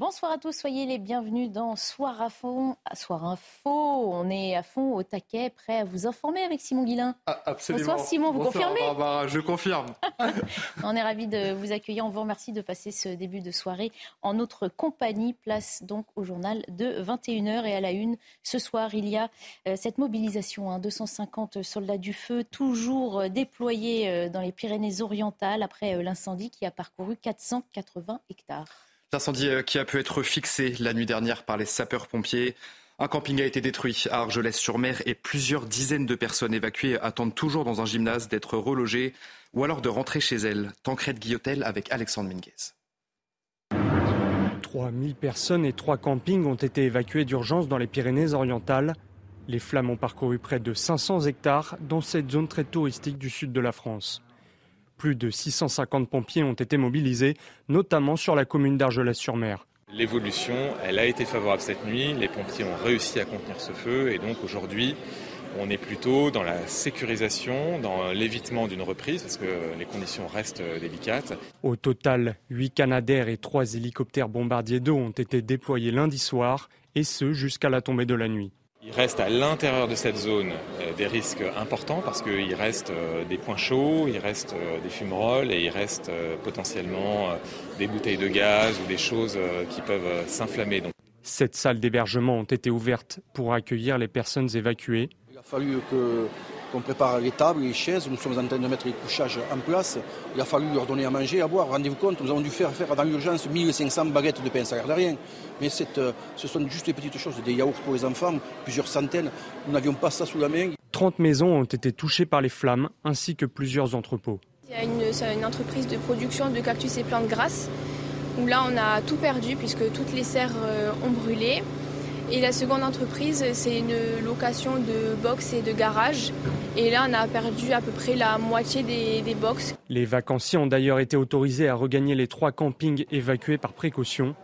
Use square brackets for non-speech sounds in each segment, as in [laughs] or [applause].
Bonsoir à tous, soyez les bienvenus dans Soir à fond, Soir Info. On est à fond au taquet, prêt à vous informer avec Simon Guillain. Ah, absolument. Bonsoir Simon, vous Bonsoir, confirmez Barbara, Je confirme. [laughs] On est ravis de vous accueillir. On vous remercie de passer ce début de soirée en notre compagnie. Place donc au journal de 21h et à la une. Ce soir, il y a euh, cette mobilisation. hein, 250 soldats du feu, toujours euh, déployés euh, dans les Pyrénées-Orientales après l'incendie qui a parcouru 480 hectares. L'incendie euh, qui a pu être fixé la nuit dernière par les sapeurs-pompiers. Un camping a été détruit à Argelès-sur-Mer et plusieurs dizaines de personnes évacuées attendent toujours dans un gymnase d'être relogées ou alors de rentrer chez elles. Tancrède Guillotel avec Alexandre Minguez. 3000 personnes et trois campings ont été évacués d'urgence dans les Pyrénées-Orientales. Les flammes ont parcouru près de 500 hectares dans cette zone très touristique du sud de la France. Plus de 650 pompiers ont été mobilisés, notamment sur la commune d'Argelès-sur-Mer. L'évolution, elle a été favorable cette nuit. Les pompiers ont réussi à contenir ce feu et donc aujourd'hui, on est plutôt dans la sécurisation, dans l'évitement d'une reprise parce que les conditions restent délicates. Au total, 8 Canadair et 3 hélicoptères bombardiers d'eau ont été déployés lundi soir, et ce jusqu'à la tombée de la nuit. Il reste à l'intérieur de cette zone euh, des risques importants parce qu'il reste euh, des points chauds, il reste euh, des fumerolles et il reste potentiellement des bouteilles de gaz ou des choses qui peuvent s'inflammer. Donc, Sept salles d'hébergement ont été ouvertes pour accueillir les personnes évacuées. Il a fallu que- qu'on prépare les tables, les chaises. Nous sommes en train de mettre les couchages en place. Il a fallu leur donner à manger, à boire. Rendez-vous compte, nous avons dû faire, faire dans l'urgence 1500 baguettes de pain. Ça ne regarde rien. Mais euh, ce sont juste des petites choses. Des yaourts pour les enfants, plusieurs centaines. Nous n'avions pas ça sous la main. 30 maisons ont été touchées par les flammes, ainsi que plusieurs entrepôts. Il y a une entreprise de production de cactus et plantes grasses où là on a tout perdu puisque toutes les serres euh, ont brûlé. Et la seconde entreprise, c'est une location de box et de garage. Et là, on a perdu à peu près la moitié des, des box. Les vacanciers ont d'ailleurs été autorisés à regagner les trois campings évacués par précaution.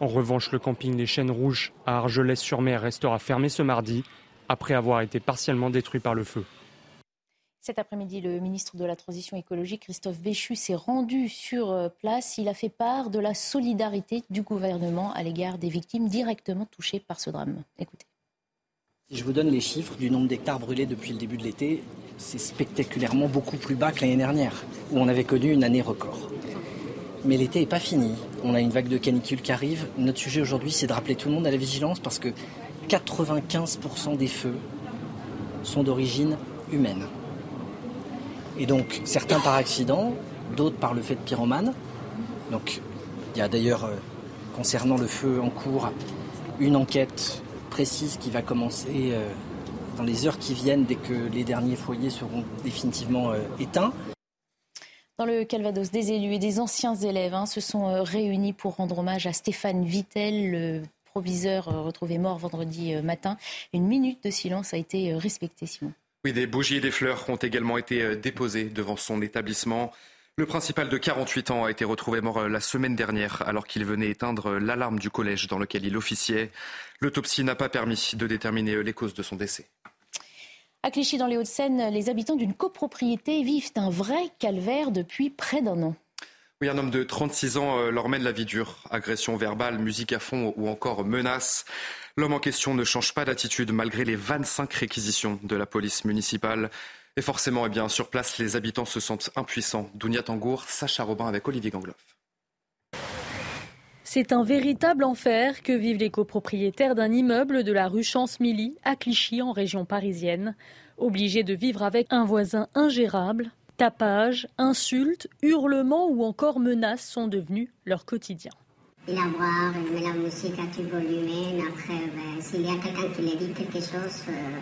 En revanche, le camping des Chênes Rouges à Argelès-sur-Mer restera fermé ce mardi, après avoir été partiellement détruit par le feu. Cet après-midi, le ministre de la Transition écologique, Christophe Béchu, s'est rendu sur euh, place. Il a fait part de la solidarité du gouvernement à l'égard des victimes directement touchées par ce drame. Écoutez. Si je vous donne les chiffres du nombre d'hectares brûlés depuis le début de l'été, c'est spectaculairement beaucoup plus bas que l'année dernière, où on avait connu une année record. Mais l'été n'est pas fini. On a une vague de canicule qui arrive. Notre sujet aujourd'hui, c'est de rappeler tout le monde à la vigilance parce que 95% des feux sont d'origine humaine. Et donc, certains par accident, d'autres par le fait de pyromane. Donc, il y a d'ailleurs, euh, concernant le feu en cours, une enquête précise qui va commencer euh, dans les heures qui viennent dès que les derniers foyers seront définitivement euh, éteints. Dans le Calvados, des élus et des anciens élèves hein, se sont réunis pour rendre hommage à Stéphane Vittel, le proviseur retrouvé mort vendredi matin. Une minute de silence a été respectée, Simon. Oui, des bougies et des fleurs ont également été euh, déposées devant son établissement. Le principal de 48 ans a été retrouvé mort euh, la semaine dernière alors qu'il venait éteindre euh, l'alarme du collège dans lequel il officiait. L'autopsie n'a pas permis de déterminer les causes de son décès. À Clichy, dans les Hauts-de-Seine, les habitants d'une copropriété vivent un vrai calvaire depuis près d'un an. Oui, un homme de 36 ans leur mène la vie dure. Agression verbale, musique à fond ou encore menaces. L'homme en question ne change pas d'attitude malgré les 25 réquisitions de la police municipale. Et forcément, eh sur place, les habitants se sentent impuissants. Dounia Tangour, Sacha Robin avec Olivier Gangloff. C'est un véritable enfer que vivent les copropriétaires d'un immeuble de la rue Chance-Milly à Clichy en région parisienne. Obligés de vivre avec un voisin ingérable, tapages, insultes, hurlements ou encore menaces sont devenus leur quotidien. Il a boire, met la musique à tout volume. Après, ben, s'il y a quelqu'un qui lui dit quelque chose, euh,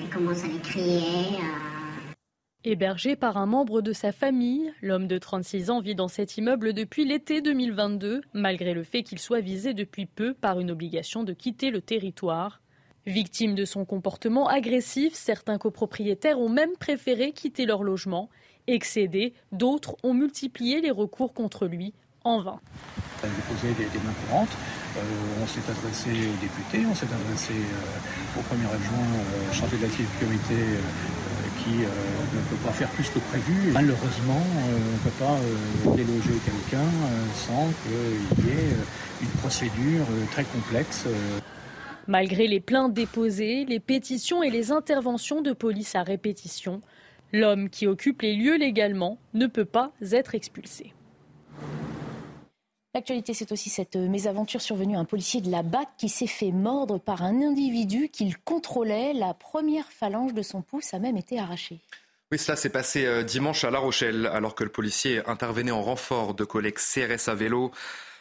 il commence à les crier. euh, Hébergé par un membre de sa famille, l'homme de 36 ans vit dans cet immeuble depuis l'été 2022, malgré le fait qu'il soit visé depuis peu par une obligation de quitter le territoire. Victime de son comportement agressif, certains copropriétaires ont même préféré quitter leur logement. Excédés, d'autres ont multiplié les recours contre lui en vain. On a déposé des, des mains courantes, euh, on s'est adressé aux députés, on s'est adressé euh, au premier adjoint euh, chargé de la sécurité qui ne peut pas faire plus que prévu. Malheureusement, on ne peut pas déloger quelqu'un sans qu'il y ait une procédure très complexe. Malgré les plaintes déposées, les pétitions et les interventions de police à répétition, l'homme qui occupe les lieux légalement ne peut pas être expulsé. L'actualité, c'est aussi cette mésaventure survenue à un policier de la BAC qui s'est fait mordre par un individu qu'il contrôlait. La première phalange de son pouce a même été arrachée. Oui, cela s'est passé euh, dimanche à La Rochelle, alors que le policier intervenait en renfort de collègues CRS à vélo.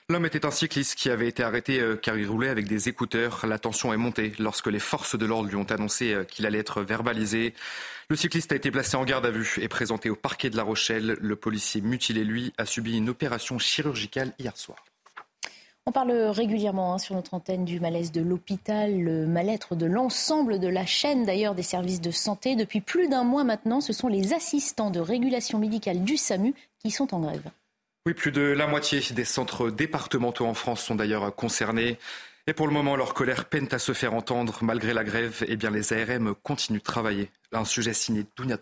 L'homme était un cycliste qui avait été arrêté euh, car il roulait avec des écouteurs. La tension est montée lorsque les forces de l'ordre lui ont annoncé euh, qu'il allait être verbalisé. Le cycliste a été placé en garde à vue et présenté au parquet de La Rochelle. Le policier mutilé, lui, a subi une opération chirurgicale hier soir. On parle régulièrement hein, sur notre antenne du malaise de l'hôpital, le mal-être de l'ensemble de la chaîne d'ailleurs des services de santé. Depuis plus d'un mois maintenant, ce sont les assistants de régulation médicale du SAMU qui sont en grève. Oui, plus de la moitié des centres départementaux en France sont d'ailleurs concernés. Et pour le moment, leur colère peine à se faire entendre. Malgré la grève, eh bien, les ARM continuent de travailler. Un sujet signé Dounia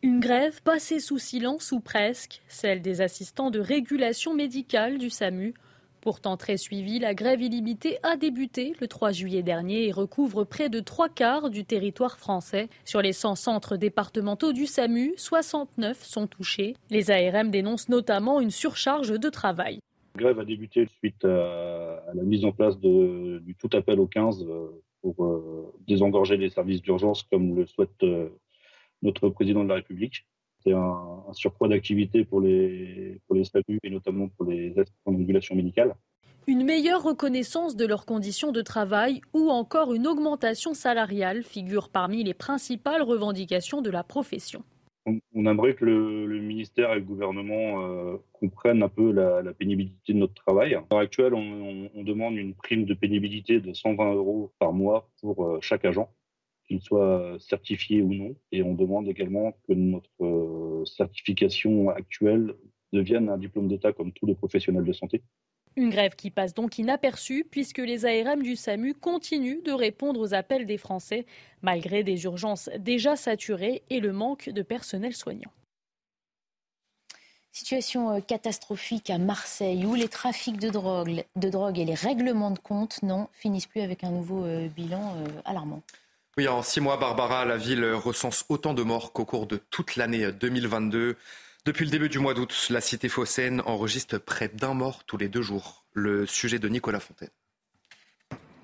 Une grève passée sous silence ou presque, celle des assistants de régulation médicale du SAMU. Pourtant très suivie, la grève illimitée a débuté le 3 juillet dernier et recouvre près de trois quarts du territoire français. Sur les 100 centres départementaux du SAMU, 69 sont touchés. Les ARM dénoncent notamment une surcharge de travail. La grève a débuté suite à, la mise en place du tout appel au 15 euh, pour euh, désengorger les services d'urgence comme le souhaite euh, notre président de la République. C'est un, surcroît d'activité pour les, pour les statuts et notamment pour les assistants de régulation médicale. Une meilleure reconnaissance de leurs conditions de travail ou encore une augmentation salariale figurent parmi les principales revendications de la profession. On, aimerait que le, ministère et le gouvernement euh, comprennent un peu la, pénibilité de notre travail. À l'heure actuelle, on, demande une prime de pénibilité de 120 euros par mois pour euh, chaque agent qu'il soit certifié ou non. Et on demande également que notre euh, certification actuelle devienne un diplôme d'État comme tous les professionnels de santé. Une grève qui passe donc inaperçue puisque les ARM du SAMU continuent de répondre aux appels des Français malgré des urgences déjà saturées et le manque de personnel soignant. Situation euh, catastrophique à Marseille où les trafics de drogue, de drogue et les règlements de compte non finissent plus avec un nouveau euh, bilan alarmant. Oui, en six mois, Barbara, la ville recense autant de morts qu'au cours de toute l'année 2022. Depuis le début du mois d'août, la cité phocéenne enregistre près d'un mort tous les deux jours. Le sujet de Nicolas Fontaine.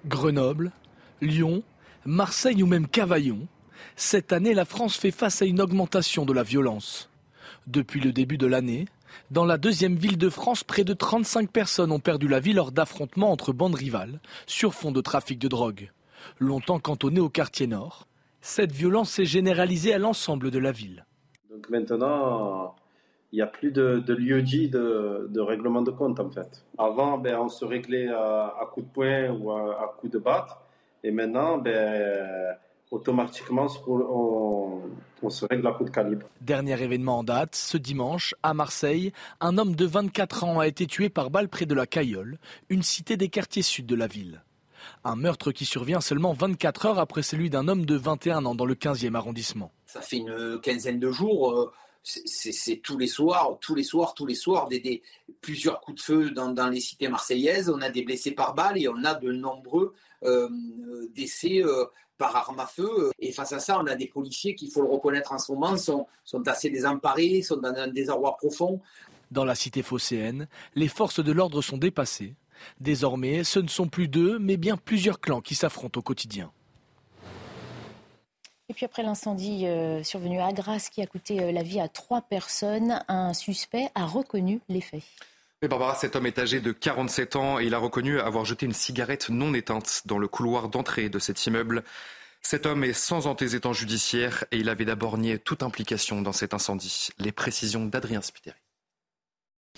Grenoble, Lyon, Marseille ou même Cavaillon, cette année, la France fait face à une augmentation de la violence. Depuis le début de l'année, dans la deuxième ville de France, près de 35 personnes ont perdu la vie lors d'affrontements entre bandes rivales sur fond de trafic de drogue longtemps cantonné au quartier nord. Cette violence s'est généralisée à l'ensemble de la ville. Donc maintenant, il n'y a plus de, lieu dit de, règlement de compte en fait. Avant, ben, on se réglait à, à coup de poing ou à, à coup de batte. Et maintenant, ben, automatiquement, on, on, se règle à coup de calibre. Dernier événement en date, ce dimanche, à Marseille, un homme de 24 ans a été tué par balle près de la Cayolle, une cité des quartiers sud de la ville. Un meurtre qui survient seulement 24 heures après celui d'un homme de 21 ans dans le 15e arrondissement. Ça fait une quinzaine de jours. Euh, c'est tous les soirs, tous les soirs, tous les soirs, des, plusieurs coups de feu dans, les cités marseillaises. On a des blessés par balle et on a de nombreux euh, décès euh, par arme à feu. Et face à ça, on a des policiers qui, il faut le reconnaître en ce moment, sont, sont assez désemparés, sont dans un désarroi profond. Dans la cité phocéenne, les forces de l'ordre sont dépassées. Désormais, ce ne sont plus deux, mais bien plusieurs clans qui s'affrontent au quotidien. Et puis après l'incendie euh, survenu à Grasse qui a coûté euh, la vie à trois personnes, un suspect a reconnu les faits. Mais Barbara, cet homme est âgé de 47 ans et il a reconnu avoir jeté une cigarette non éteinte dans le couloir d'entrée de cet immeuble. Cet homme est sans antécédent judiciaire et il avait d'abord nié toute implication dans cet incendie. Les précisions d'Adrien Spiteri.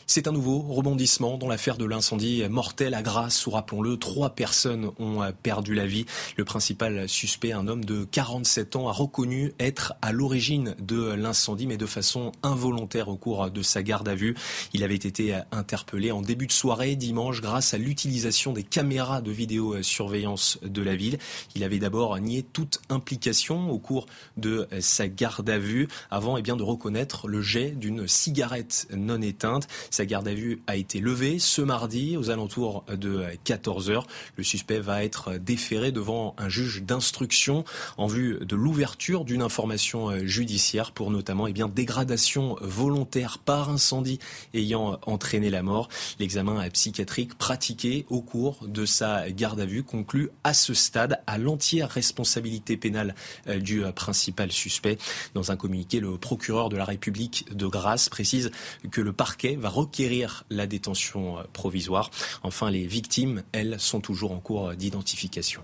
C'est un nouveau rebondissement dans l'affaire de l'incendie mortel à Grasse où, rappelons-le, trois personnes ont perdu la vie. Le principal suspect, un homme de 47 ans, a reconnu être à l'origine de l'incendie, mais de façon involontaire au cours de sa garde à vue. Il avait été interpellé en début de soirée dimanche grâce à l'utilisation des caméras de vidéosurveillance de la ville. Il avait d'abord nié toute implication au cours de sa garde à vue avant eh bien, de reconnaître le jet d'une cigarette non éteinte. Sa garde à vue a été levée ce mardi aux alentours de 14 heures. Le suspect va être déféré devant un juge d'instruction en vue de l'ouverture d'une information judiciaire pour notamment eh bien, dégradation volontaire par incendie ayant entraîné la mort. L'examen psychiatrique pratiqué au cours de sa garde à vue conclut à ce stade à l'entière responsabilité pénale du principal suspect. Dans un communiqué, le procureur de la République de Grasse précise que le parquet va requérir la détention euh, provisoire. Enfin, les victimes, elles, sont toujours en cours d'identification.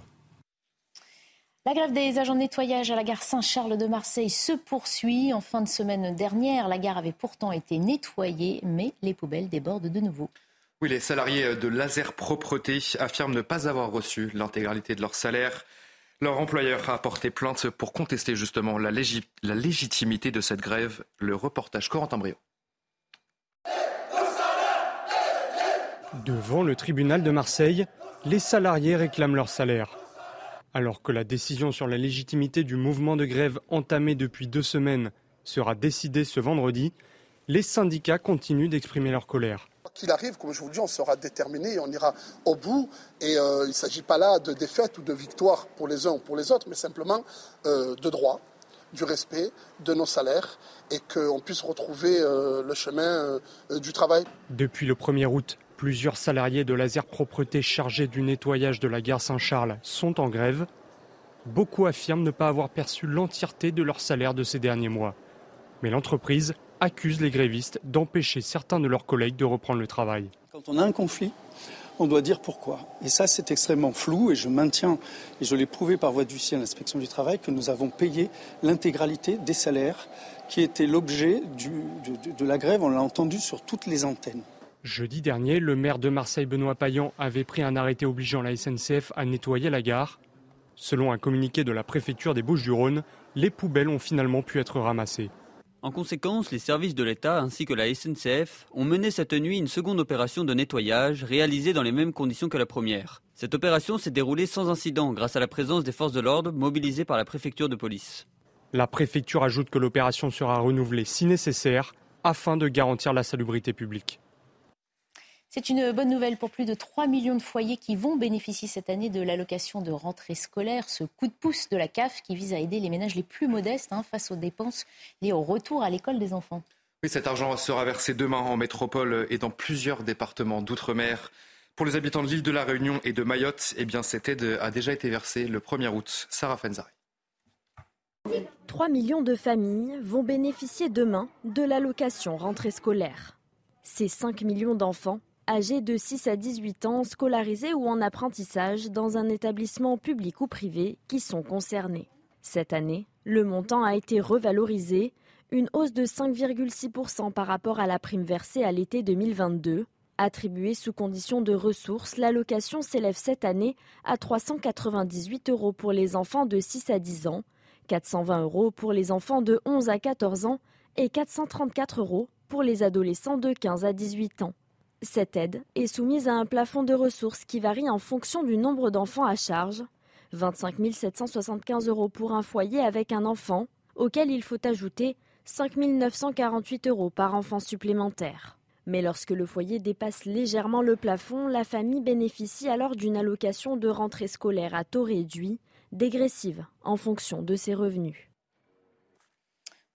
La grève des agents de nettoyage à la gare Saint-Charles de Marseille se poursuit. En fin de semaine dernière, la gare avait pourtant été nettoyée, mais les poubelles débordent de nouveau. Oui, les salariés de Laser Propreté affirment ne pas avoir reçu l'intégralité de leur salaire. Leur employeur a porté plainte pour contester justement la, la légitimité de cette grève. Le reportage Corentin Brio. Devant le tribunal de Marseille, les salariés réclament leur salaire. Alors que la décision sur la légitimité du mouvement de grève entamé depuis deux semaines sera décidée ce vendredi, les syndicats continuent d'exprimer leur colère. Qu'il arrive, comme je vous dis, on sera déterminé et on ira au bout. Et euh, il ne s'agit pas là de défaite ou de victoire pour les uns ou pour les autres, mais simplement euh, de droit, du respect de nos salaires et qu'on puisse retrouver euh, le chemin du travail. Depuis le 1er août, Plusieurs salariés de Laser Propreté chargés du nettoyage de la gare Saint-Charles sont en grève. Beaucoup affirment ne pas avoir perçu l'entièreté de leur salaire de ces derniers mois. Mais l'entreprise accuse les grévistes d'empêcher certains de leurs collègues de reprendre le travail. Quand on a un conflit, on doit dire pourquoi. Et ça, c'est extrêmement flou et je maintiens, et je l'ai prouvé par voie d'huissier à l'inspection du travail, que nous avons payé l'intégralité des salaires qui étaient l'objet de la grève. On l'a entendu sur toutes les antennes. Jeudi dernier, le maire de Marseille, Benoît Payan, avait pris un arrêté obligeant la SNCF à nettoyer la gare. Selon un communiqué de la préfecture des Bouches-du-Rhône, les poubelles ont finalement pu être ramassées. En conséquence, les services de l'État ainsi que la SNCF ont mené cette nuit une seconde opération de nettoyage réalisée dans les mêmes conditions que la première. Cette opération s'est déroulée sans incident grâce à la présence des forces de l'ordre mobilisées par la préfecture de police. La préfecture ajoute que l'opération sera renouvelée si nécessaire afin de garantir la salubrité publique. C'est une bonne nouvelle pour plus de 3 millions de foyers qui vont bénéficier cette année de l'allocation de rentrée scolaire, ce coup de pouce de la CAF qui vise à aider les ménages les plus modestes hein, face aux dépenses liées au retour à l'école des enfants. Oui, cet argent sera versé demain en métropole et dans plusieurs départements d'outre-mer. Pour les habitants de l'île de la Réunion et de Mayotte, eh bien, cette aide a déjà été versée le 1er août. Sarah Fenzari. 3 millions de familles vont bénéficier demain de l'allocation rentrée scolaire. Ces 5 millions d'enfants âgés de 6 à 18 ans scolarisés ou en apprentissage dans un établissement public ou privé qui sont concernés. Cette année, le montant a été revalorisé, une hausse de 5,6% par rapport à la prime versée à l'été 2022. Attribuée sous condition de ressources, l'allocation s'élève cette année à 398 euros pour les enfants de 6 à 10 ans, 420 euros pour les enfants de 11 à 14 ans et 434 euros pour les adolescents de 15 à 18 ans. Cette aide est soumise à un plafond de ressources qui varie en fonction du nombre d'enfants à charge. 25 775 euros pour un foyer avec un enfant, auquel il faut ajouter 5 948 euros par enfant supplémentaire. Mais lorsque le foyer dépasse légèrement le plafond, la famille bénéficie alors d'une allocation de rentrée scolaire à taux réduit, dégressive en fonction de ses revenus.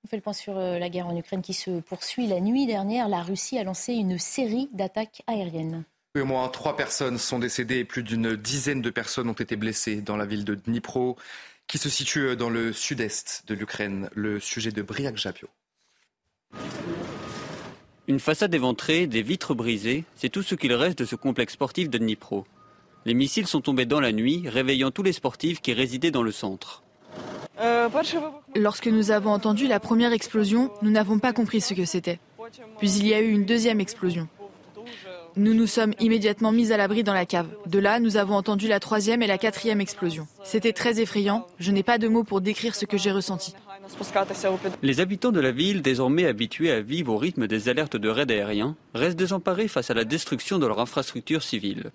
On fait le point sur euh, la guerre en Ukraine qui se poursuit. La nuit dernière, la Russie a lancé une série d'attaques aériennes. au moins trois personnes sont décédées et plus d'une dizaine de personnes ont été blessées dans la ville de Dnipro, qui se situe dans le sud-est de l'Ukraine. Le sujet de Briac Japio. Une façade éventrée, des vitres brisées, c'est tout ce qu'il reste de ce complexe sportif de Dnipro. Les missiles sont tombés dans la nuit, réveillant tous les sportifs qui résidaient dans le centre. Lorsque nous avons entendu la première explosion, nous n'avons pas compris ce que c'était. Puis il y a eu une deuxième explosion. Nous nous sommes immédiatement mis à l'abri dans la cave. De là, nous avons entendu la troisième et la quatrième explosion. C'était très effrayant. Je n'ai pas de mots pour décrire ce que j'ai ressenti. Les habitants de la ville, désormais habitués à vivre au rythme des alertes de raids aériens, restent désemparés face à la destruction de leur infrastructure civile.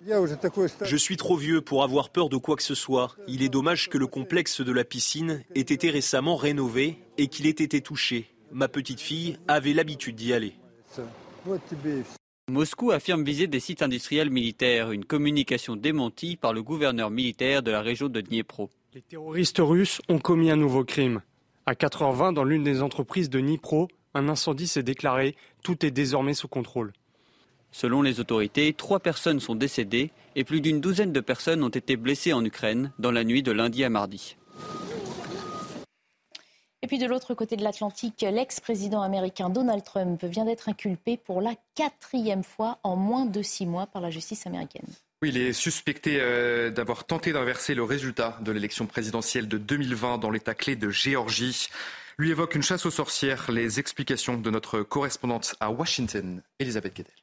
Je suis trop vieux pour avoir peur de quoi que ce soit. Il est dommage que le complexe de la piscine ait été récemment rénové et qu'il ait été touché. Ma petite fille avait l'habitude d'y aller. Moscou affirme viser des sites industriels militaires, une communication démentie par le gouverneur militaire de la région de Dniepro. Les terroristes russes ont commis un nouveau crime. À 4h20, dans l'une des entreprises de Dnipro, un incendie s'est déclaré. Tout est désormais sous contrôle. Selon les autorités, trois personnes sont décédées et plus d'une douzaine de personnes ont été blessées en Ukraine dans la nuit de lundi à mardi. Et puis de l'autre côté de l'Atlantique, l'ex-président américain Donald Trump vient d'être inculpé pour la quatrième fois en moins de six mois par la justice américaine. Il est suspecté euh, d'avoir tenté d'inverser le résultat de l'élection présidentielle de 2020 dans l'État clé de Géorgie. Lui évoque une chasse aux sorcières. Les explications de notre correspondante à Washington, Elisabeth Guedel.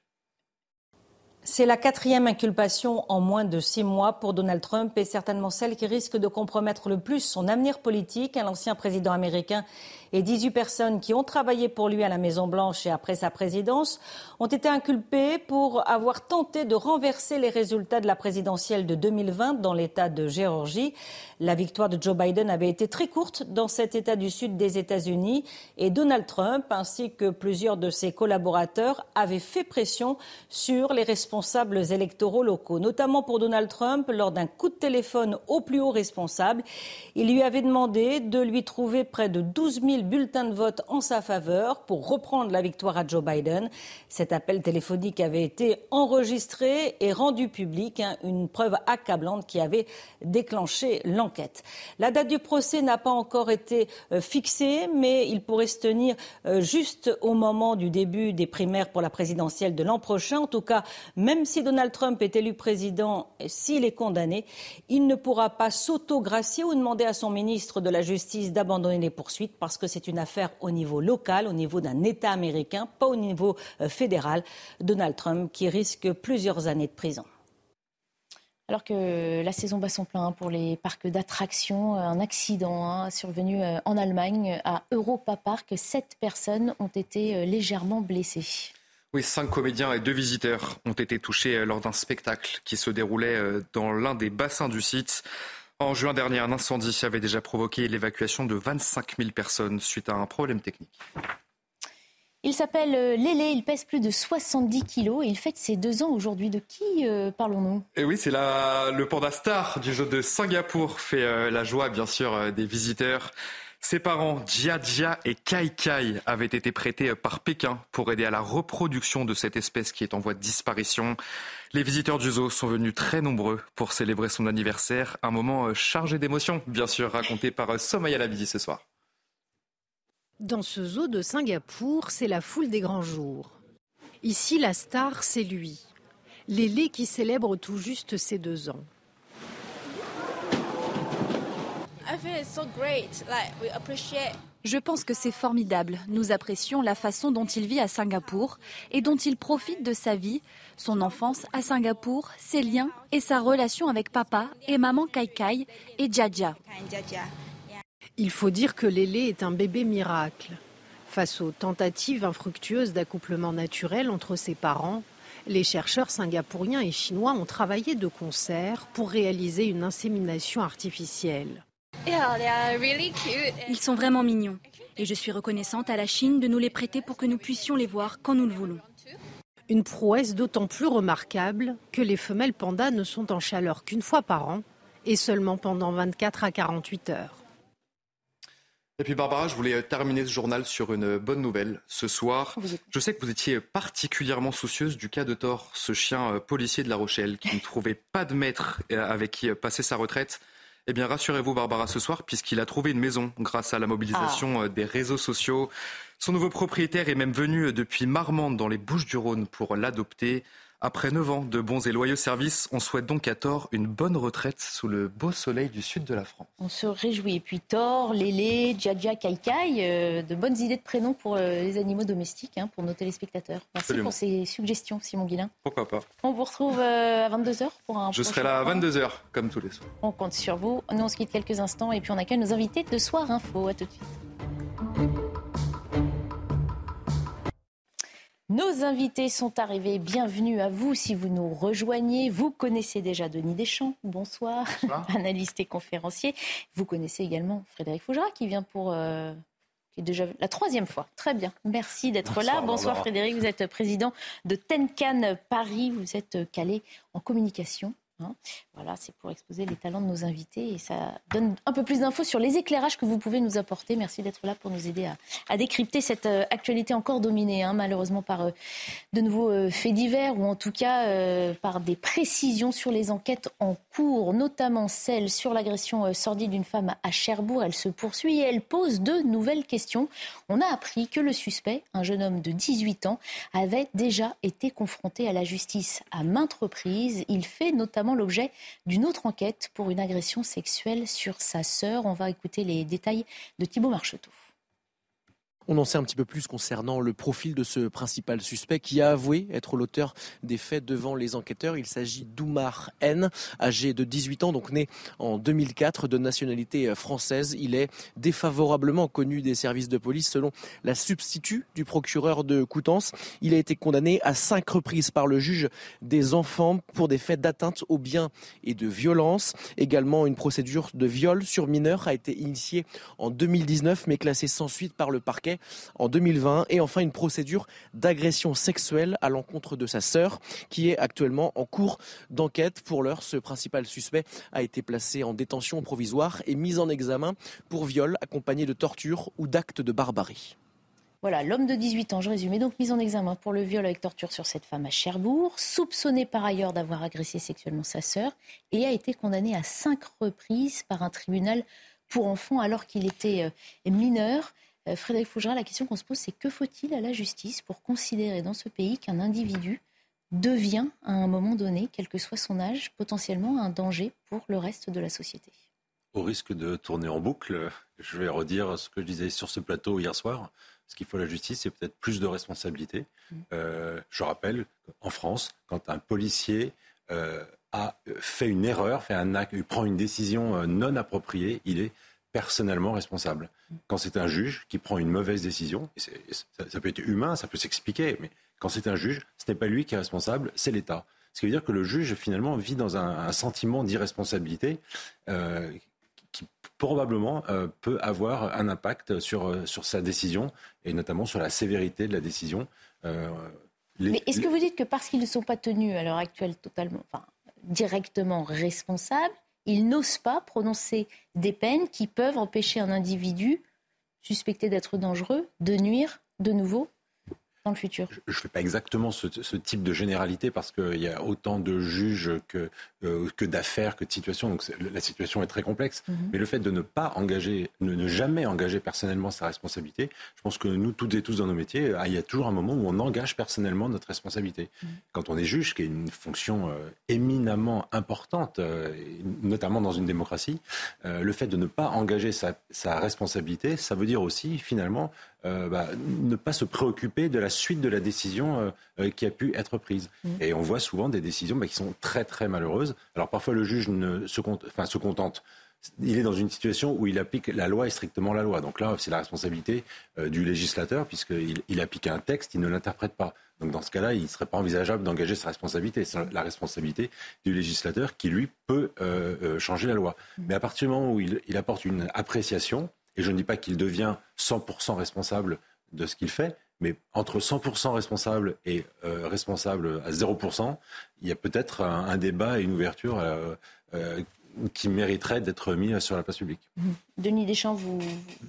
C'est la quatrième inculpation en moins de six mois pour Donald Trump et certainement celle qui risque de compromettre le plus son avenir politique. L'ancien président américain et 18 personnes qui ont travaillé pour lui à la Maison-Blanche et après sa présidence ont été inculpées pour avoir tenté de renverser les résultats de la présidentielle de 2020 dans l'État de Géorgie. La victoire de Joe Biden avait été très courte dans cet État du sud des États-Unis et Donald Trump ainsi que plusieurs de ses collaborateurs avaient fait pression sur les responsables électoraux locaux, notamment pour Donald Trump lors d'un coup de téléphone au plus haut responsable. Il lui avait demandé de lui trouver près de 12 000 bulletins de vote en sa faveur pour reprendre la victoire à Joe Biden. Cet appel téléphonique avait été enregistré et rendu public, hein, une preuve accablante qui avait déclenché l'enquête. La date du procès n'a pas encore été euh, fixée, mais il pourrait se tenir euh, juste au moment du début des primaires pour la présidentielle de l'an prochain. En tout cas, même si Donald Trump est élu président, s'il est condamné, il ne pourra pas s'autogracier ou demander à son ministre de la Justice d'abandonner les poursuites parce que c'est une affaire au niveau local, au niveau d'un État américain, pas au niveau euh, fédéral. Donald Trump qui risque plusieurs années de prison. Alors que la saison bat son plein pour les parcs d'attractions, un accident hein, survenu euh, en Allemagne à Europa Park. Sept personnes ont été euh, légèrement blessées. Oui, cinq comédiens et deux visiteurs ont été touchés lors d'un spectacle qui se déroulait dans l'un des bassins du site. En juin dernier, un incendie avait déjà provoqué l'évacuation de 25 000 personnes suite à un problème technique. Il s'appelle euh, Lélé, il pèse plus de 70 kilos et il fête ses deux ans aujourd'hui. De qui euh, parlons-nous? Et eh oui, c'est le panda star du jeu de Singapour, fait euh, la joie bien sûr des visiteurs. Ses parents, Jia Jia et Kai Kai, avaient été prêtés par Pékin pour aider à la reproduction de cette espèce qui est en voie de disparition. Les visiteurs du zoo sont venus très nombreux pour célébrer son anniversaire, un moment euh, chargé d'émotions, bien sûr, raconté par euh, Somaya Labidi ce soir. Dans ce zoo de Singapour, c'est la foule des grands jours. Ici, la star, c'est lui. Lélé qui célèbre tout juste ses deux ans. Je pense que c'est formidable. Nous apprécions la façon dont il vit à Singapour et dont il profite de sa vie, son enfance à Singapour, ses liens et sa relation avec papa et maman Kai Kai et Jaja. Il faut dire que Lélé est un bébé miracle. Face aux tentatives infructueuses d'accouplement naturel entre ses parents, les chercheurs singapouriens et chinois ont travaillé de concert pour réaliser une insémination artificielle. Ils sont vraiment mignons et je suis reconnaissante à la Chine de nous les prêter pour que nous puissions les voir quand nous le voulons. Une prouesse d'autant plus remarquable que les femelles pandas ne sont en chaleur qu'une fois par an et seulement pendant 24 à 48 heures. Et puis Barbara, je voulais terminer ce journal sur une bonne nouvelle. Ce soir, je sais que vous étiez particulièrement soucieuse du cas de Thor, ce chien euh, policier de La Rochelle qui ne trouvait pas de maître euh, avec qui passer sa retraite. Eh bien, rassurez-vous, Barbara, ce soir, puisqu'il a trouvé une maison grâce à la mobilisation ah. euh, des réseaux sociaux. Son nouveau propriétaire est même venu euh, depuis Marmande, dans les Bouches-du-Rhône, pour l'adopter. Après 9 ans de bons et loyaux services, on souhaite donc à Thor une bonne retraite sous le beau soleil du sud de la France. On se réjouit. Et puis Thor, Lélé, Djadja, Kaikai, euh, de bonnes idées de prénoms pour euh, les animaux domestiques, hein, pour nos téléspectateurs. Merci pour ces suggestions, Simon Guillain. Pourquoi pas On vous retrouve euh, à 22h pour un Je serai là à 22h, comme tous les soirs. On compte sur vous. Nous, on se quitte quelques instants et puis on accueille nos invités de Soir Info. À tout de suite. Nos invités sont arrivés. Bienvenue à vous si vous nous rejoignez. Vous connaissez déjà Denis Deschamps. Bonsoir, [laughs] analyste et conférencier. Vous connaissez également Frédéric Fougera qui vient pour euh, qui est déjà la troisième fois. Très bien. Merci d'être là. Bonsoir Frédéric. Vous êtes président de Tenkan Paris. Vous êtes calé en communication. Hein. Voilà, c'est pour exposer les talents de nos invités et ça donne un peu plus d'infos sur les éclairages que vous pouvez nous apporter. Merci d'être là pour nous aider à, décrypter cette euh, actualité encore dominée, hein, malheureusement par euh, de nouveaux euh, faits divers ou en tout cas par des précisions sur les enquêtes en cours, notamment celle sur l'agression sordide d'une femme à Cherbourg. Elle se poursuit et elle pose de nouvelles questions. On a appris que le suspect, un jeune homme de 18 ans, avait déjà été confronté à la justice à maintes reprises. Il fait notamment l'objet d'une autre enquête pour une agression sexuelle sur sa sœur. On va écouter les détails de Thibault Marcheteau. On en sait un petit peu plus concernant le profil de ce principal suspect qui a avoué être l'auteur des faits devant les enquêteurs. Il s'agit d'Oumar N, âgé de 18 ans, donc né en 2004, de nationalité française. Il est défavorablement connu des services de police selon la substitut du procureur de Coutances. Il a été condamné à cinq reprises par le juge des enfants pour des faits d'atteinte aux biens et de violence. Également, une procédure de viol sur mineur a été initiée en 2019 mais classée sans suite par le parquet en 2020 et enfin une procédure d'agression sexuelle à l'encontre de sa sœur qui est actuellement en cours d'enquête. Pour l'heure, ce principal suspect a été placé en détention provisoire et mis en examen pour viol accompagné de torture ou d'actes de barbarie. Voilà, l'homme de 18 ans, je résume, est donc mis en examen pour le viol avec torture sur cette femme à Cherbourg, soupçonné par ailleurs d'avoir agressé sexuellement sa sœur et a été condamné à cinq reprises par un tribunal pour enfants alors qu'il était euh, mineur. Euh, Frédéric Fougera, la question qu'on se pose, c'est que faut-il à la justice pour considérer dans ce pays qu'un individu devient, à un moment donné, quel que soit son âge, potentiellement un danger pour le reste de la société? Au risque de tourner en boucle, je vais redire ce que je disais sur ce plateau hier soir. Ce qu'il faut à la justice, c'est peut-être plus de responsabilité. Mmh. Euh, je rappelle qu'en France, quand un policier euh, a fait une erreur, fait un acte, prend une décision non appropriée, il est personnellement responsable. Quand c'est un juge qui prend une mauvaise décision, ça, peut être humain, ça peut s'expliquer, mais quand c'est un juge, ce n'est pas lui qui est responsable, c'est l'État. Ce qui veut dire que le juge, finalement, vit dans un, sentiment d'irresponsabilité euh, qui probablement euh, peut avoir un impact sur, euh, sur sa décision, et notamment sur la sévérité de la décision. mais est-ce que vous dites que parce qu'ils ne sont pas tenus à l'heure actuelle totalement, enfin, directement responsables, ils n'osent pas prononcer des peines qui peuvent empêcher un individu suspecté d'être dangereux de nuire de nouveau dans le futur Je ne fais pas exactement ce, type de généralité parce qu'il y a autant de juges que, euh, que d'affaires, que de situations. Donc la situation est très complexe. Mhm. Mais le fait de ne pas engager, ne, ne, jamais engager personnellement sa responsabilité, je pense que nous, toutes et tous dans nos métiers, ah, il y a toujours un moment où on engage personnellement notre responsabilité. Mhm. Quand on est juge, qui est une fonction euh, éminemment importante, euh, notamment dans une démocratie, le fait de ne pas engager sa, sa responsabilité, ça veut dire aussi finalement euh, bah, ne pas se préoccuper de la suite de la décision euh, euh, qui a pu être prise. Mm. Et on voit souvent des décisions bah, qui sont très très malheureuses. Alors parfois le juge ne se, enfin, se contente il est dans une situation où il applique la loi et strictement la loi. Donc là, c'est la responsabilité du législateur, puisqu'il il applique un texte, il ne l'interprète pas. Donc dans ce cas-là, il ne serait pas envisageable d'engager sa responsabilité. C'est la responsabilité du législateur qui, lui, peut changer la loi. Mm. Mais à partir du moment où il, il apporte une appréciation, et je ne dis pas qu'il devient 100% responsable de ce qu'il fait, mais entre 100% responsable et euh, responsable à 0%, il y a peut-être un, débat et une ouverture euh, euh, qui mériterait d'être mis sur la place publique. Mmh. Denis Deschamps, vous,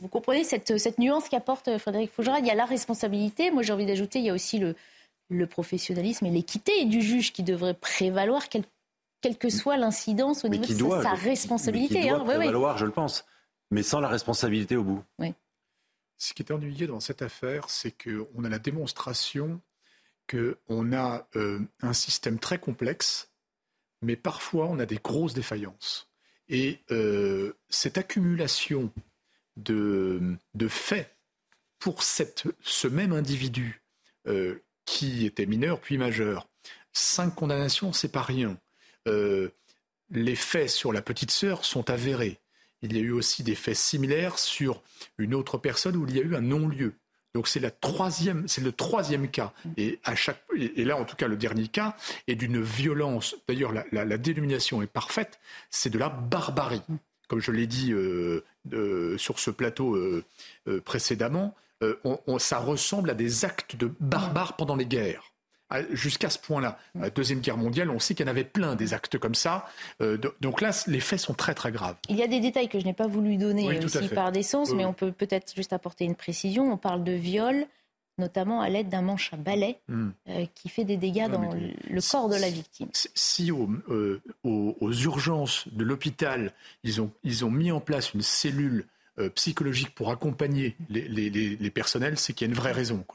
vous comprenez cette, cette nuance qu'apporte Frédéric Fougera Il y a la responsabilité, moi j'ai envie d'ajouter, il y a aussi le, le professionnalisme et l'équité du juge qui devrait prévaloir, quelle, que soit l'incidence au niveau de sa, responsabilité. qui doit hein. prévaloir, je le pense mais sans la responsabilité au bout. Ce qui est ennuyé dans cette affaire, c'est qu'on a la démonstration qu'on a euh, un système très complexe, mais parfois on a des grosses défaillances. Et euh, cette accumulation de, faits pour ce même individu euh, qui était mineur puis majeur, cinq condamnations, c'est pas rien. les faits sur la petite sœur sont avérés. Il y a eu aussi des faits similaires sur une autre personne où il y a eu un non-lieu. Donc c'est le troisième cas. Et là en tout cas le dernier cas est d'une violence. D'ailleurs la, dénomination est parfaite. C'est de la barbarie. Comme je l'ai dit euh, sur ce plateau euh, euh, précédemment, ça ressemble à des actes de barbares pendant les guerres jusqu'à ce point-là. La Deuxième Guerre mondiale, on sait qu'il y en avait plein des actes comme ça. Euh, donc là, les faits sont très très graves. Il y a des détails que je n'ai pas voulu donner aussi par sens, mais on peut peut-être juste apporter une précision. On parle de viol notamment à l'aide d'un manche à balai hmm. euh, qui fait des dégâts dans le corps de la victime. Si euh, aux, aux, urgences de l'hôpital, ils ont, ils ont mis en place une cellule euh, psychologique pour accompagner les, personnels, c'est qu'il y a une vraie raison.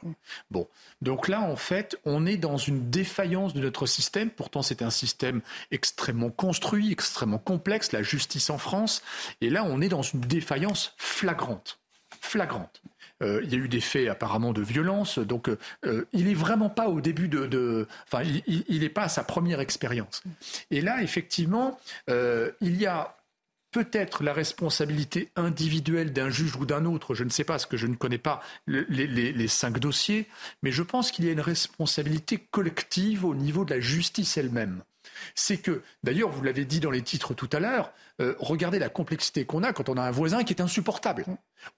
Bon, donc là, en fait, on est dans une défaillance de notre système. Pourtant, c'est un système extrêmement construit, extrêmement complexe, la justice en France. Et là, on est dans une défaillance flagrante. Flagrante. Euh, il y a eu des faits apparemment de violence, donc euh, il n'est vraiment pas au début de, enfin, il n'est pas à sa première expérience. Et là, effectivement, il y a peut-être la responsabilité individuelle d'un juge ou d'un autre, je ne sais pas, parce que je ne connais pas les, cinq dossiers, mais je pense qu'il y a une responsabilité collective au niveau de la justice elle-même c'est que, d'ailleurs, vous l'avez dit dans les titres tout à l'heure, euh, regardez la complexité qu'on a quand on a un voisin qui est insupportable.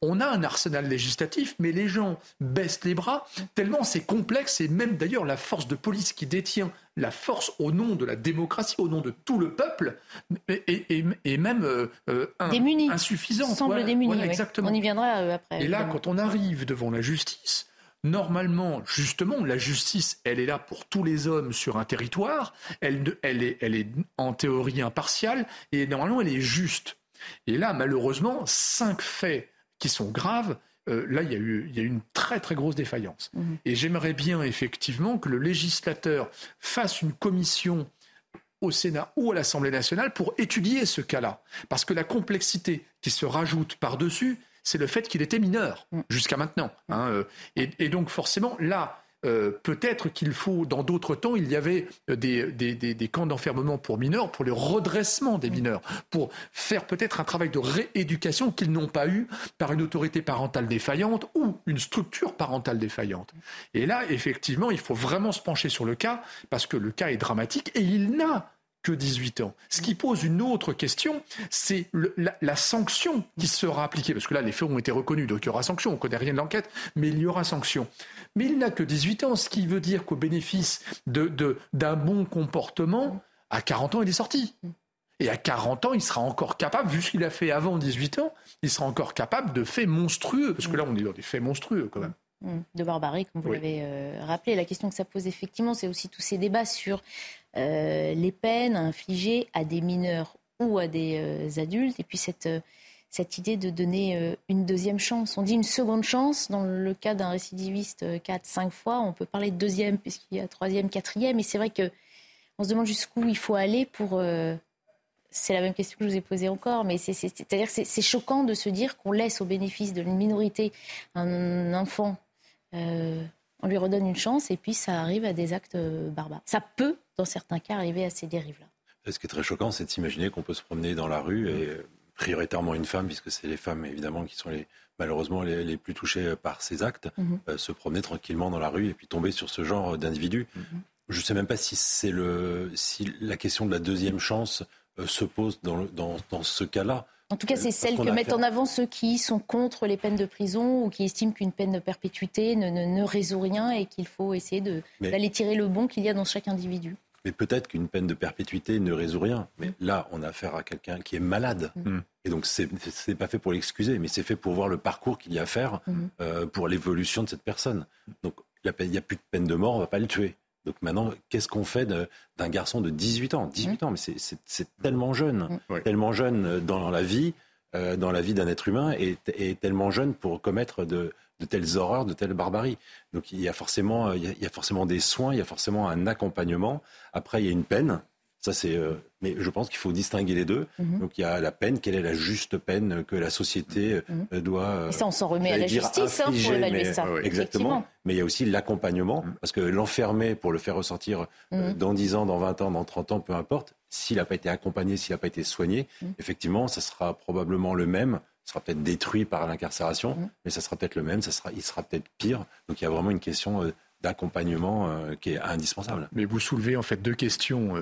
On a un arsenal législatif, mais les gens baissent les bras tellement c'est complexe et même d'ailleurs la force de police qui détient la force au nom de la démocratie, au nom de tout le peuple, est, même euh, euh insuffisante. Semble exactement. On y viendra après. Et là, quand on arrive devant la justice, normalement, justement, la justice, elle est là pour tous les hommes sur un territoire. Elle, elle, est, elle est en théorie impartiale et normalement, elle est juste. Et là, malheureusement, cinq faits qui sont graves. Euh, là, il y, a eu, il y a eu une très très grosse défaillance. Mmh. Et j'aimerais bien effectivement que le législateur fasse une commission au Sénat ou à l'Assemblée nationale pour étudier ce cas-là. Parce que la complexité qui se rajoute par-dessus, c'est le fait qu'il était mineur mm. jusqu'à maintenant. Hein, euh, et, donc forcément, là, euh, peut-être qu'il faut, dans d'autres temps, il y avait euh, des, camps d'enfermement pour mineurs, pour le redressement des mm. mineurs, pour faire peut-être un travail de rééducation qu'ils n'ont pas eu par une autorité parentale défaillante ou une structure parentale défaillante. Et là, effectivement, il faut vraiment se pencher sur le cas, parce que le cas est dramatique et il n'a que 18 ans. Ce qui pose une autre question, c'est la, sanction qui sera appliquée. Parce que là, les faits ont été reconnus, donc il y aura sanction. On ne connaît rien de l'enquête, mais il y aura sanction. Mais il n'a que 18 ans, ce qui veut dire qu'au bénéfice d'un de, d'un bon comportement, à 40 ans, il est sorti. Et à 40 ans, il sera encore capable, vu ce qu'il a fait avant 18 ans, il sera encore capable de faits monstrueux. Parce que là, on est dans des faits monstrueux quand même. Mmh. De barbarie, comme vous l'avez euh, rappelé. La question que ça pose effectivement, c'est aussi tous ces débats sur euh, les peines infligées à des mineurs ou à des euh, adultes, et puis cette, euh, cette idée de donner une deuxième chance. On dit une seconde chance, dans le cas d'un récidiviste 4, 5 fois, on peut parler de deuxième puisqu'il y a troisième, quatrième, et c'est vrai que on se demande jusqu'où il faut aller pour... c'est la même question que je vous ai posée encore, mais c'est choquant de se dire qu'on laisse au bénéfice d'une minorité un enfant on lui redonne une chance et puis ça arrive à des actes barbares. Ça peut dans certains cas, arriver à ces dérives-là. Ce qui est très choquant, c'est d'imaginer qu'on peut se promener dans la rue et prioritairement une femme, puisque c'est les femmes évidemment qui sont les, malheureusement les, plus touchées par ces actes, mhm. euh, se promener tranquillement dans la rue et puis tomber sur ce genre d'individus. Mhm. Je ne sais même pas si, c'est le, si la question de la deuxième chance euh, se pose dans, dans, dans ce cas-là. En tout cas, c'est celle que mettent en avant ceux qui sont contre les peines de prison ou qui estiment qu'une peine de perpétuité ne, ne, résout rien et qu'il faut essayer d'aller tirer le bon qu'il y a dans chaque individu. Mais peut-être qu'une peine de perpétuité ne résout rien. Mais mm. là, on a affaire à quelqu'un qui est malade. Mm. Et donc, ce n'est pas fait pour l'excuser, mais c'est fait pour voir le parcours qu'il y a à faire mm. euh, pour l'évolution de cette personne. Donc, il n'y a, plus de peine de mort, on ne va pas le tuer. Donc maintenant, qu'est-ce qu'on fait d'un garçon de 18 ans? 18 ans, mais c'est tellement jeune, tellement jeune dans la vie, euh, dans la vie d'un être humain, et, tellement jeune pour commettre de, de telles horreurs, de telles barbaries. Donc il y a forcément, il y a forcément des soins, il y a forcément un accompagnement. Après, il y a une peine. Ça, c'est. Euh, mais je pense qu'il faut distinguer les deux. Mhm. Donc, il y a la peine. Quelle est la juste peine que la société mhm. euh, doit. Euh, Et ça, on s'en remet à la justice hein, pour évaluer ça. Exactement. Mais il y a aussi l'accompagnement, mhm. parce que l'enfermer pour le faire ressortir dans 10 ans, dans 20 ans, dans 30 ans, peu importe, s'il n'a pas été accompagné, s'il n'a pas été soigné, effectivement, ça sera probablement le même. Ça sera peut-être détruit par l'incarcération, mais ça sera peut-être le même. Ça sera, il sera peut-être pire. Donc, il y a vraiment une question d'accompagnement qui est indispensable. Mais vous soulevez en fait deux questions.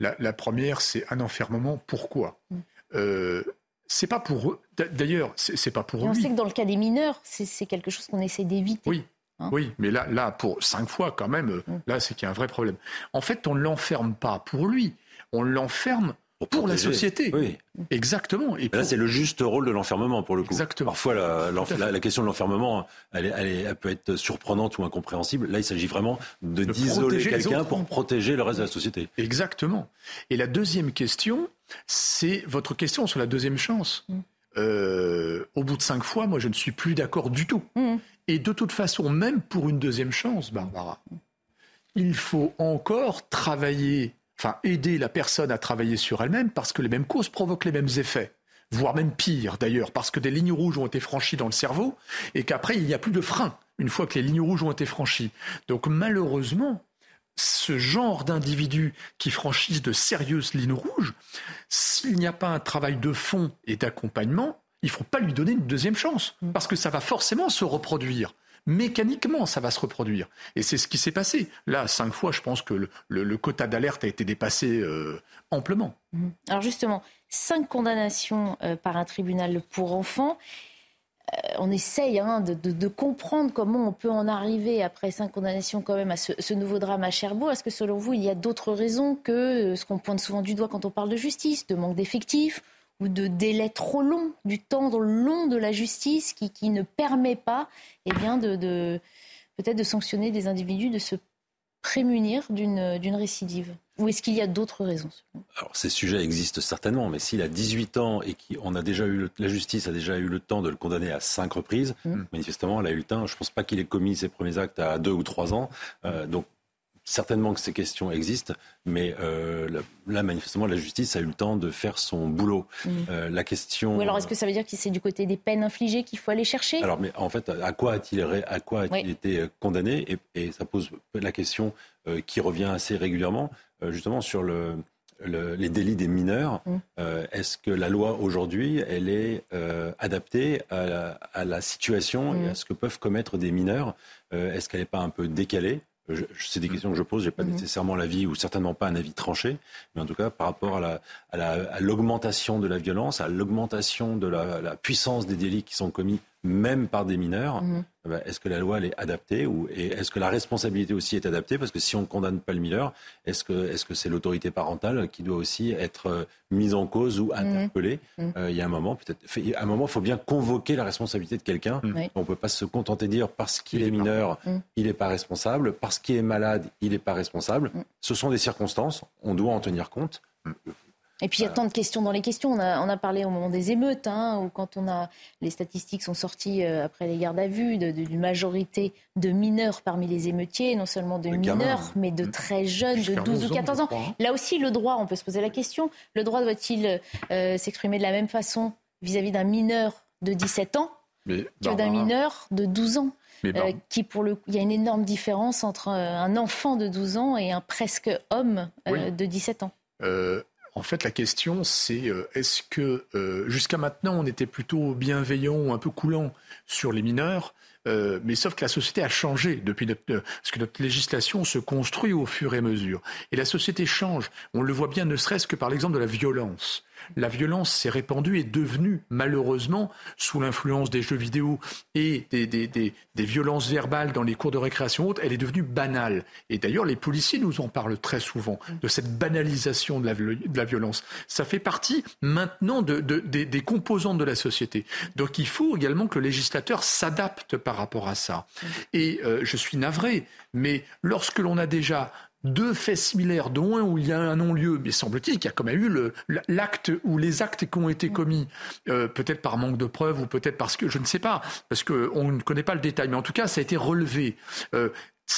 La, première, c'est un enfermement. Pourquoi mm. euh, C'est pas pour eux. D'ailleurs, c'est pas pour eux. On sait que dans le cas des mineurs, c'est quelque chose qu'on essaie d'éviter. Oui. Hein oui, mais là, là, pour cinq fois quand même, mm. là, c'est qu'il y a un vrai problème. En fait, on ne l'enferme pas pour lui, on l'enferme pour, la société. Oui. Exactement. Et Là, c'est le juste rôle de l'enfermement pour le coup. Exactement. Parfois, la, question de l'enfermement, elle, elle, peut être surprenante ou incompréhensible. Là, il s'agit vraiment de, d'isoler quelqu'un pour protéger le reste de la société. Exactement. Et la deuxième question, c'est votre question sur la deuxième chance. Mm. Euh, au bout de cinq fois, moi, je ne suis plus d'accord du tout. Mm. Et de toute façon, même pour une deuxième chance, Barbara, il faut encore travailler enfin aider la personne à travailler sur elle-même parce que les mêmes causes provoquent les mêmes effets voire même pire d'ailleurs, parce que des lignes rouges ont été franchies dans le cerveau et qu'après il n'y a plus de frein une fois que les lignes rouges ont été franchies. Donc malheureusement, ce genre d'individus qui franchissent de sérieuses lignes rouges, s'il n'y a pas un travail de fond et d'accompagnement, il ne faut pas lui donner une deuxième chance, parce que ça va forcément se reproduire mécaniquement, ça va se reproduire. Et c'est ce qui s'est passé. Là, cinq fois, je pense que le, quota d'alerte a été dépassé euh, amplement. Mhm. Alors justement, cinq condamnations euh, par un tribunal pour enfants. Euh, on essaye hein, de, comprendre comment on peut en arriver après cinq condamnations quand même à ce, ce nouveau drame à Cherbourg. Est-ce que selon vous, il y a d'autres raisons que ce qu'on pointe souvent du doigt quand on parle de justice, de manque d'effectifs ou de délai trop long, du temps long de la justice qui, qui ne permet pas eh bien, de, de peut-être de sanctionner des individus, de se prémunir d'une récidive Ou est-ce qu'il y a d'autres raisons Alors ces sujets existent certainement, mais s'il a 18 ans et qu'on a déjà eu la justice a déjà eu le temps de le condamner à cinq reprises, mmh. manifestement, elle a eu le temps. Je ne pense pas qu'il ait commis ses premiers actes à deux ou trois ans. Euh, donc certainement que ces questions existent, mais euh, là, manifestement, la justice a eu le temps de faire son boulot. Mm. Euh, la question. Ou alors, est-ce que ça veut dire que c'est du côté des peines infligées qu'il faut aller chercher? Alors, mais en fait, à quoi a-t-il à quoi a-t-il été euh, condamné? Et, ça pose la question qui revient assez régulièrement, justement sur le, les délits des mineurs. Mm. Est-ce que la loi aujourd'hui, elle est adaptée à la, situation? Et mm. à ce que peuvent commettre des mineurs? Est-ce qu'elle n'est pas un peu décalée? C'est des questions que je pose, je n'ai pas mhm. nécessairement l'avis ou certainement pas un avis tranché, mais en tout cas par rapport à l'augmentation de la violence, à l'augmentation de la, puissance des délits qui sont commis même par des mineurs, mhm. eh ben, est-ce que la loi elle est adaptée ou et est-ce que la responsabilité aussi est adaptée? Parce que si on ne condamne pas le mineur, est-ce que est-ce que c'est l'autorité parentale qui doit aussi être euh, mise en cause ou mhm. interpellée? Mhm. Euh, Il y a un moment, peut-être, à un moment, il faut bien convoquer la responsabilité de quelqu'un. On ne peut pas se contenter de dire parce qu'il est mineur, il n'est pas responsable, parce qu'il est malade, il n'est pas responsable. Ce sont des circonstances, on doit en tenir compte. Et puis il y a tant de questions dans les questions. On a, on a parlé au moment des émeutes, hein, où quand on a les statistiques sont sorties euh, après les gardes à vue d'une majorité de mineurs parmi les émeutiers, non seulement de mineurs, mais de très jeunes, de 12 ou 14 ans. Hein. Là aussi, le droit, on peut se poser la question, le droit doit-il euh, s'exprimer de la même façon vis-à-vis d'un mineur de 17 ans que d'un mineur de 12 ans? Euh, qui pour le, il y a une énorme différence entre un enfant de 12 ans et un presque homme de 17 ans. En fait, la question, c'est euh, est-ce que euh, jusqu'à maintenant, on était plutôt bienveillant un peu coulant sur les mineurs euh, mais sauf que la société a changé depuis notre, parce que notre législation se construit au fur et à mesure. Et la société change. On le voit bien, ne serait-ce que par l'exemple de la violence la violence s'est répandue et est devenue, malheureusement, sous l'influence des jeux vidéo et des, violences verbales dans les cours de récréation haute, elle est devenue banale. Et d'ailleurs, les policiers nous en parlent très souvent, de cette banalisation de la, violence. Ça fait partie maintenant des, composantes de la société. Donc il faut également que le législateur s'adapte par par rapport à ça. Et je suis navré, mais lorsque l'on a déjà deux faits similaires, dont un où il y a un non-lieu, mais semble-t-il qu'il y a quand même eu l'acte ou les actes qui ont été commis, euh, peut-être par manque de preuves ou peut-être parce que je ne sais pas, parce qu'on ne connaît pas le détail, mais en tout cas, ça a été relevé. Euh,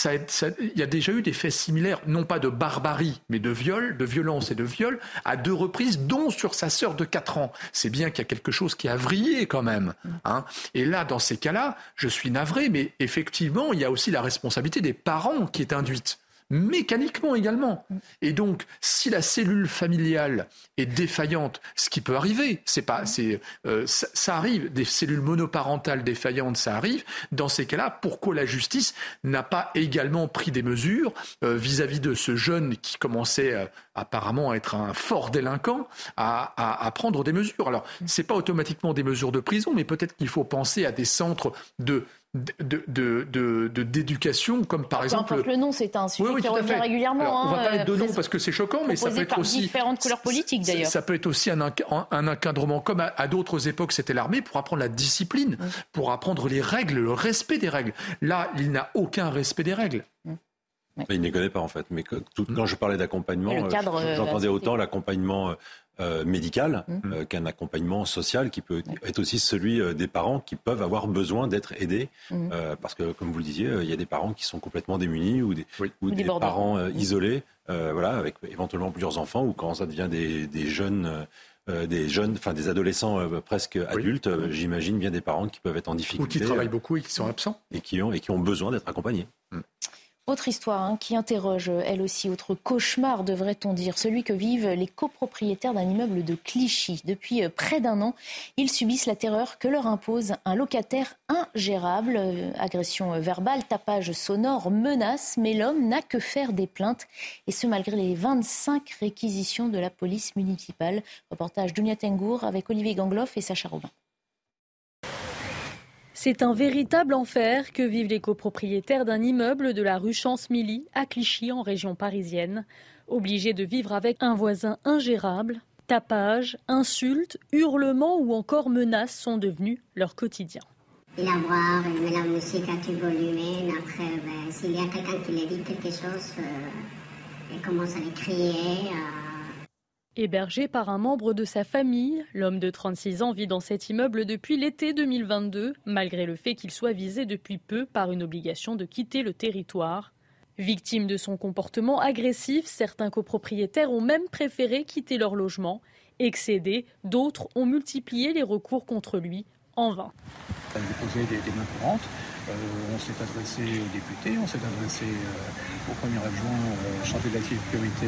il y a déjà eu des faits similaires, non pas de barbarie, mais de viol, de violence et de viol, à deux reprises, dont sur sa sœur de 4 ans. C'est bien qu'il y a quelque chose qui a vrillé quand même. Hein. Et là, dans ces cas-là, je suis navré, mais effectivement, il y a aussi la responsabilité des parents qui est induite mécaniquement également. Et donc, si la cellule familiale est défaillante, ce qui peut arriver, c'est pas, c'est, euh, ça, arrive, des cellules monoparentales défaillantes, ça arrive. Dans ces cas-là, pourquoi la justice n'a pas également pris des mesures euh, vis-à-vis de ce jeune qui commençait euh, apparemment à être un fort délinquant, à, à prendre des mesures? Alors, c'est pas automatiquement des mesures de prison, mais peut-être qu'il faut penser à des centres de de, d'éducation, comme par exemple. le nom, c'est un sujet qui revient régulièrement. on va pas hein, de nom parce que c'est choquant, mais ça peut être aussi différentes couleurs politiques d'ailleurs. Ça peut être aussi un, un encadrement, comme à, d'autres époques, c'était l'armée pour apprendre la discipline, pour apprendre les règles, le respect des règles. Là, il n'a aucun respect des règles. Il ne les connaît pas en fait. Mais quand je parlais d'accompagnement, euh, j'entendais autant l'accompagnement euh, euh, médical mmh. euh, qu'un accompagnement social qui peut être aussi celui euh, des parents qui peuvent avoir besoin d'être aidés mmh. parce que comme vous le disiez il y a des parents qui sont complètement démunis ou des, ou des parents isolés voilà avec éventuellement plusieurs enfants ou quand ça devient des, des jeunes des jeunes, enfin des adolescents presque adultes, j'imagine bien des parents qui peuvent être en difficulté. Ou qui travaillent beaucoup et qui sont absents. Et qui ont, et qui ont besoin d'être accompagnés. Autre histoire hein, qui interroge, elle aussi, autre cauchemar, devrait-on dire, celui que vivent les copropriétaires d'un immeuble de Clichy. Depuis euh, près d'un an, ils subissent la terreur que leur impose un locataire ingérable. Euh, agression euh, verbale, tapage sonore, menaces, mais l'homme n'a que faire des plaintes, et ce malgré les 25 réquisitions de la police municipale. Reportage Dunia Tengour avec Olivier Gangloff et Sacha Robin. C'est un véritable enfer que vivent les copropriétaires d'un immeuble de la rue Chance-Milly à Clichy en région parisienne. Obligés de vivre avec un voisin ingérable, tapage, insultes, hurlements ou encore menaces sont devenus leur quotidien. La musique à tout volume. Après, ben, s'il y a quelqu'un qui lui dit quelque chose, euh, commence à crier. Hébergé par un membre de sa famille, l'homme de 36 ans vit dans cet immeuble depuis l'été 2022, malgré le fait qu'il soit visé depuis peu par une obligation de quitter le territoire. Victime de son comportement agressif, certains copropriétaires ont même préféré quitter leur logement. Excédés, d'autres ont multiplié les recours contre lui en vain. On mains courantes. Euh, on s'est adressé aux députés, on s'est adressé euh, au premier adjoint euh, chargé de la sécurité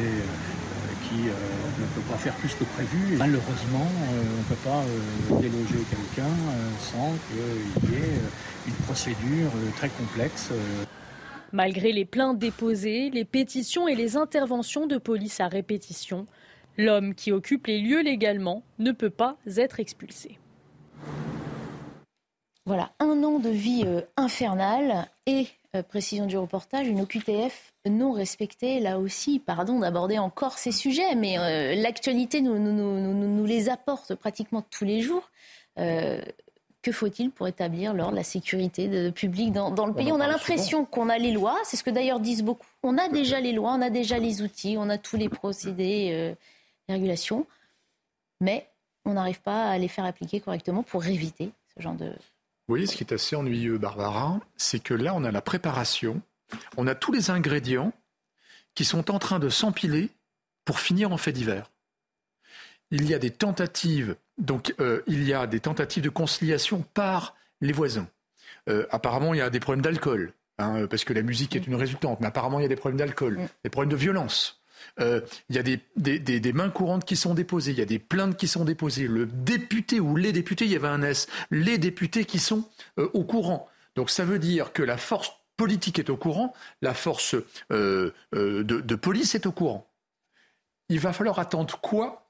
qui euh, ne peut pas faire plus que prévu. Malheureusement, euh, on ne peut pas euh, déloger quelqu'un sans qu'il y ait une procédure très complexe. Malgré les plaintes déposées, les pétitions et les interventions de police à répétition, l'homme qui occupe les lieux légalement ne peut pas être expulsé. Voilà, un an de vie infernale et, précision du reportage, une OQTF non respectés. Là aussi, pardon d'aborder encore ces sujets, mais euh, l'actualité nous, nous, les apporte pratiquement tous les jours. Euh, que faut-il pour établir l'ordre, la sécurité publique dans, le pays? On a l'impression qu'on a les lois, c'est ce que d'ailleurs disent beaucoup. On a déjà les lois, on a déjà les outils, on a tous les procédés, euh, les régulations, mais on n'arrive pas à les faire appliquer correctement pour éviter ce genre de... Vous voyez, ce qui est assez ennuyeux, Barbara, c'est que là, on a la préparation on a tous les ingrédients qui sont en train de s'empiler pour finir en fait divers. Il y a des tentatives, donc euh, il y a des tentatives de conciliation par les voisins. Euh, apparemment, il y a des problèmes d'alcool, hein, parce que la musique est une résultante, mais apparemment, il y a des problèmes d'alcool, des problèmes de violence. Euh, il y a des, mains courantes qui sont déposées, il y a des plaintes qui sont déposées. Le député ou les députés, il y avait un S, les députés qui sont au courant. Donc ça veut dire que la force politique est au courant, la force euh, euh, de, police est au courant. Il va falloir attendre quoi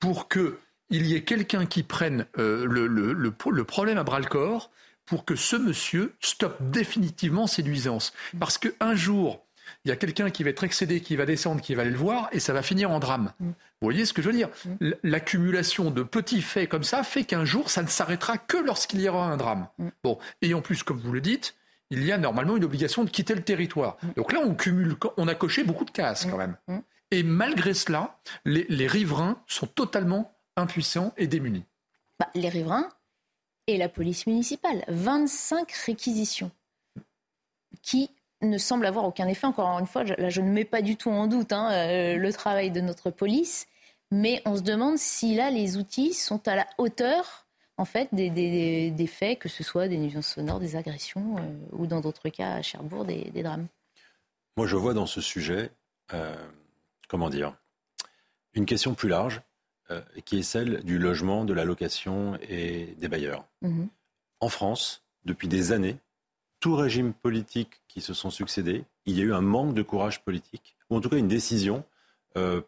pour qu'il y ait quelqu'un qui prenne euh, le, le, problème à bras le corps pour que ce monsieur stoppe définitivement ses nuisances. Parce qu'un jour, il y a quelqu'un qui va être excédé, qui va descendre, qui va aller le voir, et ça va finir en drame. Mm. Vous voyez ce que je veux dire mm. L'accumulation de petits faits comme ça fait qu'un jour, ça ne s'arrêtera que lorsqu'il y aura un drame. Mm. Bon, et en plus, comme vous le dites, il y a normalement une obligation de quitter le territoire. Donc là, on cumule, on a coché beaucoup de cases quand même. Et malgré cela, les, riverains sont totalement impuissants et démunis. Bah, les riverains et la police municipale, 25 réquisitions qui ne semblent avoir aucun effet. Encore une fois, là, je ne mets pas du tout en doute hein, euh, le travail de notre police, mais on se demande si là, les outils sont à la hauteur en fait, des, faits, que ce soit des nuisances sonores, des agressions, euh, ou dans d'autres cas, à Cherbourg, des, drames. Moi, je vois dans ce sujet, euh, comment dire, une question plus large, qui est celle du logement, de la location et des bailleurs. Mhm. En France, depuis des années, tout régime politique qui se sont succédés, il y a eu un manque de courage politique, ou en tout cas une décision, euh,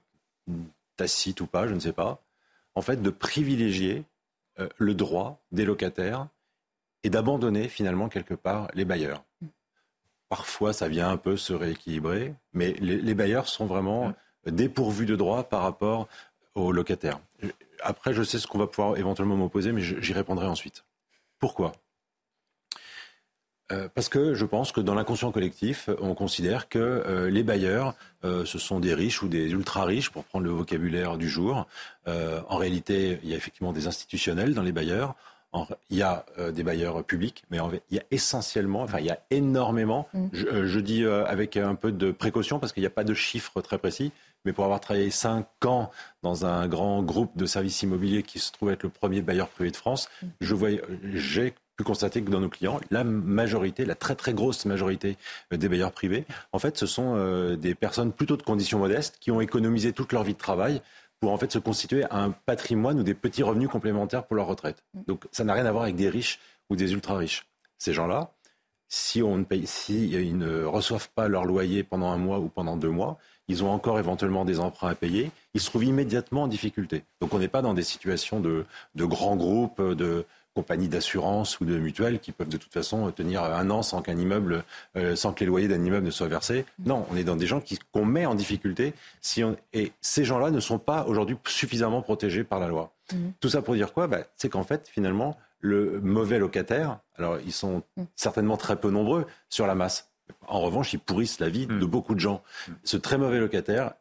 tacite ou pas, je ne sais pas, en fait, de privilégier euh, le droit des locataires et d'abandonner finalement quelque part les bailleurs. Parfois, ça vient un peu se rééquilibrer, mais les, bailleurs sont vraiment dépourvus de droits par rapport aux locataires. Après, je sais ce qu'on va pouvoir éventuellement m'opposer, mais j'y répondrai ensuite. Pourquoi? Euh, parce que je pense que dans l'inconscient collectif, on considère que euh, les bailleurs, euh, ce sont des riches ou des ultra-riches, pour prendre le vocabulaire du jour. en réalité, il y a effectivement des institutionnels dans les bailleurs. il y a des bailleurs publics, mais il y a essentiellement, enfin il y a énormément, mm. je, je, dis avec un peu de précaution parce qu'il n'y a pas de chiffres très précis, mais pour avoir travaillé cinq ans dans un grand groupe de services immobiliers qui se trouve être le premier bailleur privé de France, mm. je voyais, j'ai pu constater que dans nos clients, la majorité, la très très grosse majorité des bailleurs privés, en fait, ce sont euh, des personnes plutôt de conditions modestes qui ont économisé toute leur vie de travail pour en fait se constituer un patrimoine ou des petits revenus complémentaires pour leur retraite. Donc ça n'a rien à voir avec des riches ou des ultra riches. Ces gens-là, si on ne paye, si ils ne reçoivent pas leur loyer pendant un mois ou pendant deux mois, ils ont encore éventuellement des emprunts à payer, ils se trouvent immédiatement en difficulté. Donc on n'est pas dans des situations de, de grands groupes, de, compagnies d'assurance ou de mutuelles qui peuvent de toute façon tenir un an sans qu'un immeuble, euh, sans que les loyers d'un immeuble ne soient versés. Non, on est dans des gens qu'on met en difficulté si on, et ces gens-là ne sont pas aujourd'hui suffisamment protégés par la loi. Mmh. Tout ça pour dire quoi? Bah, C'est qu'en fait, finalement, le mauvais locataire, alors ils sont mmh. certainement très peu nombreux sur la masse. En revanche, ils pourrissent la vie de mmh. beaucoup de gens. Ce très mauvais locataire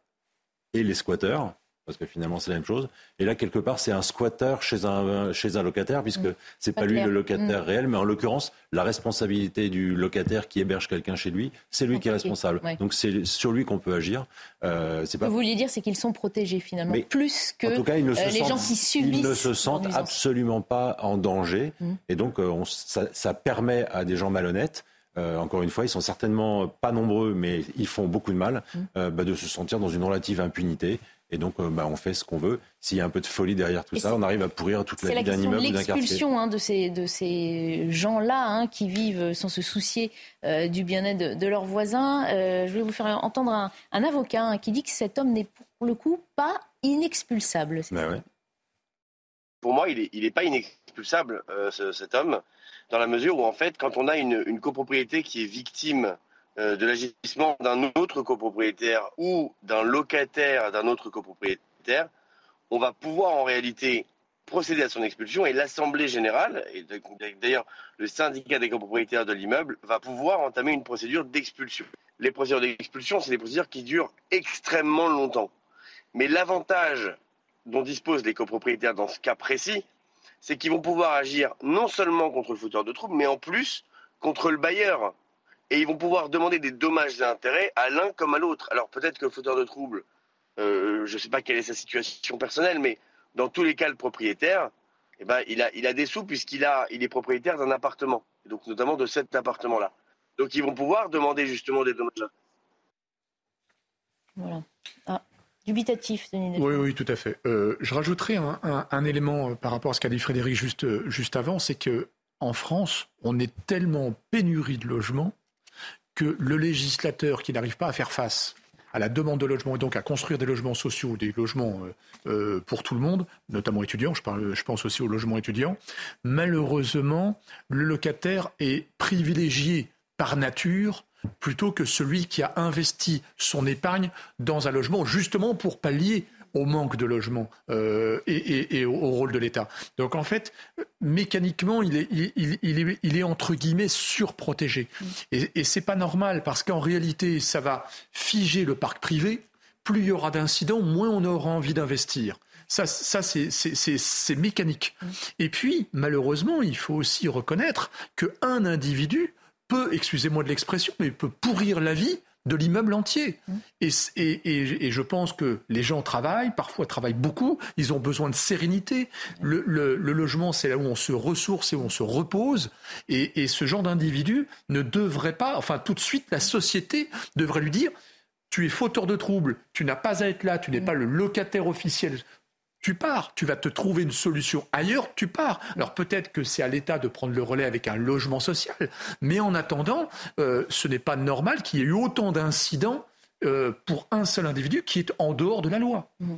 et les squatteurs, parce que finalement c'est la même chose. Et là, quelque part, c'est un squatteur chez un, chez un locataire, puisque mmh. c'est pas, lui le locataire mmh. réel, mais en l'occurrence, la responsabilité du locataire qui héberge quelqu'un chez lui, c'est lui qui est responsable. Donc c'est sur lui qu'on peut agir. Euh, c'est pas... Ce que vous vouliez dire, c'est qu'ils sont protégés finalement, plus que en tout cas, ils ne se euh, les gens qui subissent. Ils ne se sentent absolument pas en danger, mmh. et donc euh, on, ça, ça, permet à des gens malhonnêtes euh, encore une fois, ils sont certainement pas nombreux, mais ils font beaucoup de mal, bah, de se sentir dans une relative impunité et donc, euh, bah, on fait ce qu'on veut. S'il y a un peu de folie derrière tout ça, on arrive à pourrir toute la vie d'un immeuble ou d'un quartier. C'est l'expulsion de ces, de ces gens-là hein, qui vivent sans se soucier euh, du bien-être de, leurs voisins. Euh, je vais vous faire entendre un, avocat hein, qui dit que cet homme n'est pour le coup pas inexpulsable. Bah pour moi, il n'est il est pas inexpulsable, cet homme, dans la mesure où, en fait, quand on a une, une copropriété qui est victime euh, de l'agissement d'un autre copropriétaire ou d'un locataire d'un autre copropriétaire, on va pouvoir en réalité procéder à son expulsion et l'Assemblée générale, et d'ailleurs le syndicat des copropriétaires de l'immeuble, va pouvoir entamer une procédure d'expulsion. Les procédures d'expulsion, c'est des procédures qui durent extrêmement longtemps. Mais l'avantage dont disposent les copropriétaires dans ce cas précis, c'est qu'ils vont pouvoir agir non seulement contre le fauteur de troubles, mais en plus contre le bailleur et ils vont pouvoir demander des dommages et intérêts à l'un comme à l'autre. Alors peut-être que le fauteur de trouble, euh, je ne sais pas quelle est sa situation personnelle, mais dans tous les cas, le propriétaire, eh ben, il, a, il a des sous puisqu'il a, il est propriétaire d'un appartement, donc notamment de cet appartement-là. Donc ils vont pouvoir demander justement des dommages. Voilà. Ah, dubitatif, Denis. Oui, oui, tout à fait. Euh, je rajouterai un, élément euh, par rapport à ce qu'a dit Frédéric juste, juste avant, c'est que en France, on est tellement pénurie de logements que le législateur qui n'arrive pas à faire face à la demande de logement et donc à construire des logements sociaux, des logements euh, euh, pour tout le monde, notamment étudiants, je, je pense aussi aux logements étudiants, malheureusement, le locataire est privilégié par nature plutôt que celui qui a investi son épargne dans un logement justement pour pallier au manque de logement euh, et, au, rôle de l'État. Donc en fait, mécaniquement, il est, il, est, entre guillemets surprotégé. Et, et c'est pas normal parce qu'en réalité, ça va figer le parc privé. Plus il y aura d'incidents, moins on aura envie d'investir. Ça, ça c'est mécanique. Et puis, malheureusement, il faut aussi reconnaître qu'un individu peut, excusez-moi de l'expression, mais peut pourrir la vie de l'immeuble entier. Mmh. Et, et, et, je pense que les gens travaillent, parfois travaillent beaucoup, ils ont besoin de sérénité. Le, le, le logement, c'est là où on se ressource et où on se repose. Et, et ce genre d'individu ne devrait pas, enfin tout de suite, la société devrait lui dire, tu es fauteur de troubles, tu n'as pas à être là, tu n'es mmh. pas le locataire officiel tu pars. Tu vas te trouver une solution ailleurs, tu pars. Alors peut-être que c'est à l'État de prendre le relais avec un logement social, mais en attendant, euh, ce n'est pas normal qu'il y ait eu autant d'incidents euh, pour un seul individu qui est en dehors de la loi. Mmh.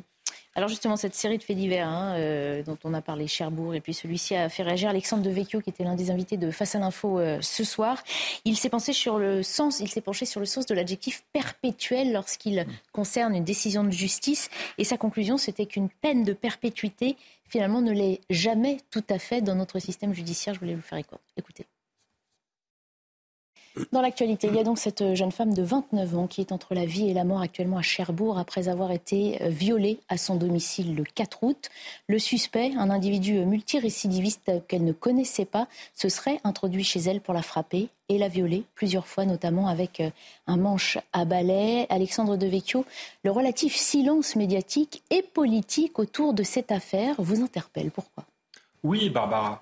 Alors justement, cette série de faits divers hein, euh, dont on a parlé, Cherbourg, et puis celui-ci a fait réagir Alexandre Devecchio, qui était l'un des invités de Face à l'info euh, ce soir. Il s'est penché sur le sens, il s'est penché sur le sens de l'adjectif perpétuel lorsqu'il concerne une décision de justice. Et sa conclusion, c'était qu'une peine de perpétuité, finalement, ne l'est jamais tout à fait dans notre système judiciaire. Je voulais vous faire écouter. Dans l'actualité, il y a donc cette jeune femme de 29 ans qui est entre la vie et la mort actuellement à Cherbourg après avoir été euh, violée à son domicile le 4 août. Le suspect, un individu multirécidiviste qu'elle ne connaissait pas, se serait introduit chez elle pour la frapper et la violer plusieurs fois, notamment avec euh, un manche à balai. Alexandre Devecchio, le relatif silence médiatique et politique autour de cette affaire vous interpelle. Pourquoi? Oui, Barbara.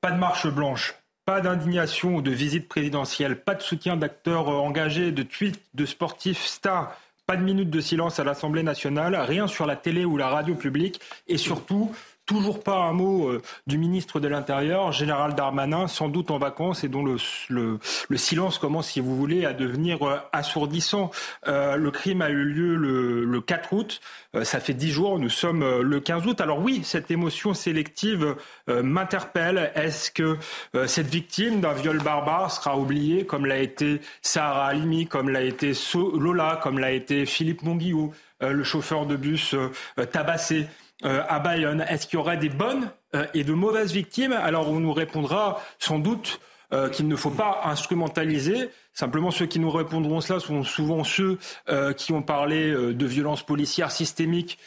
Pas de marche blanche pas d'indignation ou de visite présidentielle, pas de soutien d'acteurs euh, engagés, de tweets de sportifs stars, pas de minute de silence à l'Assemblée nationale, rien sur la télé ou la radio publique. Et surtout Toujours pas un mot euh, du ministre de l'Intérieur, général Darmanin, sans doute en vacances et dont le, le, le silence commence, si vous voulez, à devenir euh, assourdissant. Euh, le crime a eu lieu le, le 4 août. ça fait dix jours, nous sommes le 15 août. Alors oui, cette émotion sélective m'interpelle. Est-ce que cette victime d'un viol barbare sera oubliée comme l'a été Sarah Halimi, comme l'a été Lola, comme l'a été Philippe Monguillot, le chauffeur de bus tabassé? Euh, à Bayonne Est-ce qu'il y aurait des bonnes euh, et de mauvaises victimes? Alors on nous répondra sans doute euh, qu'il ne faut pas instrumentaliser. Simplement, ceux qui nous répondront cela sont souvent ceux qui ont parlé de violences policières systémiques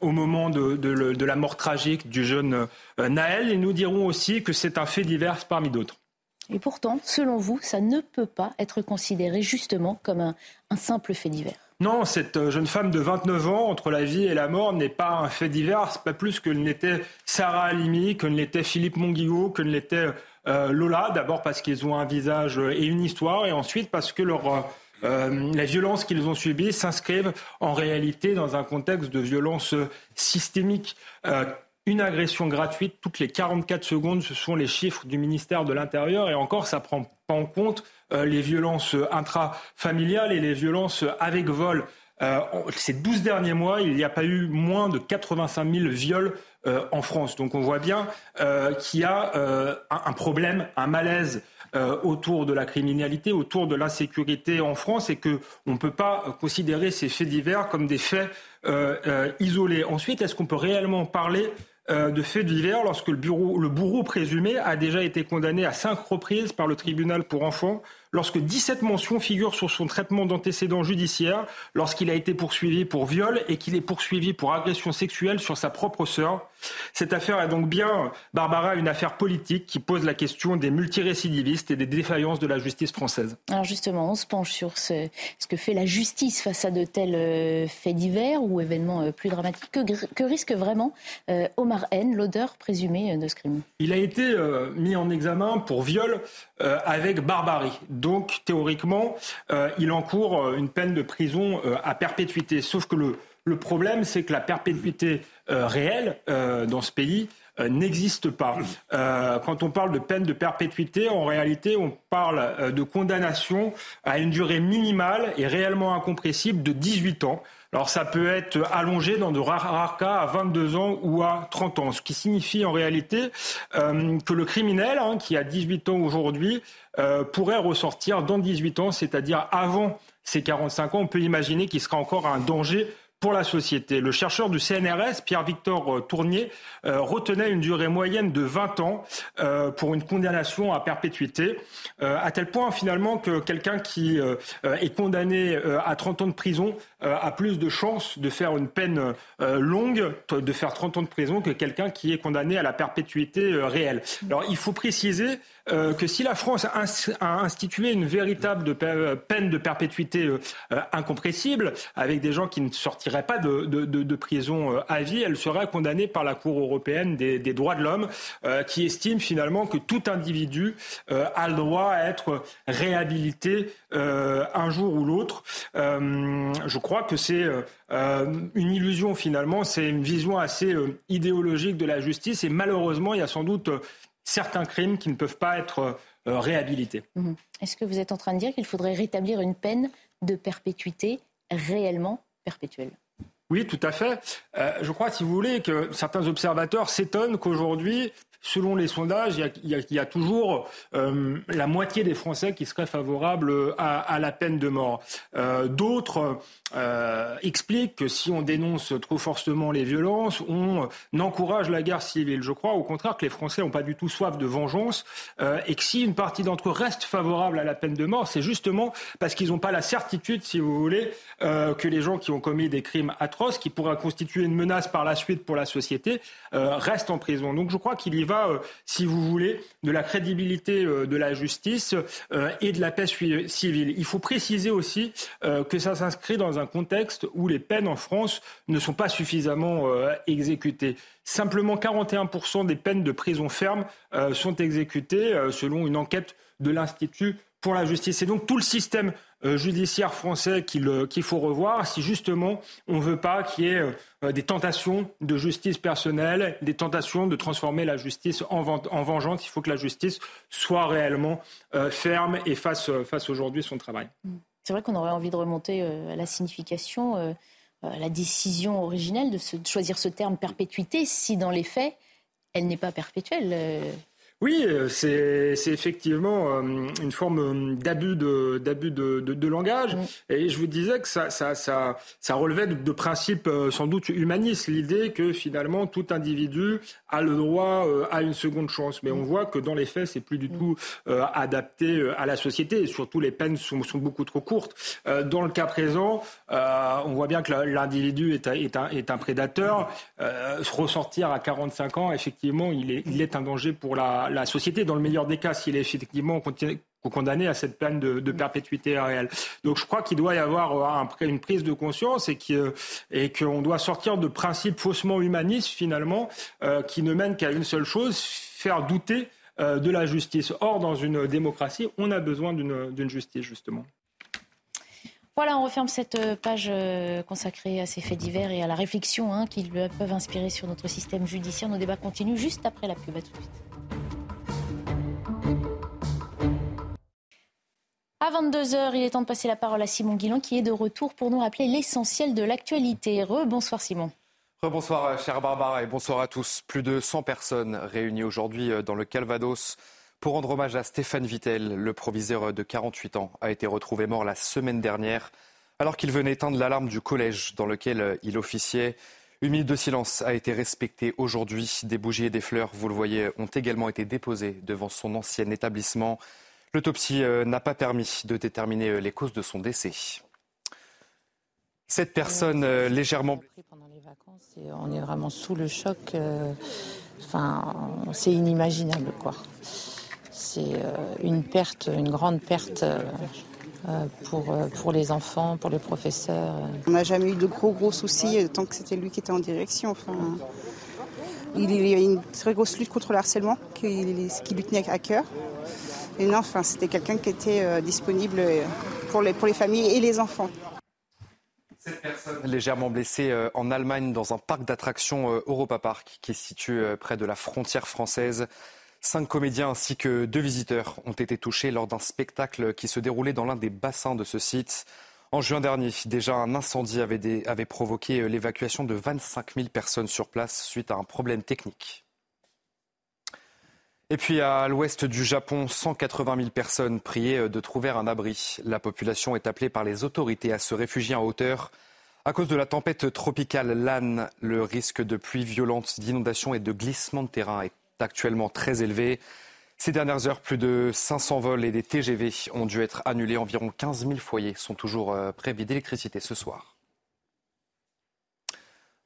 au moment de, la mort tragique du jeune Naël. Et nous dirons aussi que c'est un fait divers parmi d'autres. Et pourtant, selon vous, ça ne peut pas être considéré justement comme un simple fait divers. Non, cette euh, jeune femme de 29 ans, entre la vie et la mort, n'est pas un fait divers. Pas plus que ne l'était Sarah Halimi, que ne l'était Philippe Monguillot, que ne l'était euh, Lola. D'abord parce qu'ils ont un visage et une histoire, et ensuite parce que leur, euh, les violences qu'ils ont subies s'inscrivent en réalité dans un contexte de violence systémique. une agression gratuite toutes les 44 secondes, ce sont les chiffres du ministère de l'Intérieur, et encore, ça prend pas en compte les violences intrafamiliales et les violences avec vol. Euh, ces 12 derniers mois, il n'y a pas eu moins de 85 000 viols euh, en France. Donc on voit bien qu'il y a un, problème, un malaise autour de la criminalité, autour de l'insécurité en France et qu'on ne peut pas considérer ces faits divers comme des faits isolés. Ensuite, est-ce qu'on peut réellement parler euh, de faits divers lorsque le, bureau, le bourreau présumé a déjà été condamné à cinq reprises par le tribunal pour enfants lorsque 17 mentions figurent sur son traitement d'antécédents judiciaires, lorsqu'il a été poursuivi pour viol et qu'il est poursuivi pour agression sexuelle sur sa propre sœur. Cette affaire est donc bien, Barbara, une affaire politique qui pose la question des multirécidivistes et des défaillances de la justice française. Alors justement, on se penche sur ce, que fait la justice face à de tels euh, faits divers ou événements euh, plus dramatiques. Que, risque vraiment euh, Omar N, l'odeur présumée de ce crime? Il a été mis en examen pour viol avec barbarie. Donc, théoriquement, il encourt une peine de prison à perpétuité. Sauf que le, problème, c'est que la perpétuité réelle dans ce pays n'existe pas. quand on parle de peine de perpétuité, en réalité, on parle de condamnation à une durée minimale et réellement incompressible de 18 ans. Alors ça peut être allongé dans de rares, cas à 22 ans ou à 30 ans, ce qui signifie en réalité euh, que le criminel, hein, qui a 18 ans aujourd'hui, euh, pourrait ressortir dans 18 ans, c'est-à-dire avant ses 45 ans. On peut imaginer qu'il sera encore un danger pour la société. Le chercheur du CNRS, Pierre-Victor euh, Tournier, euh, retenait une durée moyenne de 20 ans euh, pour une condamnation à perpétuité, à tel point finalement que quelqu'un qui est condamné à 30 ans de prison a plus de chances de faire une peine longue, de faire 30 ans de prison, que quelqu'un qui est condamné à la perpétuité réelle. Alors il faut préciser que si la France a institué une véritable peine de perpétuité incompressible, avec des gens qui ne sortiraient pas de, prison euh, à vie, elle serait condamnée par la Cour européenne des, droits de l'homme, euh, qui estime finalement que tout individu euh, a le droit à être réhabilité un jour ou l'autre. je crois que c'est une illusion finalement, c'est une vision assez idéologique de la justice et malheureusement, il y a sans doute certains crimes qui ne peuvent pas être réhabilités. Mmh. Est-ce que vous êtes en train de dire qu'il faudrait rétablir une peine de perpétuité réellement perpétuelle? Oui, tout à fait. Euh, je crois, si vous voulez, que certains observateurs s'étonnent qu'aujourd'hui, selon les sondages, il y a, toujours euh, la moitié des Français qui seraient favorables à, la peine de mort. Euh, d'autres euh, expliquent que si on dénonce trop fortement les violences, on encourage la guerre civile. Je crois au contraire que les Français n'ont pas du tout soif de vengeance et que si une partie d'entre eux reste favorable à la peine de mort, c'est justement parce qu'ils n'ont pas la certitude, si vous voulez, que les gens qui ont commis des crimes atroces, qui pourraient constituer une menace par la suite pour la société, restent en prison. Donc je crois qu'il y va euh, si vous voulez, de la crédibilité euh, de la justice euh, et de la paix civile. Il faut préciser aussi que ça s'inscrit dans un contexte où les peines en France ne sont pas suffisamment exécutées. Simplement 41% des peines de prison ferme sont exécutées selon une enquête de l'Institut pour la justice. C'est donc tout le système judiciaire français qu'il faut revoir si justement on ne veut pas qu'il y ait euh, des tentations de justice personnelle, des tentations de transformer la justice en, vengeance. Il faut que la justice soit réellement euh, ferme et fasse, fasse aujourd'hui son travail. C'est vrai qu'on aurait envie de remonter à la signification, à la décision originelle de, choisir ce terme perpétuité si dans les faits, elle n'est pas perpétuelle. Oui, euh, c'est effectivement euh, une forme euh, d'abus de, d'abus de, langage. Et je vous disais que ça, ça, ça, ça relevait de, principes sans doute humanistes, l'idée que finalement tout individu a le droit à une seconde chance. Mais on voit que dans les faits, c'est plus du tout adapté à la société et surtout les peines sont, sont beaucoup trop courtes. Dans le cas présent, on voit bien que l'individu est, est, un, est un prédateur. ressortir à 45 ans, effectivement, il est, il est un danger pour la la société, dans le meilleur des cas, s'il est effectivement condamné à cette peine de, perpétuité réelle. Donc je crois qu'il doit y avoir euh, une prise de conscience et qu'on doit sortir de principes faussement humanistes finalement euh, qui ne mènent qu'à une seule chose, faire douter euh, de la justice. Or, dans une démocratie, on a besoin d'une justice justement. Voilà, on referme cette page consacrée à ces faits divers et à la réflexion hein, qu'ils peuvent inspirer sur notre système judiciaire. Nos débats continuent juste après la pub. À tout de suite. À 22h, il est temps de passer la parole à Simon Guillon qui est de retour pour nous rappeler l'essentiel de l'actualité. Rebonsoir Simon. Rebonsoir euh, chère Barbara et bonsoir à tous. Plus de 100 personnes réunies aujourd'hui euh, dans le Calvados pour rendre hommage à Stéphane Vittel. Le proviseur euh, de 48 ans a été retrouvé mort la semaine dernière alors qu'il venait éteindre l'alarme du collège dans lequel il officiait. Une minute de silence a été respectée aujourd'hui. Des bougies et des fleurs, vous le voyez, ont également été déposées devant son ancien établissement. L'autopsie euh, n'a pas permis de déterminer euh, les causes de son décès. Cette personne euh, légèrement. Pendant les vacances, on est vraiment sous le choc. Enfin, c'est inimaginable, quoi. C'est une perte, une grande perte pour, pour les enfants, pour les professeurs. On n'a jamais eu de gros, gros soucis tant que c'était lui qui était en direction. Enfin, il y a une très grosse lutte contre le harcèlement qui, qui lui tenait à cœur. Non, c'était quelqu'un qui était euh, disponible euh, pour les, familles et les enfants. Sept personnes légèrement blessées euh, en Allemagne dans un parc d'attractions Europa Park qui est situé près de la frontière française. Cinq comédiens ainsi que deux visiteurs ont été touchés lors d'un spectacle qui se déroulait dans l'un des bassins de ce site. En juin dernier, déjà un incendie avait, avait provoqué l'évacuation de 25 000 personnes sur place suite à un problème technique. Et puis à l'ouest du Japon, 180 000 personnes priaient de trouver un abri. La population est appelée par les autorités à se réfugier en hauteur. À cause de la tempête tropicale Lan, le risque de pluies violentes, d'inondations et de glissements de terrain est actuellement très élevé. Ces dernières heures, plus de 500 vols et des TGV ont dû être annulés. Environ 15 000 foyers sont toujours euh, prévis d'électricité ce soir.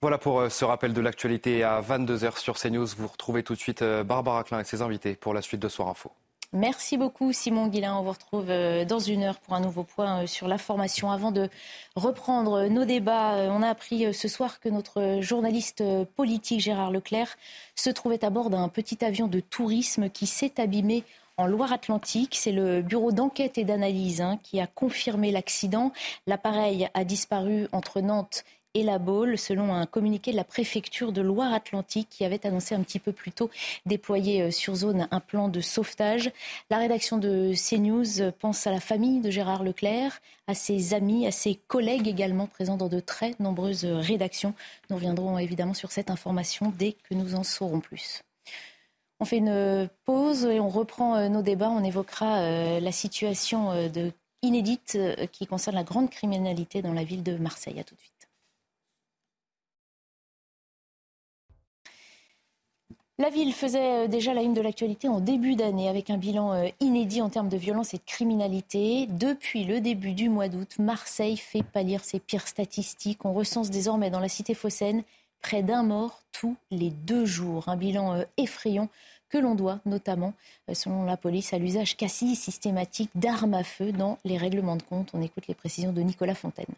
Voilà pour euh, ce rappel de l'actualité à 22h sur CNews. Vous retrouvez tout de suite euh, Barbara Klein et ses invités pour la suite de Soir Info. Merci beaucoup Simon Guillain. On vous retrouve euh, dans une heure pour un nouveau point sur la formation. Avant de reprendre nos débats, on a appris ce soir que notre journaliste politique Gérard Leclerc se trouvait à bord d'un petit avion de tourisme qui s'est abîmé en Loire-Atlantique. C'est le bureau d'enquête et d'analyse hein, qui a confirmé l'accident. L'appareil a disparu entre Nantes et la Baule, selon un communiqué de la préfecture de Loire-Atlantique qui avait annoncé un petit peu plus tôt déployer euh, sur zone un plan de sauvetage. La rédaction de CNews pense à la famille de Gérard Leclerc, à ses amis, à ses collègues également présents dans de très nombreuses rédactions. Nous reviendrons évidemment sur cette information dès que nous en saurons plus. On fait une pause et on reprend euh, nos débats. On évoquera euh, la situation inédite qui concerne la grande criminalité dans la ville de Marseille. À tout de suite. La ville faisait euh, déjà la une de l'actualité en début d'année avec un bilan euh, inédit en termes de violence et de criminalité. Depuis le début du mois d'août, Marseille fait pâlir ses pires statistiques. On recense désormais dans la cité phocéenne près d'un mort tous les deux jours. Un bilan euh, effrayant que l'on doit notamment, selon la police, à l'usage quasi systématique d'armes à feu dans les règlements de compte. On écoute les précisions de Nicolas Fontaine.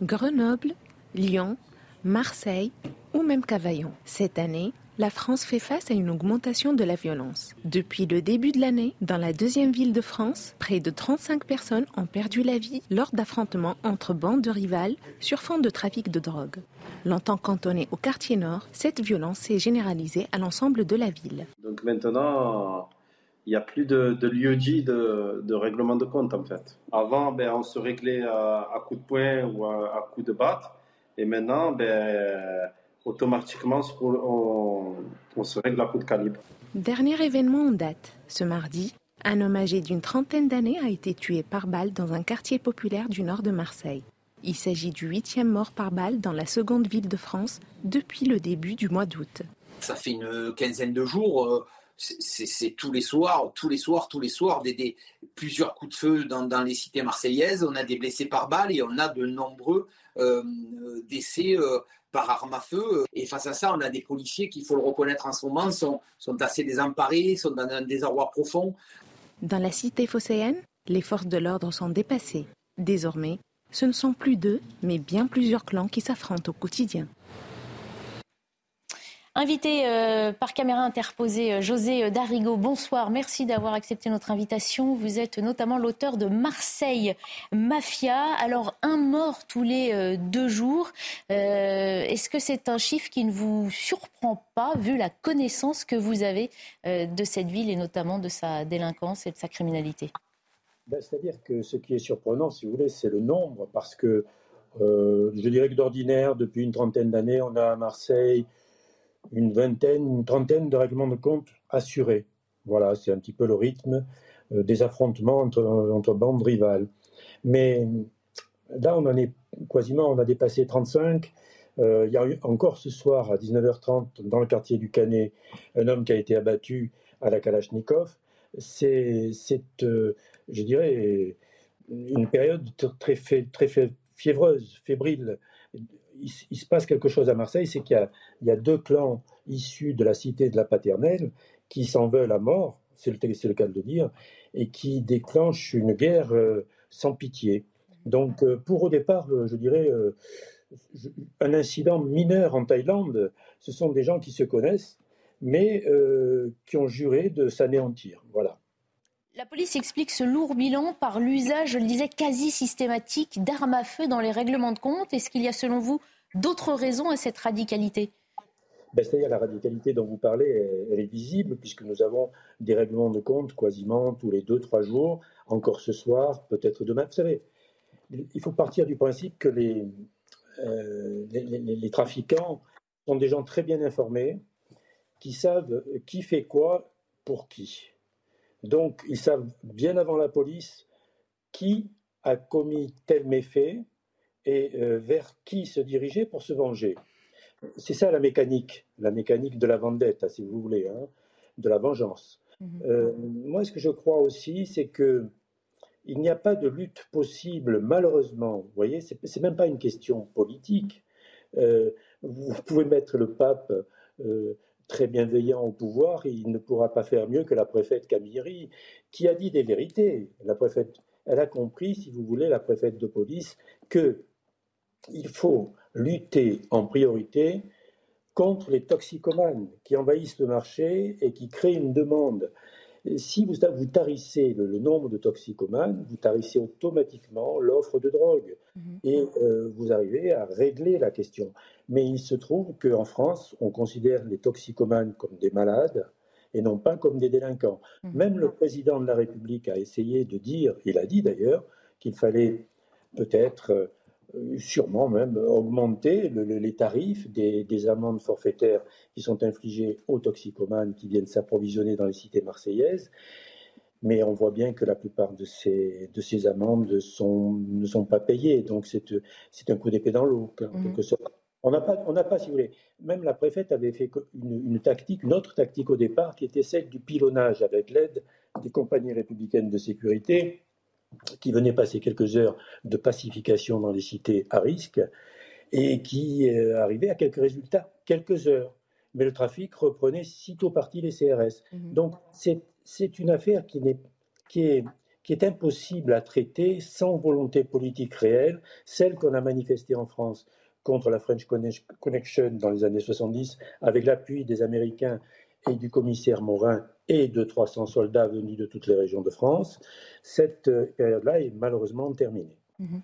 Grenoble, Lyon, Marseille ou même Cavaillon. Cette année, la France fait face à une augmentation de la violence. Depuis le début de l'année, dans la deuxième ville de France, près de 35 personnes ont perdu la vie lors d'affrontements entre bandes de rivales sur fond de trafic de drogue. Longtemps cantonnée au quartier nord, cette violence s'est généralisée à l'ensemble de la ville. Donc maintenant, il n'y a plus de, lieu dit de, règlement de compte en fait. Avant, ben, on se réglait à, coups de poing ou à, à coups de batte. Et maintenant, ben, automatiquement, on, se règle à coup de calibre. Dernier événement en date, ce mardi, un homme âgé d'une trentaine d'années a été tué par balle dans un quartier populaire du nord de Marseille. Il s'agit du huitième mort par balle dans la seconde ville de France depuis le début du mois d'août. Ça fait une quinzaine de jours. Euh, c'est tous les soirs, tous les soirs, tous les soirs, des, plusieurs coups de feu dans, dans, les cités marseillaises. On a des blessés par balle et on a de nombreux euh, décès euh, par arme à feu. Et face à ça, on a des policiers qui, il faut le reconnaître en ce moment, sont, assez désemparés, sont dans un désarroi profond. Dans la cité phocéenne, les forces de l'ordre sont dépassées. Désormais, ce ne sont plus deux, mais bien plusieurs clans qui s'affrontent au quotidien. Invité euh, par caméra interposée, euh, José Darigo, bonsoir. Merci d'avoir accepté notre invitation. Vous êtes notamment l'auteur de Marseille Mafia. Alors, un mort tous les euh, deux jours. Est-ce que c'est un chiffre qui ne vous surprend pas, vu la connaissance que vous avez de cette ville et notamment de sa délinquance et de sa criminalité? Ben, C'est-à-dire que ce qui est surprenant, si vous voulez, c'est le nombre. Parce que je dirais que d'ordinaire, depuis une trentaine d'années, on a à Marseille une vingtaine, une trentaine de règlements de compte assurés. Voilà, c'est un petit peu le rythme euh, des affrontements entre, entre, bandes rivales. Mais là, on en est quasiment, on a dépassé 35. Euh, il y a eu encore ce soir à 19h30 dans le quartier du Canet un homme qui a été abattu à la Kalachnikov. C'est, euh, je dirais, une période très, très fiévreuse, fébrile il, se passe quelque chose à Marseille, c'est qu'il y, a deux clans issus de la cité de la paternelle qui s'en veulent à mort, c'est le, cas de le dire, et qui déclenchent une guerre euh, sans pitié. Donc, euh, pour au départ, euh, je dirais, un incident mineur en Thaïlande, ce sont des gens qui se connaissent, mais qui ont juré de s'anéantir. Voilà. La police explique ce lourd bilan par l'usage, je le disais, quasi systématique d'armes à feu dans les règlements de compte. Est-ce qu'il y a, selon vous, d'autres raisons à cette radicalité? Ben, C'est-à-dire la radicalité dont vous parlez, elle, est visible puisque nous avons des règlements de compte quasiment tous les deux, trois jours, encore ce soir, peut-être demain. Vous savez, il faut partir du principe que les, euh, les trafiquants sont des gens très bien informés, qui savent qui fait quoi pour qui. Donc, ils savent bien avant la police qui a commis tel méfait et euh, vers qui se diriger pour se venger. C'est ça la mécanique, la mécanique de la vendetta, si vous voulez, hein, de la vengeance. Mhm. Euh, moi, ce que je crois aussi, c'est que il n'y a pas de lutte possible, malheureusement. Vous voyez, c'est même pas une question politique. Euh, vous pouvez mettre le pape très bienveillant au pouvoir, il ne pourra pas faire mieux que la préfète Camilleri, qui a dit des vérités. La préfète, elle a compris, si vous voulez, la préfète de police, que il faut lutter en priorité contre les toxicomanes qui envahissent le marché et qui créent une demande si vous, vous tarissez le, nombre de toxicomanes, vous tarissez automatiquement l'offre de drogue mhm. et euh, vous arrivez à régler la question. Mais il se trouve qu'en France, on considère les toxicomanes comme des malades et non pas comme des délinquants. Mhm. Même le président de la République a essayé de dire, il a dit d'ailleurs, qu'il fallait peut-être euh, sûrement même augmenter les tarifs des, amendes forfaitaires qui sont infligées aux toxicomanes qui viennent s'approvisionner dans les cités marseillaises. Mais on voit bien que la plupart de ces, de ces amendes sont, ne sont pas payées. Donc c'est un coup d'épée dans l'eau, mmh. On n'a pas, on pas, si vous voulez, même la préfète avait fait une, une, tactique, une autre tactique au départ, qui était celle du pilonnage avec l'aide des compagnies républicaines de sécurité qui venait passer quelques heures de pacification dans les cités à risque et qui euh, arrivait à quelques résultats, quelques heures. Mais le trafic reprenait sitôt parti les CRS. Mhm. Donc c'est une affaire qui, est, qui, est, qui est impossible à traiter sans volonté politique réelle, celle qu'on a manifestée en France contre la French Connection dans les années 70, avec l'appui des Américains et du commissaire Morin et de 300 soldats venus de toutes les régions de France. Cette euh, période-là est malheureusement terminée. Mhm.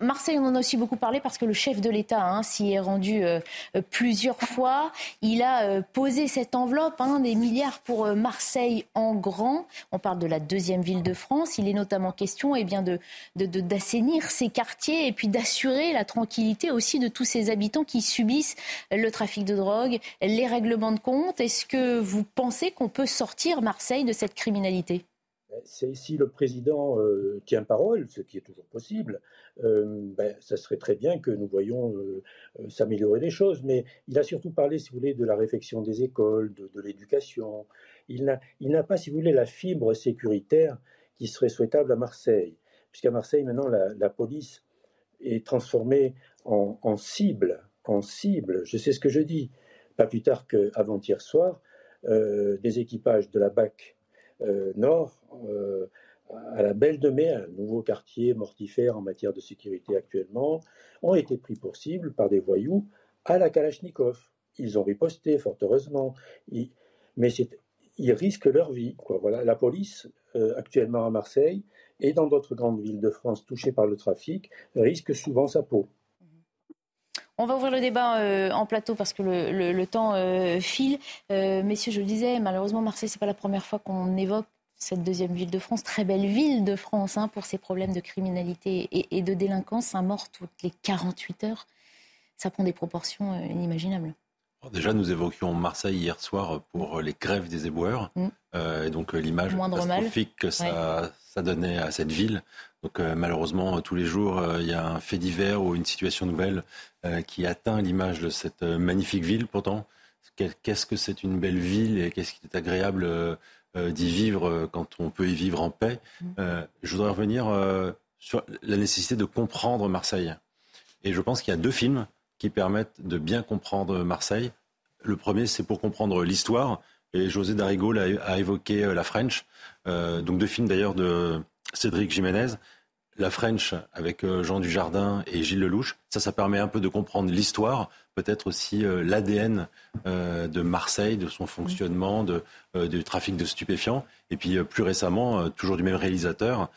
Marseille, on en a aussi beaucoup parlé parce que le chef de l'État hein, s'y est rendu euh, euh, plusieurs fois. Il a euh, posé cette enveloppe, hein, des milliards pour Marseille en grand. On parle de la deuxième ville de France. Il est notamment question eh de, d'assainir ces quartiers et puis d'assurer la tranquillité aussi de tous ces habitants qui subissent le trafic de drogue, les règlements de compte. Est-ce que vous pensez qu'on peut sortir Marseille de cette criminalité? Si le président tient parole, ce qui est toujours possible, euh, ben, ça serait très bien que nous voyions euh, euh, s'améliorer les choses. Mais il a surtout parlé, si vous voulez, de la réflexion des écoles, de, l'éducation. Il n'a pas, si vous voulez, la fibre sécuritaire qui serait souhaitable à Marseille. Puisqu'à Marseille, maintenant, la, police est transformée en, cible. En cible, je sais ce que je dis. Pas plus tard qu'avant-hier soir, des équipages de la BAC Nord à la Belle de Mai, un nouveau quartier mortifère en matière de sécurité actuellement, ont été pris pour cible par des voyous à la Kalachnikov. Ils ont riposté, fort heureusement, mais ils risquent leur vie. La police, euh, actuellement à Marseille et dans d'autres grandes villes de France touchées par le trafic, risque souvent sa peau. On va ouvrir le débat euh, en plateau parce que le, temps euh, file. messieurs, je le disais, malheureusement, Marseille, ce n'est pas la première fois qu'on évoque cette deuxième ville de France, très belle ville de France hein, pour ses problèmes de criminalité et, de délinquance, un mort toutes les 48 heures, ça prend des proportions euh, inimaginables. Déjà, nous évoquions Marseille hier soir pour les grèves des éboueurs, mm. euh, et donc euh, l'image catastrophique que ça, ça, donnait à cette ville. Donc malheureusement, tous les jours, il y a un fait divers ou une situation nouvelle qui atteint l'image de cette magnifique ville. Pourtant, qu'est-ce que c'est une belle ville et qu'est-ce qui est agréable euh, d'y vivre euh, quand on peut y vivre en paix? Mm. Euh, je voudrais revenir sur la nécessité de comprendre Marseille. Et je pense qu'il y a deux films qui permettent de bien comprendre Marseille. Le premier, c'est pour comprendre l'histoire. Et José Darigo a, évoqué La French. donc deux films d'ailleurs de Cédric Jiménez. la French avec Jean Dujardin et Gilles Lelouch. Ça, ça permet un peu de comprendre l'histoire, peut-être aussi l'ADN de Marseille, de son fonctionnement, de, du trafic de stupéfiants. Et puis plus récemment, toujours du même réalisateur,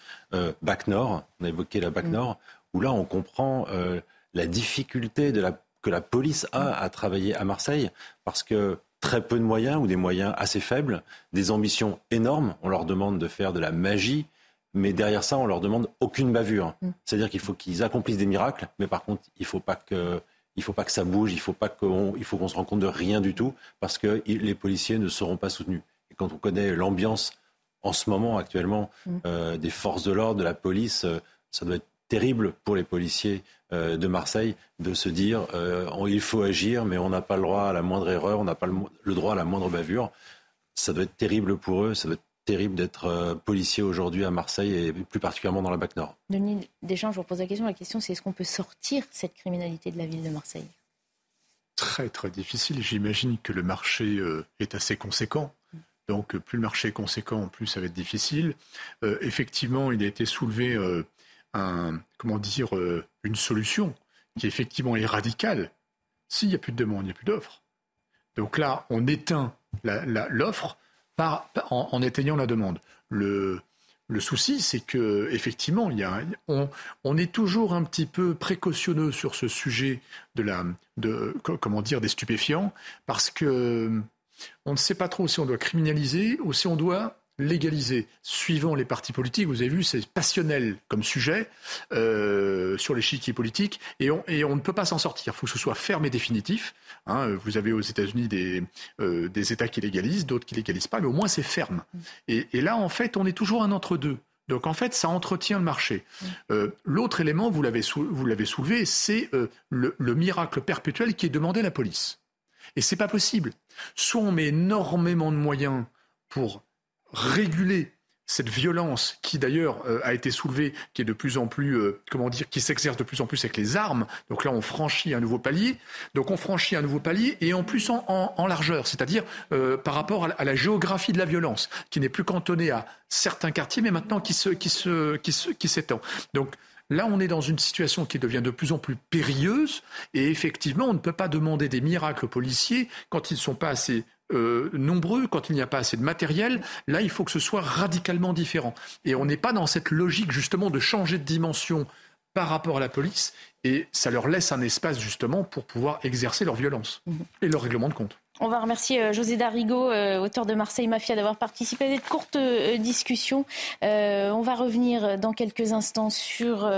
Bac Nord, on a évoqué la Bac mm. Nord, où là on comprend la difficulté de la, que la police a à travailler à Marseille, parce que très peu de moyens ou des moyens assez faibles, des ambitions énormes. On leur demande de faire de la magie, mais derrière ça, on leur demande aucune bavure. Mm. C'est-à-dire qu'il faut qu'ils accomplissent des miracles, mais par contre, il faut pas que il faut pas que ça bouge, il faut pas qu'on, il faut qu'on se rende compte de rien du tout, parce que les policiers ne seront pas soutenus. Et quand on connaît l'ambiance en ce moment actuellement mm. euh, des forces de l'ordre, de la police, euh, ça doit être terrible pour les policiers de Marseille de se dire euh, il faut agir, mais on n'a pas le droit à la moindre erreur, on n'a pas le, droit à la moindre bavure. Ça doit être terrible pour eux, ça doit être terrible d'être euh, policier aujourd'hui à Marseille et plus particulièrement dans la BAC Nord. Denis Deschamps, je vous pose la question. La question, c'est est-ce qu'on peut sortir cette criminalité de la ville de Marseille? Très, très difficile. J'imagine que le marché est assez conséquent. Donc, plus le marché est conséquent, plus ça va être difficile. effectivement, il a été soulevé comment dire, euh, solution qui effectivement est radicale. S'il n'y a plus de demande, il n'y a plus d'offre. Donc là, on éteint l'offre en, éteignant la demande. Le, souci, c'est que effectivement, a, on, est toujours un petit peu précautionneux sur ce sujet de la, de, comment dire, des stupéfiants, parce que on ne sait pas trop si on doit criminaliser ou si on doit légaliser, suivant les partis politiques. Vous avez vu, c'est passionnel comme sujet euh, sur l'échiquier politique, et on, et on ne peut pas s'en sortir. Il faut que ce soit ferme et définitif. Hein. vous avez aux États-Unis des, euh, des États qui légalisent, d'autres qui légalisent pas, mais au moins c'est ferme. Et, là, en fait, on est toujours un entre-deux. Donc en fait, ça entretient le marché. Euh, L'autre élément, vous l'avez soulevé, c'est le, le miracle perpétuel qui est demandé à la police. Et c'est pas possible. Soit on met énormément de moyens pour réguler cette violence qui d'ailleurs euh, a été soulevée, qui est de plus en plus, euh, comment dire, qui s'exerce de plus en plus avec les armes. Donc là, on franchit un nouveau palier. Donc on franchit un nouveau palier et en plus en, largeur, c'est-à-dire euh, par rapport à, la géographie de la violence, qui n'est plus cantonnée à certains quartiers, mais maintenant qui se, qui se, qui se, qui s'étend. Donc Là, on est dans une situation qui devient de plus en plus périlleuse et effectivement, on ne peut pas demander des miracles aux policiers quand ils ne sont pas assez euh, nombreux, quand il n'y a pas assez de matériel, là, il faut que ce soit radicalement différent. Et on n'est pas dans cette logique justement de changer de dimension par rapport à la police, et ça leur laisse un espace justement pour pouvoir exercer leur violence mhm. et leur règlement de compte. On va remercier euh, José Darigo, euh, auteur de Marseille Mafia, d'avoir participé à cette courte euh, discussion. on va revenir dans quelques instants sur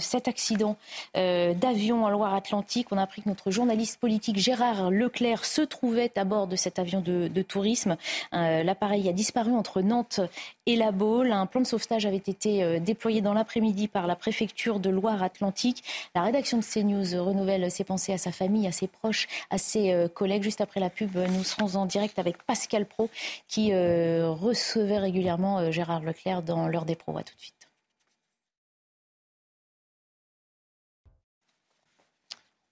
cet accident d'avion en Loire-Atlantique. On a appris que notre journaliste politique Gérard Leclerc se trouvait à bord de cet avion de, de tourisme. L'appareil a disparu entre Nantes et La Baule. Un plan de sauvetage avait été déployé dans l'après-midi par la préfecture de Loire-Atlantique. La rédaction de CNews renouvelle ses pensées à sa famille, à ses proches, à ses collègues. Juste après la pub, nous serons en direct avec Pascal Pro qui euh, recevait régulièrement euh, Gérard Leclerc dans l'heure des pros. À tout de suite.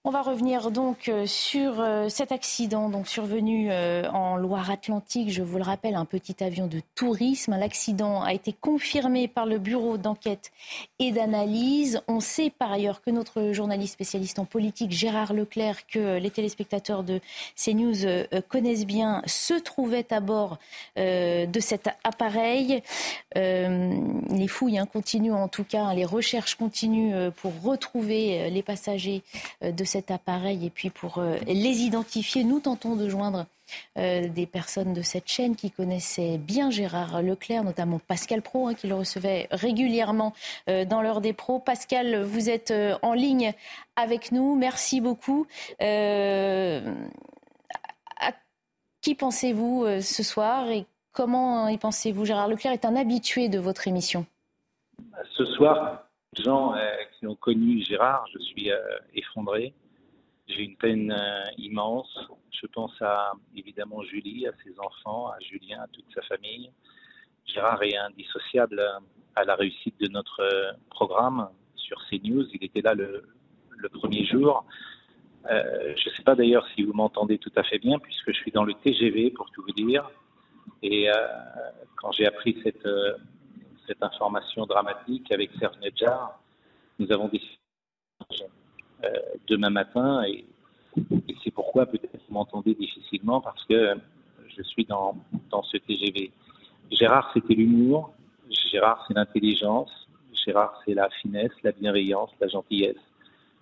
On va revenir donc euh, sur euh, cet accident donc survenu euh, en Loire-Atlantique. Je vous le rappelle, un petit avion de tourisme. L'accident a été confirmé par le bureau d'enquête et d'analyse. On sait par ailleurs que notre journaliste spécialiste en politique, Gérard Leclerc, que les téléspectateurs de CNews connaissent bien, se trouvait à bord de cet appareil. Les fouilles hein, continuent en tout cas, les recherches continuent pour retrouver les passagers de cette cet appareil et puis pour euh, les identifier, nous tentons de joindre euh, des personnes de cette chaîne qui connaissaient bien Gérard Leclerc, notamment Pascal Pro, hein, qui le recevait régulièrement euh, dans l'heure des pros. Pascal, vous êtes en ligne avec nous. Merci beaucoup. à qui pensez-vous ce soir et comment y pensez-vous? Gérard Leclerc est un habitué de votre émission. Ce soir, gens qui ont connu Gérard, je suis effondré. J'ai une peine euh, immense. Je pense à évidemment Julie, à ses enfants, à Julien, à toute sa famille. Gérard est indissociable à la réussite de notre euh, programme sur CNews. Il était là le, premier jour. Euh, je ne sais pas d'ailleurs si vous m'entendez tout à fait bien, puisque je suis dans le TGV pour tout vous dire. Et quand j'ai appris cette, cette information dramatique avec Serge Nedjar. Nous avons décidé euh, demain matin et, c'est pourquoi peut-être vous m'entendez difficilement parce que je suis dans, dans ce TGV. Gérard, c'était l'humour. Gérard, c'est l'intelligence. Gérard, c'est la finesse, la bienveillance, la gentillesse.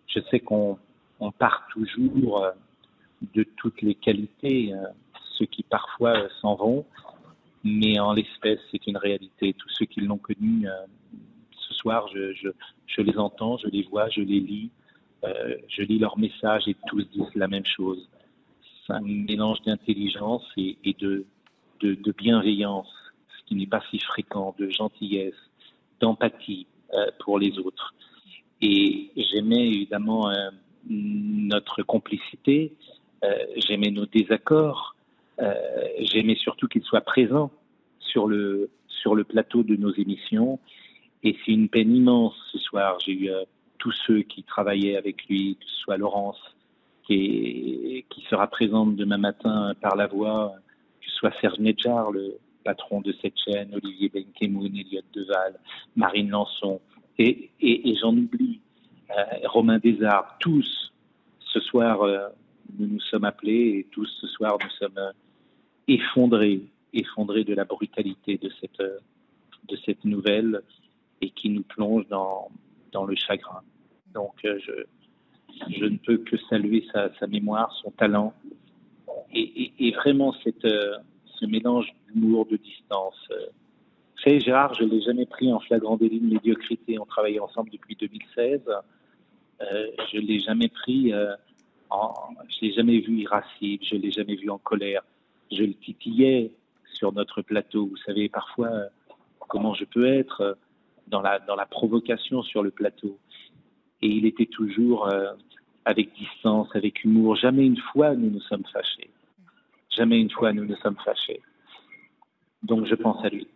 Je sais qu'on on part toujours euh, de toutes les qualités, euh, ceux qui parfois s'en vont, mais en l'espèce, c'est une réalité. Tous ceux qui l'ont connu ce soir, je, je, les entends, je les vois, je les lis, euh, je lis leurs messages et tous disent la même chose. C'est un mélange d'intelligence et, de, bienveillance, ce qui n'est pas si fréquent, de gentillesse, d'empathie euh, pour les autres. Et j'aimais évidemment euh, notre complicité, j'aimais nos désaccords, j'aimais surtout qu'il soit présent sur le, sur le plateau de nos émissions. Et c'est une peine immense ce soir. J'ai eu tous ceux qui travaillaient avec lui, que ce soit Laurence, qui, sera présente demain matin par la voix, que ce soit Serge Nedjar, le patron de cette chaîne, Olivier Benkemoun, Elliot Deval, Marine Lançon, et, j'en oublie, euh, Romain Desarts, tous, ce soir, euh, nous nous sommes appelés et tous ce soir, nous sommes euh, effondrés, effondrés de la brutalité de cette, de cette nouvelle et qui nous plonge dans, dans le chagrin. Donc, euh, je, ne peux que saluer sa, mémoire, son talent et, vraiment cette, euh, ce mélange d'humour, de distance. Euh. Vous savez, Gérard, je ne l'ai jamais pris en flagrant délit de médiocrité. On travaille ensemble depuis 2016. je ne l'ai jamais pris en, je l'ai jamais vu irascible, je ne l'ai jamais vu en colère. Je le titillais sur notre plateau. Vous savez, parfois, comment je peux être dans la, dans la provocation sur le plateau et il était toujours euh, avec distance, avec humour. Jamais une fois nous nous sommes fâchés. Jamais une fois nous nous sommes fâchés. Donc je pense à lui.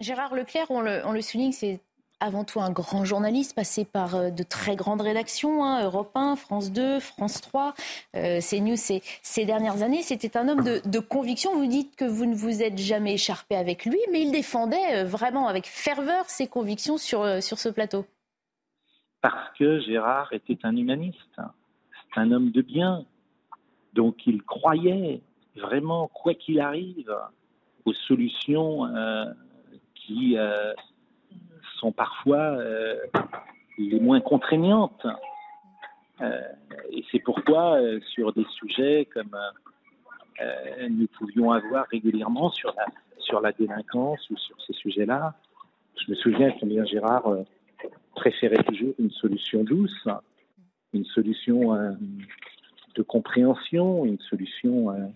Gérard Leclerc, on le, on le souligne, c'est avant tout un grand journaliste passé par euh, de très grandes rédactions, hein, Europe 1, France 2, France 3, euh, CNews ces, dernières années. C'était un homme de, conviction. Vous dites que vous ne vous êtes jamais écharpé avec lui, mais il défendait euh, vraiment avec ferveur ses convictions sur, sur ce plateau parce que Gérard était un humaniste, c'est un homme de bien. Donc il croyait vraiment, quoi qu'il arrive, aux solutions euh, qui euh, sont parfois euh, les moins contraignantes. et c'est pourquoi, sur des sujets comme nous pouvions avoir régulièrement sur la, sur la délinquance ou sur ces sujets-là, je me souviens combien Gérard préférait toujours une solution douce, une solution euh, de compréhension, une solution euh,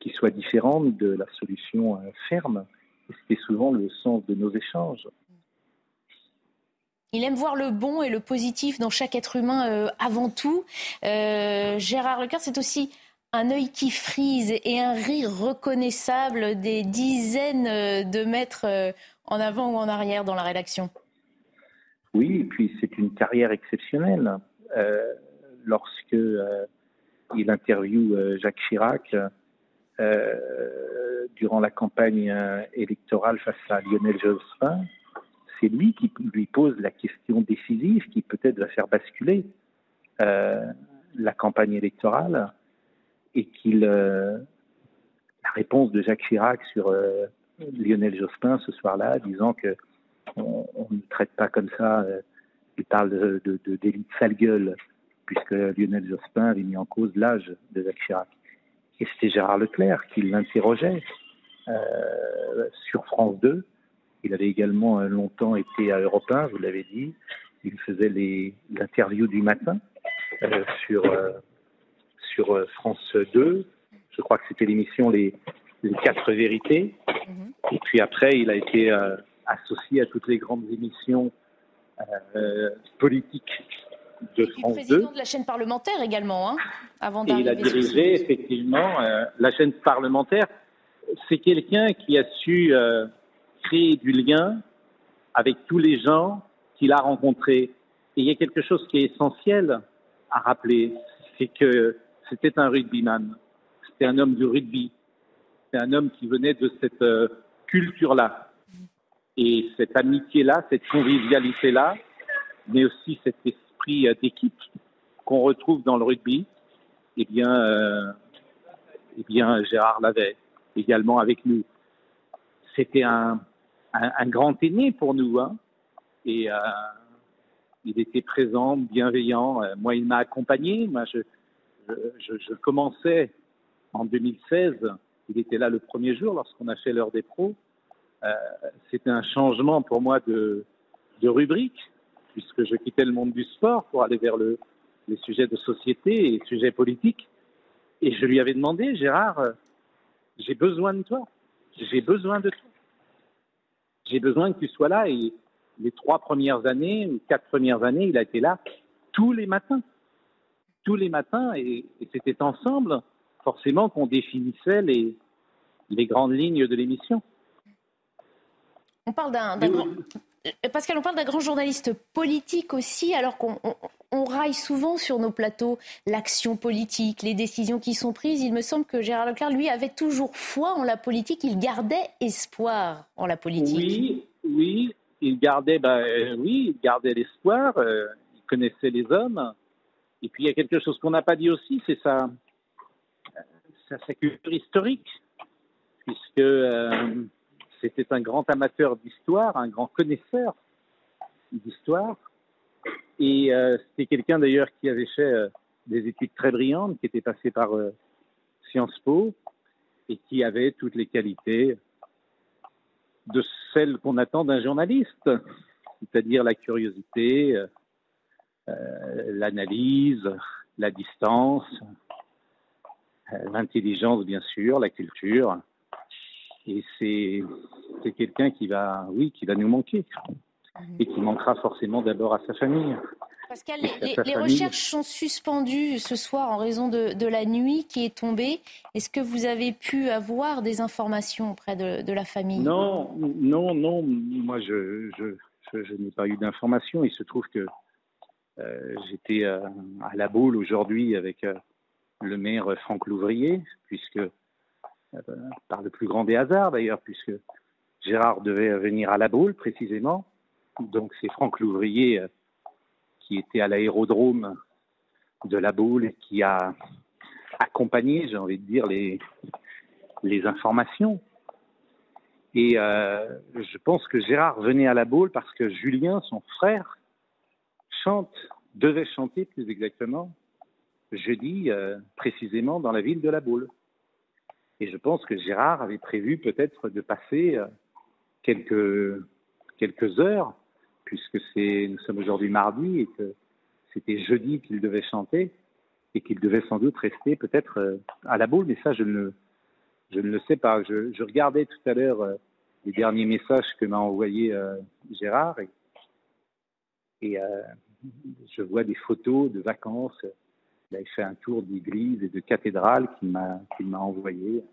qui soit différente de la solution euh, ferme. C'était souvent le sens de nos échanges. Il aime voir le bon et le positif dans chaque être humain avant tout. Gérard Leclerc, c'est aussi un œil qui frise et un rire reconnaissable des dizaines de mètres en avant ou en arrière dans la rédaction. Oui, et puis c'est une carrière exceptionnelle. Euh, lorsque euh, il interviewe euh, Jacques Chirac durant la campagne électorale face à Lionel Jospin, c'est lui qui lui pose la question décisive qui peut-être va faire basculer la campagne électorale et qu'il la réponse de Jacques Chirac sur Lionel Jospin ce soir-là, disant que on, ne traite pas comme ça. Euh, il parle de, de, d'élite sale gueule, puisque Lionel Jospin avait mis en cause l'âge de Jacques Chirac. Et c'était Gérard Leclerc qui l'interrogeait euh, sur France 2. Il avait également euh, longtemps été à Europe 1, vous l'avez dit. Il faisait l'interview du matin sur, sur France 2. Je crois que c'était l'émission Les, les Quatre Vérités. Mm-hmm. Et puis après, il a été associé à toutes les grandes émissions euh, politiques de France 2. président de la chaîne parlementaire également, hein, avant Et il a dirigé effectivement euh, la chaîne parlementaire. C'est quelqu'un qui a su euh, créer du lien avec tous les gens qu'il a rencontrés. Et il y a quelque chose qui est essentiel à rappeler, c'est que c'était un rugbyman, c'était un homme du rugby, c'était un homme qui venait de cette culture-là. Et cette amitié-là, cette convivialité-là, mais aussi cet esprit euh, d'équipe qu'on retrouve dans le rugby, eh bien, euh, eh bien Gérard l'avait également avec nous. C'était un, un, grand aîné pour nous, hein, et euh, il était présent, bienveillant. Euh, moi, il m'a accompagné. Moi, je, commençais en 2016. Il était là le premier jour lorsqu'on a fait l'heure des pros. Euh, C'était un changement pour moi de, rubrique, puisque je quittais le monde du sport pour aller vers le, les sujets de société et les sujets politiques. Et je lui avais demandé, Gérard, j'ai besoin de toi. J'ai besoin de toi. J'ai besoin que tu sois là. Et les trois premières années ou quatre premières années, il a été là tous les matins. Tous les matins. Et, et c'était ensemble, forcément, qu'on définissait les, les grandes lignes de l'émission. On parle d'un grand... Euh, Pascal, on parle d'un grand journaliste politique aussi, alors qu'on on, raille souvent sur nos plateaux l'action politique, les décisions qui sont prises. Il me semble que Gérard Leclerc, lui, avait toujours foi en la politique. Il gardait espoir en la politique. Oui, oui, il gardait, ben, euh, oui, gardait l'espoir. Euh, il connaissait les hommes. Et puis il y a quelque chose qu'on n'a pas dit aussi, c'est sa, culture historique, puisque c'était un grand amateur d'histoire, un grand connaisseur d'histoire. Et euh, c'était quelqu'un d'ailleurs qui avait fait euh, des études très brillantes, qui était passé par euh, Sciences Po et qui avait toutes les qualités de celles qu'on attend d'un journaliste, c'est-à-dire la curiosité, l'analyse, la distance, l'intelligence bien sûr, la culture. Et c'est, c'est quelqu'un qui va, oui, qui va nous manquer. Et qui manquera forcément d'abord à sa famille. Pascal, les, les recherches sont suspendues ce soir en raison de, de, la nuit qui est tombée. Est-ce que vous avez pu avoir des informations auprès de, de la famille? Non, non, non. Moi, je, je, je, je n'ai pas eu d'informations. Il se trouve que euh, j'étais euh, à la boule aujourd'hui avec euh, le maire Franck Louvrier, puisque par le plus grand des hasards d'ailleurs, puisque Gérard devait venir à la boule précisément. Donc c'est Franck Louvrier euh, qui était à l'aérodrome de la boule et qui a accompagné, j'ai envie de dire, les, informations. Et euh, je pense que Gérard venait à la boule parce que Julien, son frère, chante, devait chanter plus exactement, jeudi, euh, précisément dans la ville de la boule. Et je pense que Gérard avait prévu peut-être de passer euh, quelques, quelques heures, puisque nous sommes aujourd'hui mardi et que c'était jeudi qu'il devait chanter et qu'il devait sans doute rester peut-être euh, à la boule, mais ça, je ne, je ne le sais pas. Je, je regardais tout à l'heure euh, les derniers messages que m'a envoyé Gérard et, et je vois des photos de vacances avait fait un tour d'église et de cathédrale qu'il m'a envoyé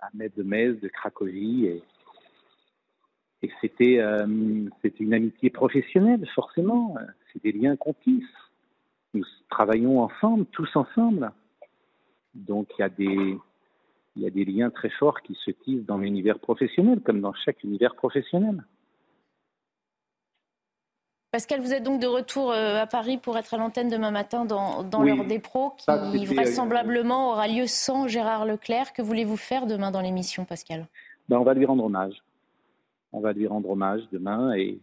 à Metz de de Cracovie. Et, et c'était euh, une amitié professionnelle, forcément. C'est des liens qu'on tisse. Nous travaillons ensemble, tous ensemble. Donc il y a des il y a des liens très forts qui se tissent dans l'univers professionnel, comme dans chaque univers professionnel. Pascal, vous êtes donc de retour euh, à Paris pour être à l'antenne demain matin dans, dans oui. l'heure des pros, qui ah, vraisemblablement aura lieu sans Gérard Leclerc. Que voulez-vous faire demain dans l'émission, Pascal? Ben, On va lui rendre hommage. On va lui rendre hommage demain et,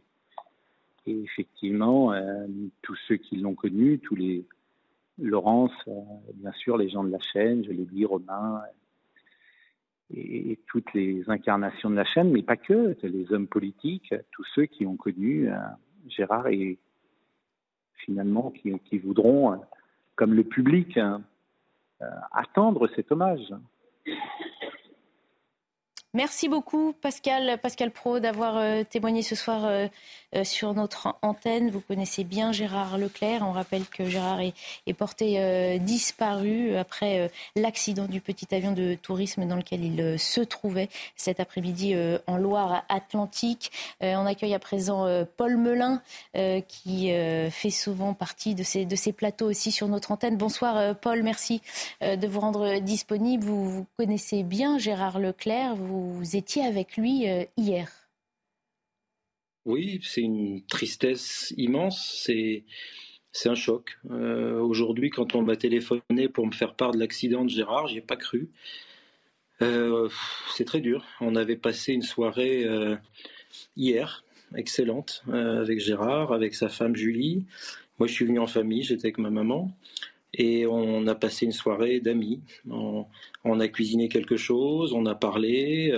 et effectivement, euh, tous ceux qui l'ont connu, tous les Laurence, euh, bien sûr, les gens de la chaîne, je l'ai dit, Romain, et, et, toutes les incarnations de la chaîne, mais pas que, les hommes politiques, tous ceux qui ont connu Gérard et finalement qui, voudront, comme le public, euh, attendre cet hommage. Merci beaucoup Pascal, Pascal Pro d'avoir euh, témoigné ce soir euh, euh, sur notre antenne. Vous connaissez bien Gérard Leclerc. On rappelle que Gérard est, porté disparu après l'accident du petit avion de tourisme dans lequel il se trouvait cet après-midi en Loire-Atlantique. on accueille à présent Paul Melun qui fait souvent partie de ces, plateaux aussi sur notre antenne. Bonsoir Paul, merci de vous rendre disponible. Vous, connaissez bien Gérard Leclerc. Vous étiez avec lui euh, hier. Oui, c'est une tristesse immense. C'est c'est un choc. Euh, aujourd'hui, quand on m'a téléphoné pour me faire part de l'accident de Gérard, j'y ai pas cru. Euh, c'est très dur. On avait passé une soirée hier, excellente, avec Gérard, avec sa femme Julie. Moi, je suis venu en famille, j'étais avec ma maman. Et on a passé une soirée d'amis. On, on, a cuisiné quelque chose, on a parlé.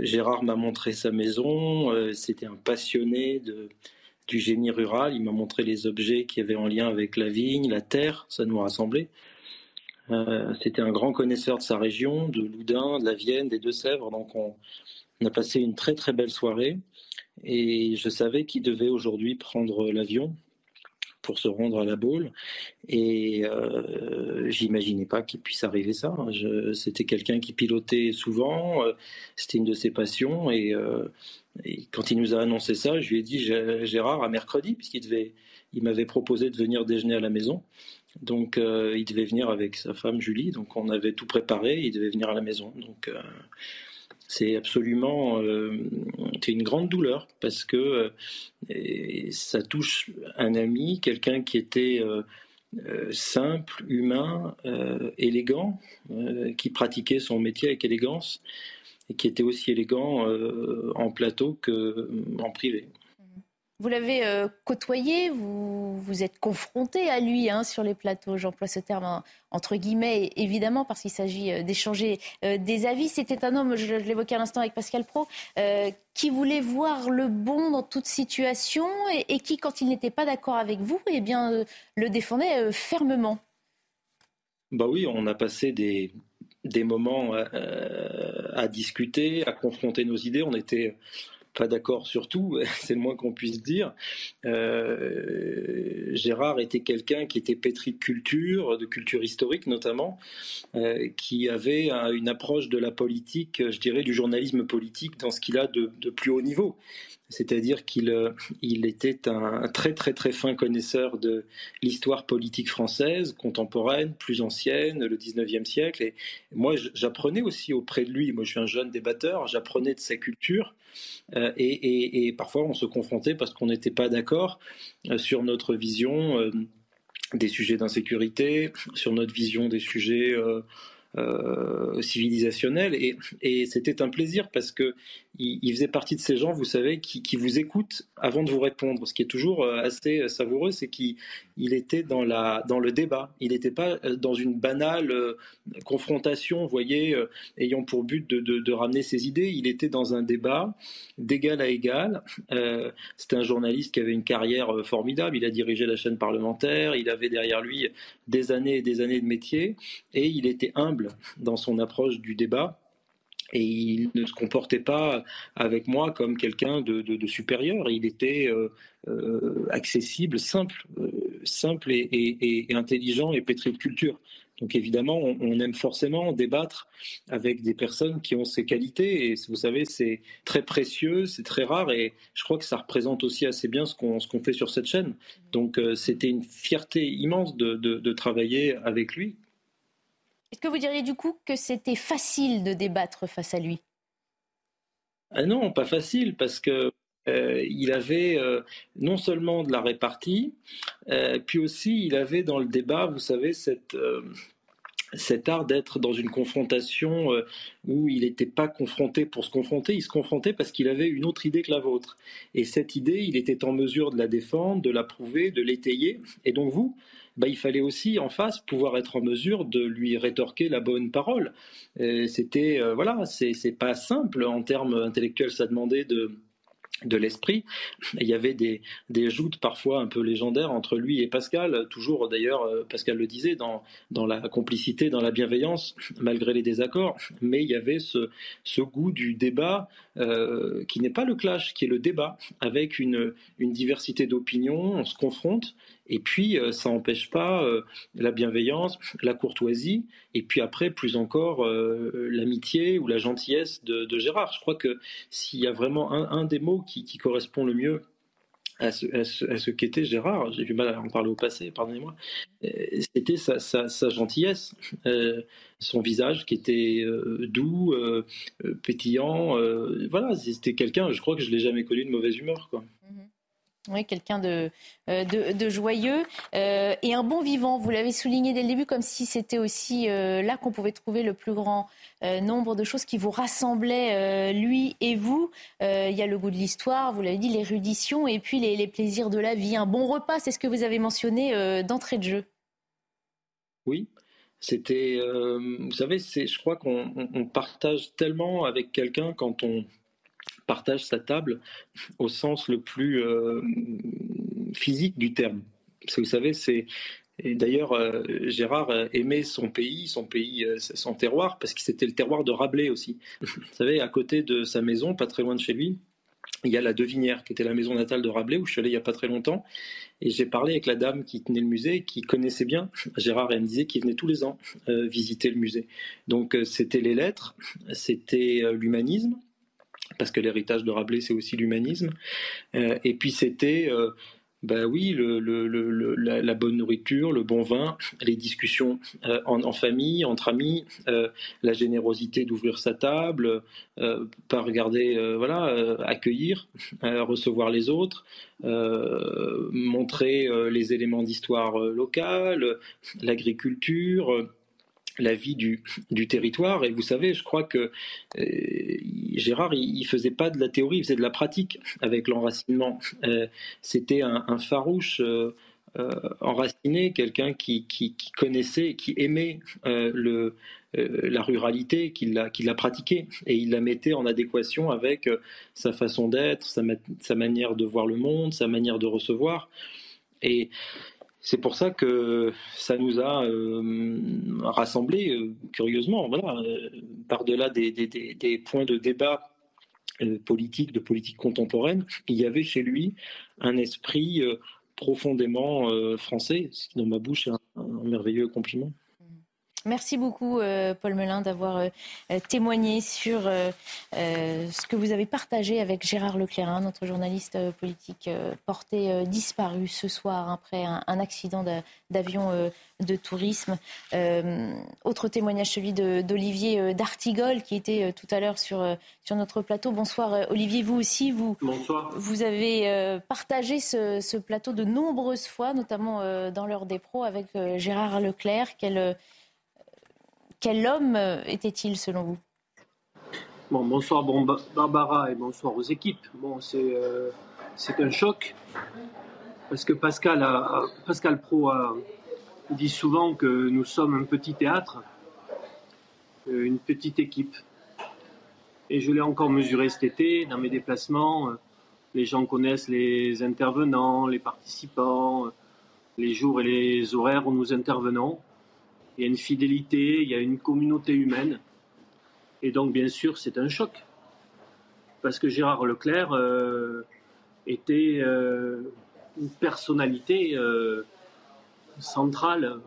Gérard m'a montré sa maison. C'était un passionné du génie rural. Il m'a montré les objets qui avaient en lien avec la vigne, la terre, ça nous rassemblait. Euh, C'était un grand connaisseur de sa région, de Loudun, de la Vienne, des Deux-Sèvres. Donc on, a passé une très très belle soirée et je savais qu'il devait aujourd'hui prendre l'avion pour se rendre à la Baule. Et euh, j'imaginais pas qu'il puisse arriver ça. C'était quelqu'un qui pilotait souvent, euh, c'était une de ses passions. Et, euh, et, quand il nous a annoncé ça, je lui ai dit Gérard à mercredi, puisqu'il devait, il m'avait proposé de venir déjeuner à la maison. Donc euh, il devait venir avec sa femme Julie. Donc on avait tout préparé, il devait venir à la maison. Donc c'est absolument euh, une grande douleur parce que euh, ça touche un ami, quelqu'un qui était euh, simple, humain, élégant, qui pratiquait son métier avec élégance et qui était aussi élégant en plateau qu'en privé. Vous l'avez euh, côtoyé, vous vous êtes confronté à lui hein, sur les plateaux. J'emploie ce terme entre guillemets, évidemment, parce qu'il s'agit euh, d'échanger euh, des avis. C'était un homme, je, l'évoquais à l'instant avec Pascal Pro, qui voulait voir le bon dans toute situation et, qui, quand il n'était pas d'accord avec vous, eh bien, le défendait fermement. Bah oui, on a passé des, des moments à discuter, à confronter nos idées. On était pas d'accord sur tout, [laughs] c'est le moins qu'on puisse dire. Euh, Gérard était quelqu'un qui était pétri de culture, de culture historique notamment, euh, qui avait une approche de la politique, je dirais du journalisme politique dans ce qu'il a de, plus haut niveau c'est-à-dire qu'il euh, il était un, très très très fin connaisseur de l'histoire politique française, contemporaine, plus ancienne, le 19e siècle. Et moi, j'apprenais aussi auprès de lui, moi je suis un jeune débatteur, j'apprenais de sa culture. Euh, et, parfois on se confrontait parce qu'on n'était pas d'accord euh, sur notre vision des sujets d'insécurité, sur notre vision des sujets euh, civilisationnel. Et, c'était un plaisir parce que il, faisait partie de ces gens, vous savez, qui, qui, vous écoutent avant de vous répondre. Ce qui est toujours euh, assez savoureux, c'est qu'il il était dans, le débat. Il n'était pas euh, dans une banale confrontation, vous voyez, ayant pour but de, ramener ses idées. Il était dans un débat d'égal à égal. Euh, C'était un journaliste qui avait une carrière formidable. Il a dirigé la chaîne parlementaire. Il avait derrière lui des années et des années de métier. Et il était humble dans son approche du débat et il ne se comportait pas avec moi comme quelqu'un de, supérieur. Il était euh, euh, accessible, simple, euh, simple et, intelligent et pétri de culture. Donc évidemment, on, aime forcément débattre avec des personnes qui ont ces qualités. Et vous savez, c'est très précieux, c'est très rare. Et je crois que ça représente aussi assez bien ce qu'on fait sur cette chaîne. Donc c'était une fierté immense de travailler avec lui. Est-ce que vous diriez du coup que c'était facile de débattre face à lui? Ah Non, pas facile, parce que euh, il avait euh, non seulement de la répartie, euh, puis aussi il avait dans le débat, vous savez, cette, cet art d'être dans une confrontation où il n'était pas confronté pour se confronter, il se confrontait parce qu'il avait une autre idée que la vôtre. Et cette idée, il était en mesure de la défendre, de la prouver, de l'étayer. Et donc vous, bah, il fallait aussi en face pouvoir être en mesure de lui rétorquer la bonne parole. C'était euh, voilà, c'est pas simple en termes intellectuels, ça demandait de de l'esprit. Il y avait des, des joutes parfois un peu légendaires entre lui et Pascal, toujours d'ailleurs, euh, Pascal le disait, dans, dans la complicité, dans la bienveillance, malgré les désaccords, mais il y avait ce, ce goût du débat euh, qui n'est pas le clash, qui est le débat, avec une, une diversité d'opinions, on se confronte, et puis, euh, ça n'empêche pas euh, la bienveillance, la courtoisie, et puis après, plus encore, l'amitié ou la gentillesse de, Gérard. Je crois que s'il y a vraiment un, des mots qui, correspond le mieux à ce, qu'était Gérard, j'ai du mal à en parler au passé, pardonnez-moi, euh, c'était sa, gentillesse, euh, son visage qui était euh, doux, pétillant, voilà, c'était quelqu'un, je crois que je l'ai jamais connu de mauvaise humeur. Quoi. Oui, quelqu'un de, euh, de, joyeux euh, et un bon vivant. Vous l'avez souligné dès le début, comme si c'était aussi euh, là qu'on pouvait trouver le plus grand nombre de choses qui vous rassemblaient, lui et vous. Il y a le goût de l'histoire, vous l'avez dit, l'érudition et puis les, plaisirs de la vie. Un bon repas, c'est ce que vous avez mentionné d'entrée de jeu. Oui, c'était, vous savez, je crois qu'on partage tellement avec quelqu'un quand on partage sa table au sens le plus euh, physique du terme. Parce que vous savez, c'est d'ailleurs, euh, Gérard aimait son pays, son pays, euh, son terroir, parce que c'était le terroir de Rabelais aussi. [laughs] Vous savez, à côté de sa maison, pas très loin de chez lui, il y a la Devinière, qui était la maison natale de Rabelais, où je suis allé il n'y a pas très longtemps. Et j'ai parlé avec la dame qui tenait le musée, qui connaissait bien Gérard, et elle me disait qu'il venait tous les ans visiter le musée. Donc c'était les lettres, c'était l'humanisme, parce que l'héritage de Rabelais, c'est aussi l'humanisme. Euh, et puis c'était, ben oui, la, bonne nourriture, le bon vin, les discussions euh, en, famille, entre amis, la générosité d'ouvrir sa table, pas regarder, voilà, accueillir, recevoir les autres, montrer les éléments d'histoire locale, l'agriculture la vie du, du, territoire. Et vous savez, je crois que euh, Gérard, il, ne faisait pas de la théorie, il faisait de la pratique avec l'enracinement. Euh, c'était un, farouche euh, enraciné, quelqu'un qui, qui, connaissait, qui aimait le, la ruralité, qui l'a, qui pratiquée. Et il la mettait en adéquation avec sa façon d'être, sa, sa manière de voir le monde, sa manière de recevoir. Et c'est pour ça que ça nous a euh, rassemblés, euh, curieusement, voilà, euh, par-delà des, points de débat politique, de politique contemporaine, il y avait chez lui un esprit profondément français, ce qui dans ma bouche est un merveilleux compliment. Merci beaucoup, euh, Paul Melun, d'avoir euh, euh, témoigné sur ce que vous avez partagé avec Gérard Leclerc, notre journaliste politique porté disparu ce soir après un, accident d'avion de tourisme. autre témoignage, celui d'Olivier D'Artigol, qui était tout à l'heure sur, sur notre plateau. Bonsoir, Olivier. Vous aussi, vous, vous avez partagé ce, ce, plateau de nombreuses fois, notamment dans l'heure des pros, avec Gérard Leclerc. Quel homme euh, était-il selon vous? Bon, Bonsoir Barbara et bonsoir aux équipes. Bon, c'est euh, un choc parce que Pascal, Pascal Pro a dit souvent que nous sommes un petit théâtre, euh, une petite équipe. Et je l'ai encore mesuré cet été dans mes déplacements. Les gens connaissent les intervenants, les participants, les jours et les horaires où nous intervenons il y a une fidélité, il y a une communauté humaine. Et donc, bien sûr, c'est un choc. Parce que Gérard Leclerc euh, était euh, une personnalité euh, centrale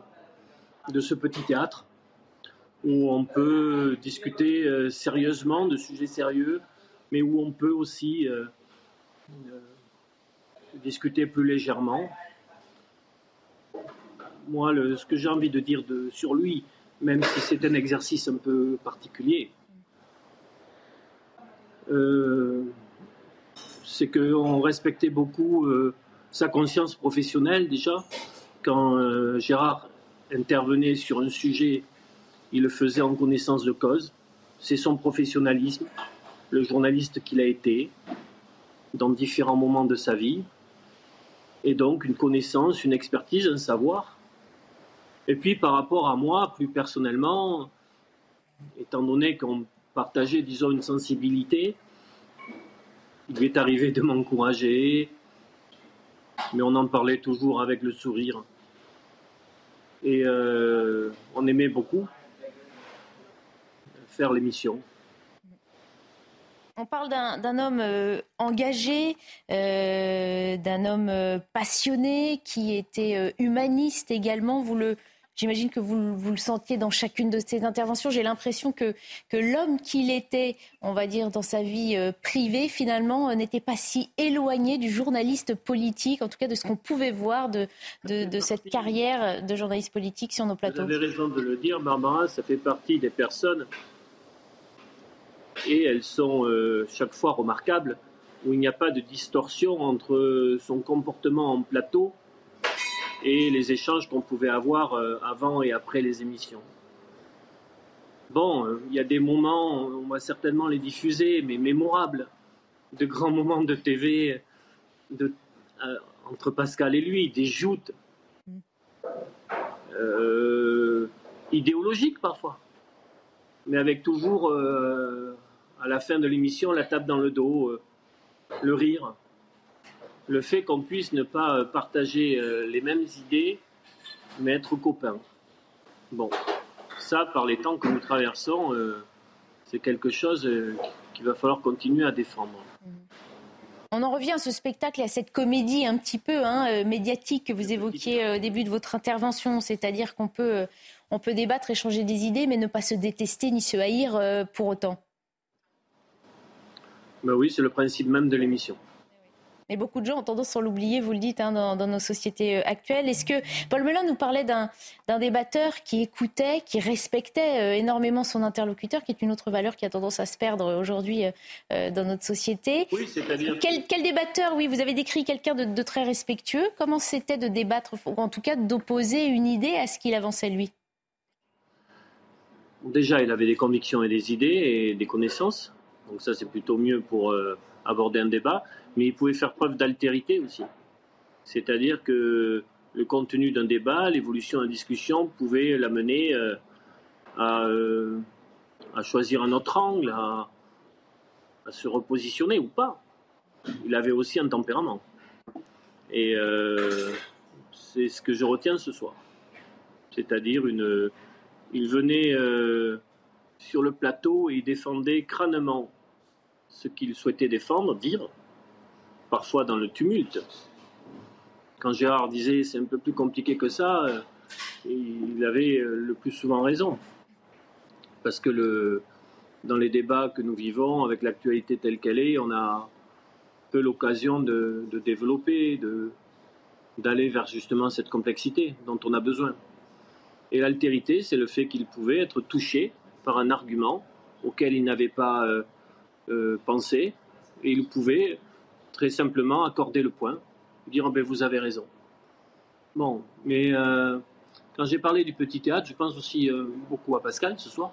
de ce petit théâtre où on peut discuter sérieusement de sujets sérieux, mais où on peut aussi discuter plus légèrement moi, ce que j'ai envie de dire sur lui, même si c'est un exercice un peu particulier, euh, c'est qu'on respectait beaucoup euh, sa conscience professionnelle déjà. Quand euh, Gérard intervenait sur un sujet, il le faisait en connaissance de cause. C'est son professionnalisme, le journaliste qu'il a été dans différents moments de sa vie. Et donc une connaissance, une expertise, un savoir et puis par rapport à moi, plus personnellement, étant donné qu'on partageait, disons, une sensibilité, il lui est arrivé de m'encourager, mais on en parlait toujours avec le sourire. Et euh, on aimait beaucoup faire l'émission. On parle d'un homme euh, engagé, euh, d'un homme passionné, qui était humaniste également. Vous le, J'imagine que vous, vous, le sentiez dans chacune de ces interventions. J'ai l'impression que, que l'homme qu'il était, on va dire, dans sa vie euh, privée, finalement, n'était pas si éloigné du journaliste politique, en tout cas de ce qu'on pouvait voir de, de, cette carrière de journaliste politique sur nos plateaux. Vous avez raison de le dire, Barbara, ça fait partie des personnes, et elles sont euh, chaque fois remarquables, où il n'y a pas de distorsion entre son comportement en plateau et les échanges qu'on pouvait avoir euh, avant et après les émissions. Bon, euh, il y a des moments, on va certainement les diffuser, mais mémorables, de grands [laughs] moments de TV de, euh, entre Pascal et lui, des joutes idéologiques parfois, mais avec toujours à la fin de l'émission la tape dans le dos, le rire le fait qu'on puisse ne pas partager euh, les mêmes idées, mais être copains. Bon, ça, par les temps que nous traversons, euh, c'est quelque chose euh, qu'il va falloir continuer à défendre. On en revient à ce spectacle et à cette comédie un petit peu hein, médiatique que vous évoquiez au début de votre intervention, c'est-à-dire qu'on peut, on peut débattre, échanger des idées, mais ne pas se détester ni se haïr pour autant. Ben oui, c'est le principe même de l'émission. Mais beaucoup de gens ont tendance à l'oublier, vous le dites, hein, dans, nos sociétés euh, actuelles. Est-ce que Paul Melun nous parlait d'un débatteur qui écoutait, qui respectait euh, énormément son interlocuteur, qui est une autre valeur qui a tendance à se perdre aujourd'hui euh, dans notre société? Oui, c'est-à-dire. Quel, quel, débatteur Oui, vous avez décrit quelqu'un de, de, très respectueux. Comment c'était de débattre, ou en tout cas d'opposer une idée à ce qu'il avançait lui? Déjà, il avait des convictions et des idées et des connaissances. Donc ça, c'est plutôt mieux pour aborder un débat mais il pouvait faire preuve d'altérité aussi. C'est-à-dire que le contenu d'un débat, l'évolution d'une discussion pouvait l'amener euh, euh, à, choisir un autre angle, à, se repositionner ou pas. Il avait aussi un tempérament. Et euh, c'est ce que je retiens ce soir. C'est-à-dire une, il venait sur le plateau et il défendait crânement ce qu'il souhaitait défendre, dire, parfois dans le tumulte. Quand Gérard disait c'est un peu plus compliqué que ça, euh, il avait euh, le plus souvent raison. Parce que le, dans les débats que nous vivons, avec l'actualité telle qu'elle est, on a peu l'occasion de, de, développer, de, d'aller vers justement cette complexité dont on a besoin. Et l'altérité, c'est le fait qu'il pouvait être touché par un argument auquel il n'avait pas euh, pensé, et il pouvait très simplement accorder le point, dire oh vous avez raison. Bon, mais euh, quand j'ai parlé du petit théâtre, je pense aussi euh, beaucoup à Pascal ce soir.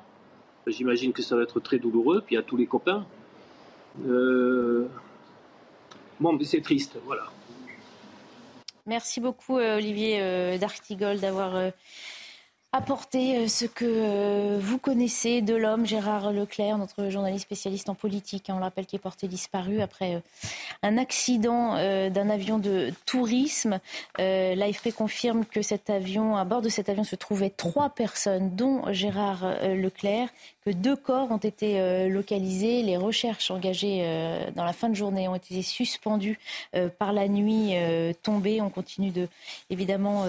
J'imagine que ça va être très douloureux, puis à tous les copains. Bon, mais c'est triste, voilà. Merci beaucoup Olivier Dartigol d'avoir apporter euh, ce que euh, vous connaissez de l'homme, Gérard Leclerc, notre journaliste spécialiste en politique, hein, on l'appelle, qui est porté disparu après euh, un accident d'un avion de tourisme. L'AFP confirme que cet avion, à bord de cet avion se trouvaient trois personnes, dont Gérard Leclerc, que deux corps ont été localisés. Les recherches engagées dans la fin de journée ont été suspendues par la nuit tombée. On continue de, évidemment,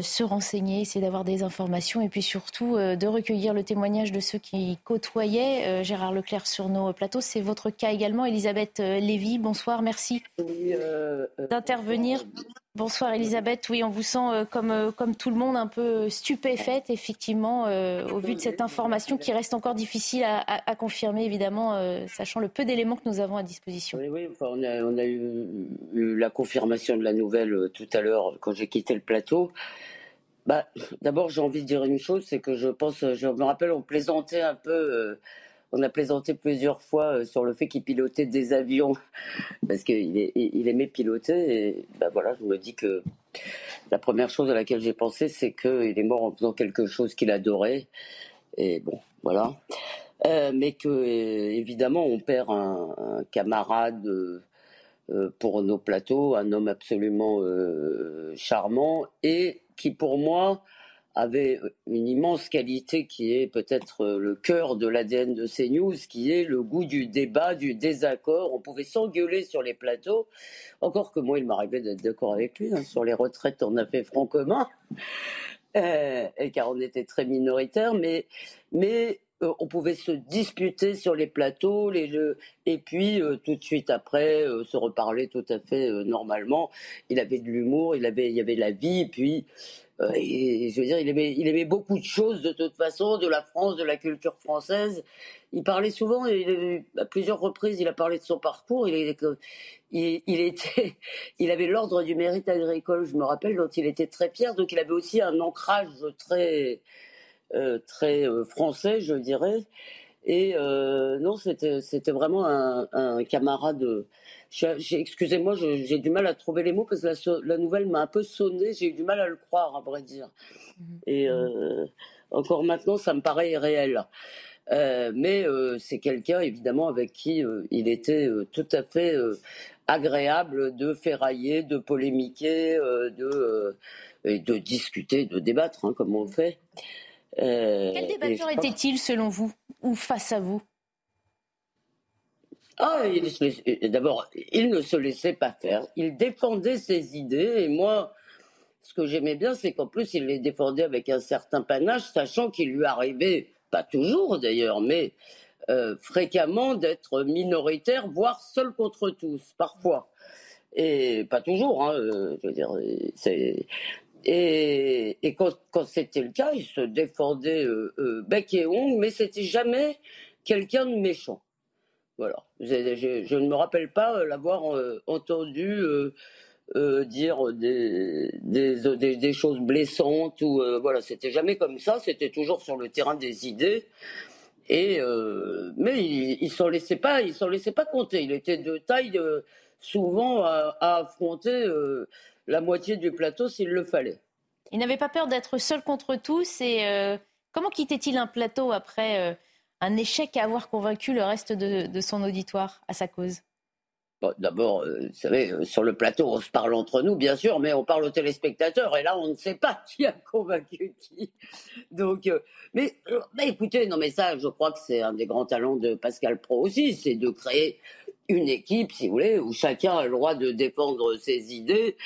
se renseigner, essayer d'avoir des informations et puis surtout euh, de recueillir le témoignage de ceux qui côtoyaient euh, Gérard Leclerc sur nos plateaux. C'est votre cas également, Elisabeth Lévy. Bonsoir, merci d'intervenir. Bonsoir Elisabeth, oui on vous sent comme, comme tout le monde un peu stupéfaite effectivement au vu de cette information qui reste encore difficile à, confirmer évidemment sachant le peu d'éléments que nous avons à disposition. Oui, oui on, a, eu, la confirmation de la nouvelle tout à l'heure quand j'ai quitté le plateau. Bah, d'abord, j'ai envie de dire une chose, c'est que je pense, je me rappelle, on plaisantait un peu, euh, on a plaisanté plusieurs fois euh, sur le fait qu'il pilotait des avions, [laughs] parce qu'il il aimait piloter, et bah voilà, je me dis que la première chose à laquelle j'ai pensé, c'est qu'il est mort en faisant quelque chose qu'il adorait, et bon, voilà. Euh, mais que, évidemment, on perd un camarade pour nos plateaux, un homme absolument charmant, et qui pour moi avait une immense qualité qui est peut-être euh, le cœur de l'ADN de CNews, qui est le goût du débat, du désaccord. On pouvait s'engueuler sur les plateaux. Encore que moi, il m'arrivait d'être d'accord avec lui. Hein. Sur les retraites, on a fait front commun. car on était très minoritaire, mais, mais euh, on pouvait se disputer sur les plateaux, et puis euh, tout de suite après euh, se reparler tout à fait normalement. Il avait de l'humour, il avait, il y avait la vie, et puis je veux dire, il aimait, il aimait beaucoup de choses de toute façon, de la France, de la culture française. Il parlait souvent, à plusieurs reprises, il a parlé de son parcours. Il était, [laughs] il avait l'ordre du mérite agricole, je me rappelle, dont il était très fier. Donc il avait aussi un ancrage très euh, très euh, français, je dirais. Et euh, non, c'était vraiment un, un camarade. Excusez-moi, j'ai du mal à trouver les mots parce que la, nouvelle m'a un peu sonné. J'ai eu du mal à le croire, à vrai dire. Mhm. Et encore maintenant, ça me paraît réel. mais c'est quelqu'un, évidemment, avec qui il était tout à fait agréable de ferrailler, de polémiquer, de, de discuter, de débattre, hein, comme on le fait. Euh, Quel débatteur était-il selon vous ou face à vous? Ah, d'abord, il ne se laissait pas faire. Il défendait ses idées et moi, ce que j'aimais bien, c'est qu'en plus, il les défendait avec un certain panache, sachant qu'il lui arrivait, pas toujours d'ailleurs, mais euh, fréquemment d'être minoritaire, voire seul contre tous, parfois. Et pas toujours, hein, euh, je veux dire, c'est et, quand, c'était le cas, il se défendait euh, euh, bec et ongle, mais c'était jamais quelqu'un de méchant. Voilà. Je, ne me rappelle pas euh, l'avoir entendu dire des, choses blessantes ou voilà. C'était jamais comme ça. C'était toujours sur le terrain des idées. Et mais il, il s'en laissait pas, laissait pas compter. Il était de taille souvent à affronter la moitié du plateau s'il le fallait. Il n'avait pas peur d'être seul contre tous. Et euh, comment quittait-il un plateau après euh, un échec à avoir convaincu le reste de, son auditoire à sa cause? D'abord, euh, vous savez, sur le plateau, on se parle entre nous, bien sûr, mais on parle aux téléspectateurs, et là, on ne sait pas [laughs] qui a convaincu qui. Donc, mais, mais, écoutez, non, mais ça, je crois que c'est un des grands talents de Pascal Pro aussi, c'est de créer une équipe, si vous voulez, où chacun a le droit de défendre ses idées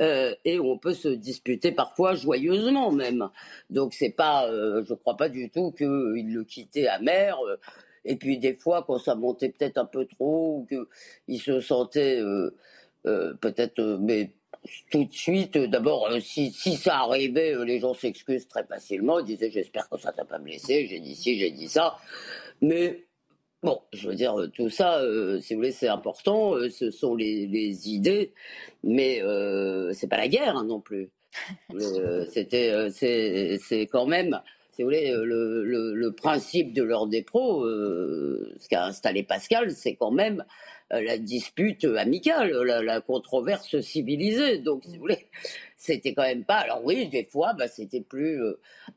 euh, et où on peut se disputer parfois joyeusement même. Donc c'est pas, euh, je crois pas du tout qu'il le quittait amer. Euh, et puis des fois, quand ça montait peut-être un peu trop, ou qu'il se sentait peut-être, mais tout de suite, d'abord, si, si ça arrivait, les gens s'excusent très facilement. Ils disaient, j'espère que ça t'a pas blessé. J'ai dit ci, j'ai dit ça. Mais Bon, je veux dire, euh, tout ça, euh, si vous voulez, c'est important, euh, ce sont les, idées, mais euh, c'est pas la guerre hein, non plus. C'était, c'est quand même, si vous voulez, le, le, le principe de l'ordre des pros, ce qu'a installé Pascal, c'est quand même la dispute amicale, la, la, controverse civilisée. Donc, si vous voulez, c'était quand même pas. Alors oui, des fois, bah, c'était plus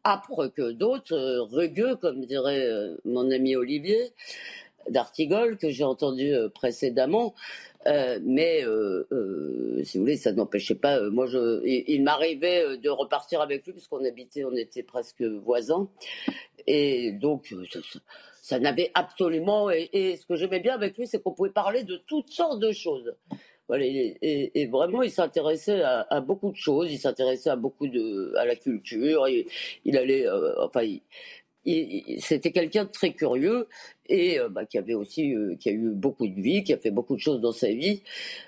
âpre que d'autres, rugueux, comme dirait mon ami Olivier d'Artigol que j'ai entendu euh, précédemment. Euh, mais euh, euh, si vous voulez, ça n'empêchait pas. moi, je, il, m'arrivait de repartir avec lui puisqu'on habitait, on était presque voisins, et donc ça, ça n'avait absolument. Et, et, ce que j'aimais bien avec lui, c'est qu'on pouvait parler de toutes sortes de choses. Voilà, et, et, vraiment, il s'intéressait à, à, beaucoup de choses. Il s'intéressait à beaucoup de, à la culture. Il, il allait, enfin, il, c'était quelqu'un de très curieux et euh, bah, qui avait aussi euh, qui a eu beaucoup de vie, qui a fait beaucoup de choses dans sa vie.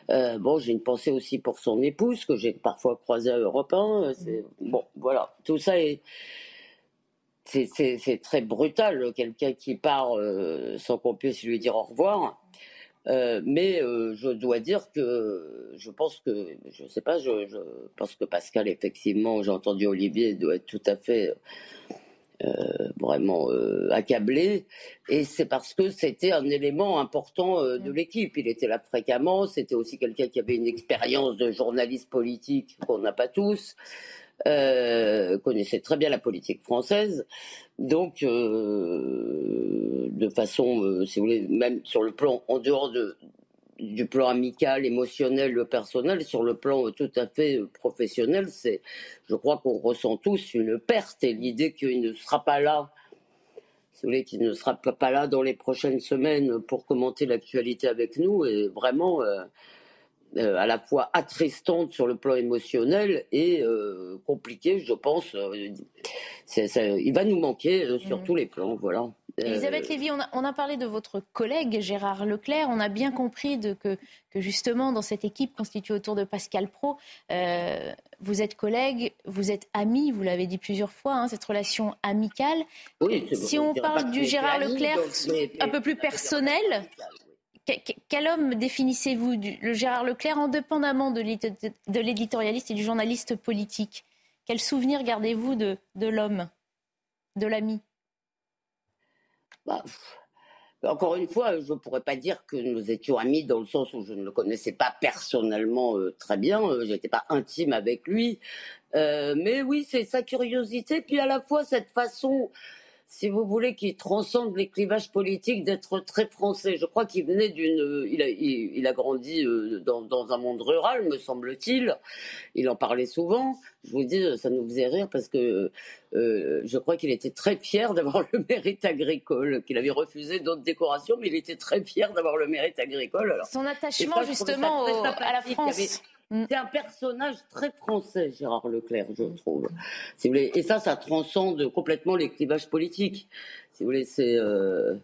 Euh, bon, j'ai une pensée aussi pour son épouse que j'ai parfois croisée à Europe 1. Bon, voilà, tout ça est c'est très brutal, quelqu'un qui part sans qu'on puisse lui dire au revoir. Mais je dois dire que je pense que je sais pas, je, je pense que Pascal effectivement, j'ai entendu Olivier doit être tout à fait euh, vraiment euh, accablé, et c'est parce que c'était un élément important euh, de l'équipe. Il était là fréquemment, c'était aussi quelqu'un qui avait une expérience de journaliste politique qu'on n'a pas tous, connaissait très bien la politique française, donc de façon, si vous voulez, même sur le plan en dehors de, du plan amical, émotionnel, personnel, sur le plan euh, tout à fait euh, professionnel, c'est, je crois qu'on ressent tous une perte et l'idée qu'il ne sera pas là, si vous voulez, qu'il ne sera pas là dans les prochaines semaines pour commenter l'actualité avec nous. Est vraiment, euh, euh, à la fois attristante sur le plan émotionnel et euh, compliquée, je pense. il va nous manquer sur mm. tous les plans, voilà. Elisabeth Lévy, on a, on a, parlé de votre collègue Gérard Leclerc. On a bien compris de, que, que, justement, dans cette équipe constituée autour de Pascal Pro, vous êtes collègue, vous êtes ami, vous l'avez dit plusieurs fois, hein, cette relation amicale. si on parle du Gérard Leclerc un peu plus personnel, quel homme définissez-vous, le Gérard Leclerc, indépendamment de l'éditorialiste et du journaliste politique? Quel souvenir gardez-vous de, l'homme, de l'ami? Bah, Encore une fois, je ne pourrais pas dire que nous étions amis dans le sens où je ne le connaissais pas personnellement euh, très bien, euh, je n'étais pas intime avec lui. Euh, mais oui, c'est sa curiosité, puis à la fois cette façon si vous voulez, qui transcende les clivages politiques, d'être très français. Je crois qu'il venait d'une. Il a, il, a grandi euh, dans, dans, un monde rural, me semble-t-il. Il en parlait souvent. Je vous dis, ça nous faisait rire parce que euh, je crois qu'il était très fier d'avoir le mérite agricole, qu'il avait refusé d'autres décorations, mais il était très fier d'avoir le mérite agricole. Alors, Son attachement justement à la France. Mm. C'est un personnage très français, Gérard Leclerc, je trouve. Si vous voulez. Et ça, ça transcende complètement les clivages politiques. Si vous voulez, c'est. Euh,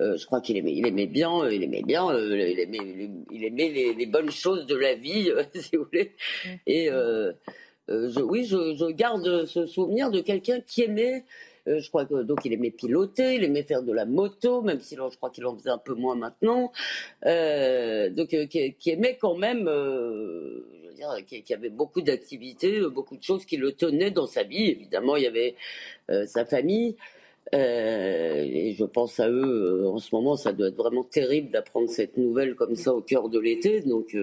euh, je crois qu'il aimait, il aimait bien, euh, il aimait bien, il aimait, il aimait les, bonnes choses de la vie, [laughs] si vous voulez. Mm. Et je, oui, je, je, garde ce souvenir de quelqu'un qui aimait. Je crois que donc il aimait piloter, il aimait faire de la moto, même si je crois qu'il en faisait un peu moins maintenant. donc qui, qui, aimait quand même qui, qui, avait beaucoup d'activités, euh, beaucoup de choses qui le tenaient dans sa vie. Évidemment, il y avait euh, sa famille. Euh, et je pense à eux en ce moment, ça doit être vraiment terrible d'apprendre cette nouvelle comme ça au cœur de l'été. Donc,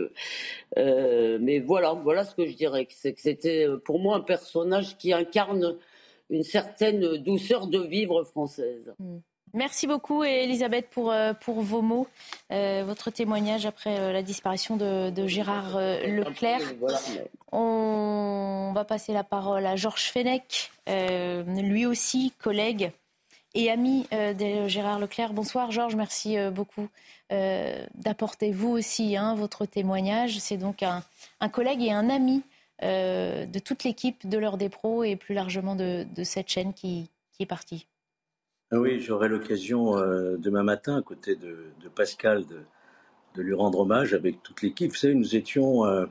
mais voilà, voilà ce que je dirais, c'est que c'était pour moi un personnage qui incarne une certaine douceur de vivre française. Mm. Merci beaucoup Elisabeth pour, euh, pour vos mots, euh, votre témoignage après euh, la disparition de, Gérard Leclerc. On va passer la parole à Georges Fenech, lui aussi collègue et ami de Gérard Leclerc. Bonsoir Georges, merci beaucoup d'apporter vous aussi hein, votre témoignage. C'est donc un, collègue et un ami de toute l'équipe de l'heure des pros et plus largement de, cette chaîne qui, est partie. Ah oui, j'aurai l'occasion euh, demain matin, à côté de, Pascal, de, lui rendre hommage avec toute l'équipe. Vous savez, nous étions, euh,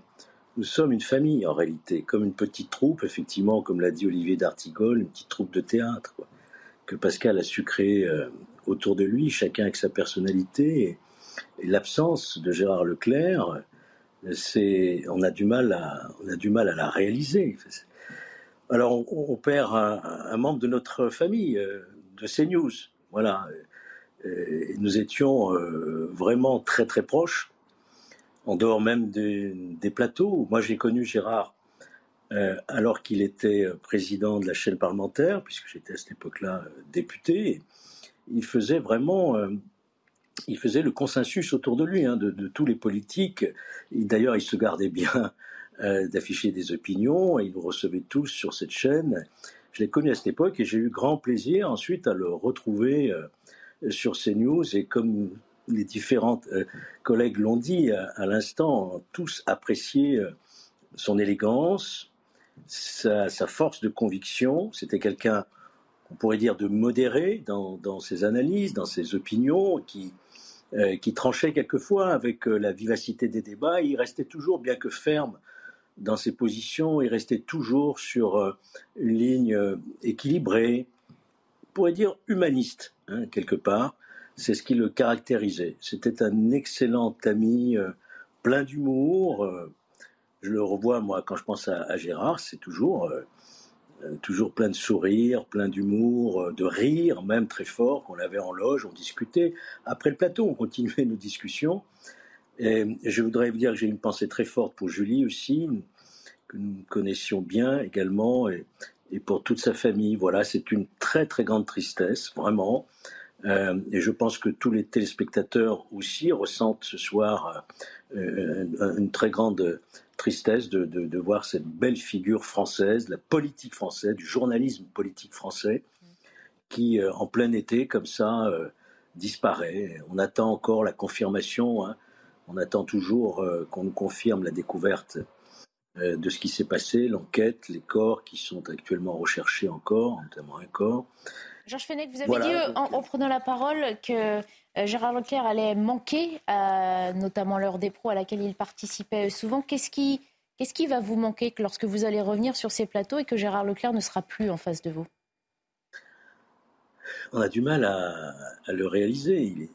nous sommes une famille en réalité, comme une petite troupe, effectivement, comme l'a dit Olivier d'Artigol, une petite troupe de théâtre, que Pascal a su créer euh, autour de lui, chacun avec sa personnalité. Et, l'absence de Gérard Leclerc, on a du mal à, la réaliser. Alors, on, perd un, membre de notre famille de CNews. Voilà. nous étions euh, vraiment très très proches, en dehors même des, plateaux. Moi j'ai connu Gérard euh, alors qu'il était président de la chaîne parlementaire, puisque j'étais à cette époque-là euh, député. Il faisait vraiment il faisait le consensus autour de lui, hein, de, tous les politiques. D'ailleurs, il se gardait bien d'afficher des opinions, et il nous recevait tous sur cette chaîne. Je l'ai connu à cette époque et j'ai eu grand plaisir ensuite à le retrouver euh, sur CNews et comme les différents euh, collègues l'ont dit à, l'instant, tous apprécié euh, son élégance, sa, force de conviction. C'était quelqu'un, on pourrait dire, de modéré dans, ses analyses, dans ses opinions, qui, qui tranchait quelquefois avec la vivacité des débats. il restait toujours, bien que ferme, dans ses positions, il restait toujours sur euh, une ligne euh, équilibrée, on pourrait dire humaniste, hein, quelque part. C'est ce qui le caractérisait. C'était un excellent ami, euh, plein d'humour. je le revois, moi, quand je pense à, Gérard, c'est toujours, toujours plein de sourires, plein d'humour, de rire, même très fort, qu'on avait en loge, on discutait. Après le plateau, on continuait nos discussions. Et je voudrais vous dire que j'ai une pensée très forte pour Julie aussi, que nous connaissions bien également, et, pour toute sa famille. Voilà, c'est une très très grande tristesse, vraiment. Euh, et je pense que tous les téléspectateurs aussi ressentent ce soir euh, une, très grande tristesse de, de, voir cette belle figure française, de la politique française, du journalisme politique français, qui euh, en plein été, comme ça, disparaît. On attend encore la confirmation. Hein, On attend toujours qu'on nous confirme la découverte de ce qui s'est passé, l'enquête, les corps qui sont actuellement recherchés encore, notamment un corps. Georges Fenech, vous avez dit en, prenant la parole que Gérard Leclerc allait manquer, notamment l'heure des pros à laquelle il participait souvent. Qu'est-ce qui, qu'est-ce qui va vous manquer lorsque vous allez revenir sur ces plateaux et que Gérard Leclerc ne sera plus en face de vous? On a du mal à, le réaliser.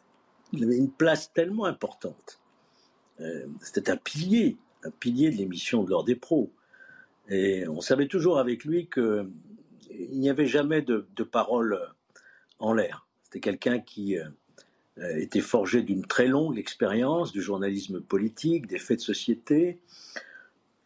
Il, avait une place tellement importante. Euh, c'était un pilier, un pilier de l'émission de l'heure des pros. Et on savait toujours avec lui qu'il n'y avait jamais de, parole en l'air. C'était quelqu'un qui euh, était forgé d'une très longue expérience du journalisme politique, des faits de société,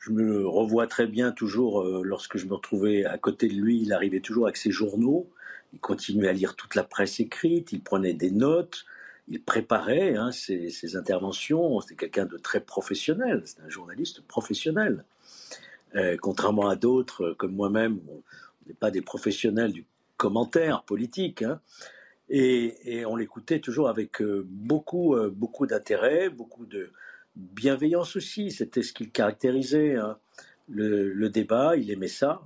je me revois très bien toujours euh, lorsque je me retrouvais à côté de lui, il arrivait toujours avec ses journaux, il continuait à lire toute la presse écrite, il prenait des notes, il préparait hein, ses, interventions, c'était quelqu'un de très professionnel, c'était un journaliste professionnel. Euh, contrairement à d'autres euh, comme moi-même, n'est pas des professionnels du commentaire politique. Hein. et, on l'écoutait toujours avec beaucoup, beaucoup d'intérêt, beaucoup de, bienveillance aussi, c'était ce qu'il caractérisait. Hein. Le, débat, il aimait ça.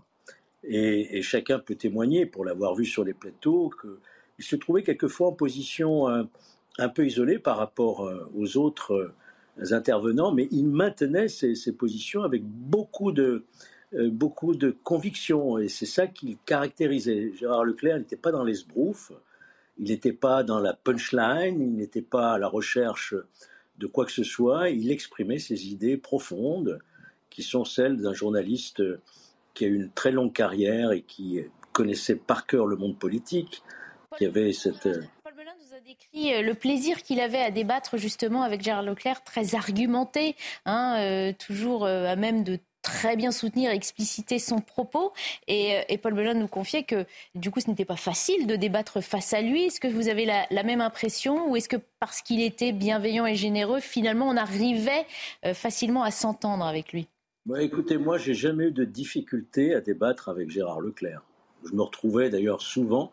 Et, chacun peut témoigner, pour l'avoir vu sur les plateaux, qu'il se trouvait quelquefois en position euh, un, peu isolée par rapport euh, aux autres euh, intervenants, mais il maintenait ses, positions avec beaucoup de, beaucoup de conviction. Et c'est ça qu'il caractérisait. Gérard Leclerc n'était pas dans les sbroufs, il n'était pas dans la punchline, il n'était pas à la recherche de quoi que ce soit, il exprimait ses idées profondes, qui sont celles d'un journaliste qui a eu une très longue carrière et qui connaissait par cœur le monde politique, qui avait cette... Euh, Paul Belin nous a décrit euh, le plaisir qu'il avait à débattre justement avec Gérard Leclerc, très argumenté, hein, euh, toujours à même de très bien soutenir et expliciter son propos. Et, euh, Paul Belin nous confiait que du coup, ce n'était pas facile de débattre face à lui. Est-ce que vous avez la, même impression ou est-ce que parce qu'il était bienveillant et généreux, finalement, on arrivait euh, facilement à s'entendre avec lui? Bah, Écoutez, moi, j'ai jamais eu de difficulté à débattre avec Gérard Leclerc. Je me retrouvais d'ailleurs souvent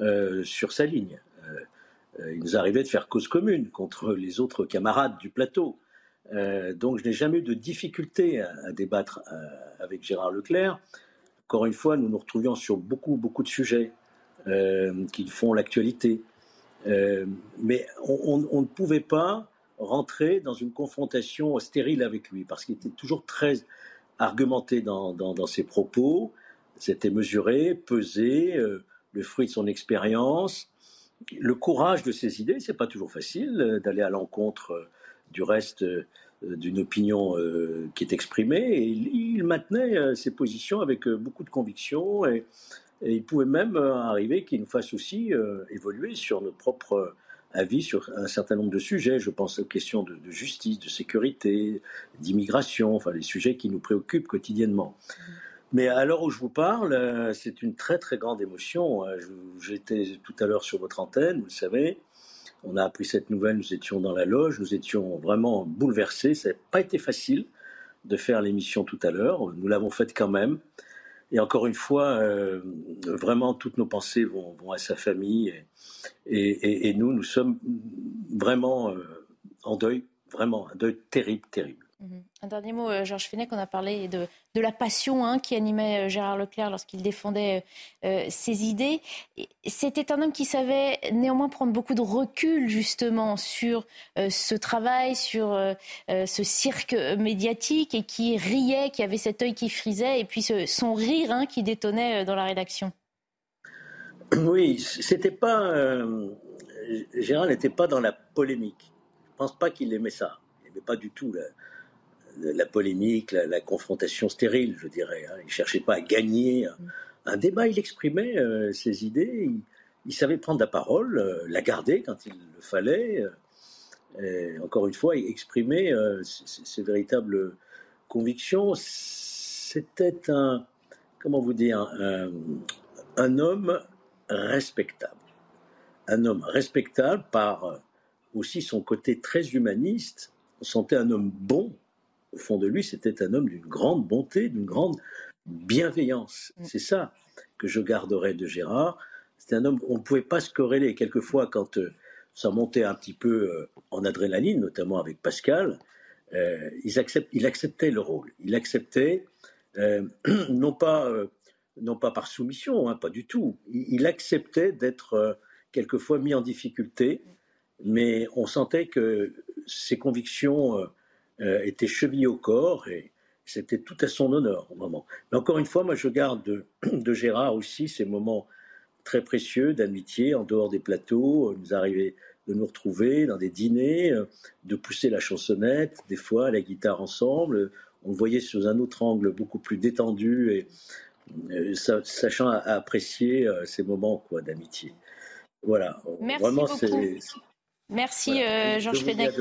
euh, sur sa ligne. il nous arrivait de faire cause commune contre les autres camarades du plateau. Euh, donc je n'ai jamais eu de difficulté à, débattre euh, avec Gérard Leclerc. Encore une fois, nous nous retrouvions sur beaucoup, beaucoup de sujets euh, qui font l'actualité. mais on, ne pouvait pas rentrer dans une confrontation stérile avec lui, parce qu'il était toujours très argumenté dans, dans ses propos, c'était mesuré, pesé, le fruit de son expérience, le courage de ses idées. C'est pas toujours facile d'aller à l'encontre du reste euh, d'une opinion euh, qui est exprimée. Il, maintenait euh, ses positions avec beaucoup de conviction et, il pouvait même arriver qu'il nous fasse aussi évoluer sur notre propre avis sur un certain nombre de sujets. Je pense aux questions de, justice, de sécurité, d'immigration, enfin les sujets qui nous préoccupent quotidiennement. Mais à l'heure où je vous parle, c'est une très très grande émotion. J'étais tout à l'heure sur votre antenne, vous le savez. On a appris cette nouvelle, nous étions dans la loge, nous étions vraiment bouleversés. Ça n'a pas été facile de faire l'émission tout à l'heure. Nous l'avons faite quand même. Et encore une fois, euh, vraiment, toutes nos pensées vont, à sa famille. Et, nous, nous sommes vraiment euh, en deuil, vraiment un deuil terrible, terrible. Mhm. Un dernier mot, euh, Georges Fenech, on a parlé de, la passion hein, qui animait euh, Gérard Leclerc lorsqu'il défendait euh, ses idées. C'était un homme qui savait néanmoins prendre beaucoup de recul justement sur ce travail, sur ce cirque médiatique et qui riait, qui avait cet œil qui frisait et puis son rire hein, qui détonnait dans la rédaction. Oui, c'était pas. Gérard n'était pas dans la polémique. Je pense pas qu'il aimait ça. Il n'aimait pas du tout polémique, la, confrontation stérile, je dirais. Hein. Il ne cherchait pas à gagner un, débat, il exprimait euh, ses idées, il, savait prendre la parole, euh, la garder quand il le fallait. Euh, encore une fois, il exprimait ses, véritables convictions. C'était un, comment vous dire, un, homme respectable. Un homme respectable par aussi son côté très humaniste. On sentait un homme bon, au fond de lui, c'était un homme d'une grande bonté, d'une grande bienveillance. Mm. C'est ça que je garderai de Gérard. C'était un homme, on ne pouvait pas se corréler. Quelquefois, quand euh, ça montait un petit peu en adrénaline, notamment avec Pascal, ils il acceptait le rôle. Il acceptait, [clears throat] non, pas, non pas par soumission, hein, pas du tout, il, acceptait d'être quelquefois mis en difficulté, mais on sentait que ses convictions étaient chevillées au corps et c'était tout à son honneur au moment. Mais encore une fois, moi je garde [clears throat] de, Gérard aussi ces moments très précieux d'amitié en dehors des plateaux. Il nous arrivait de nous retrouver dans des dîners, euh, de pousser la chansonnette, des fois la guitare ensemble. On le voyait sous un autre angle beaucoup plus détendu et euh, sachant apprécier euh, ces moments quoi d'amitié. Voilà. Merci Vraiment, c'est Merci euh, Georges Fenech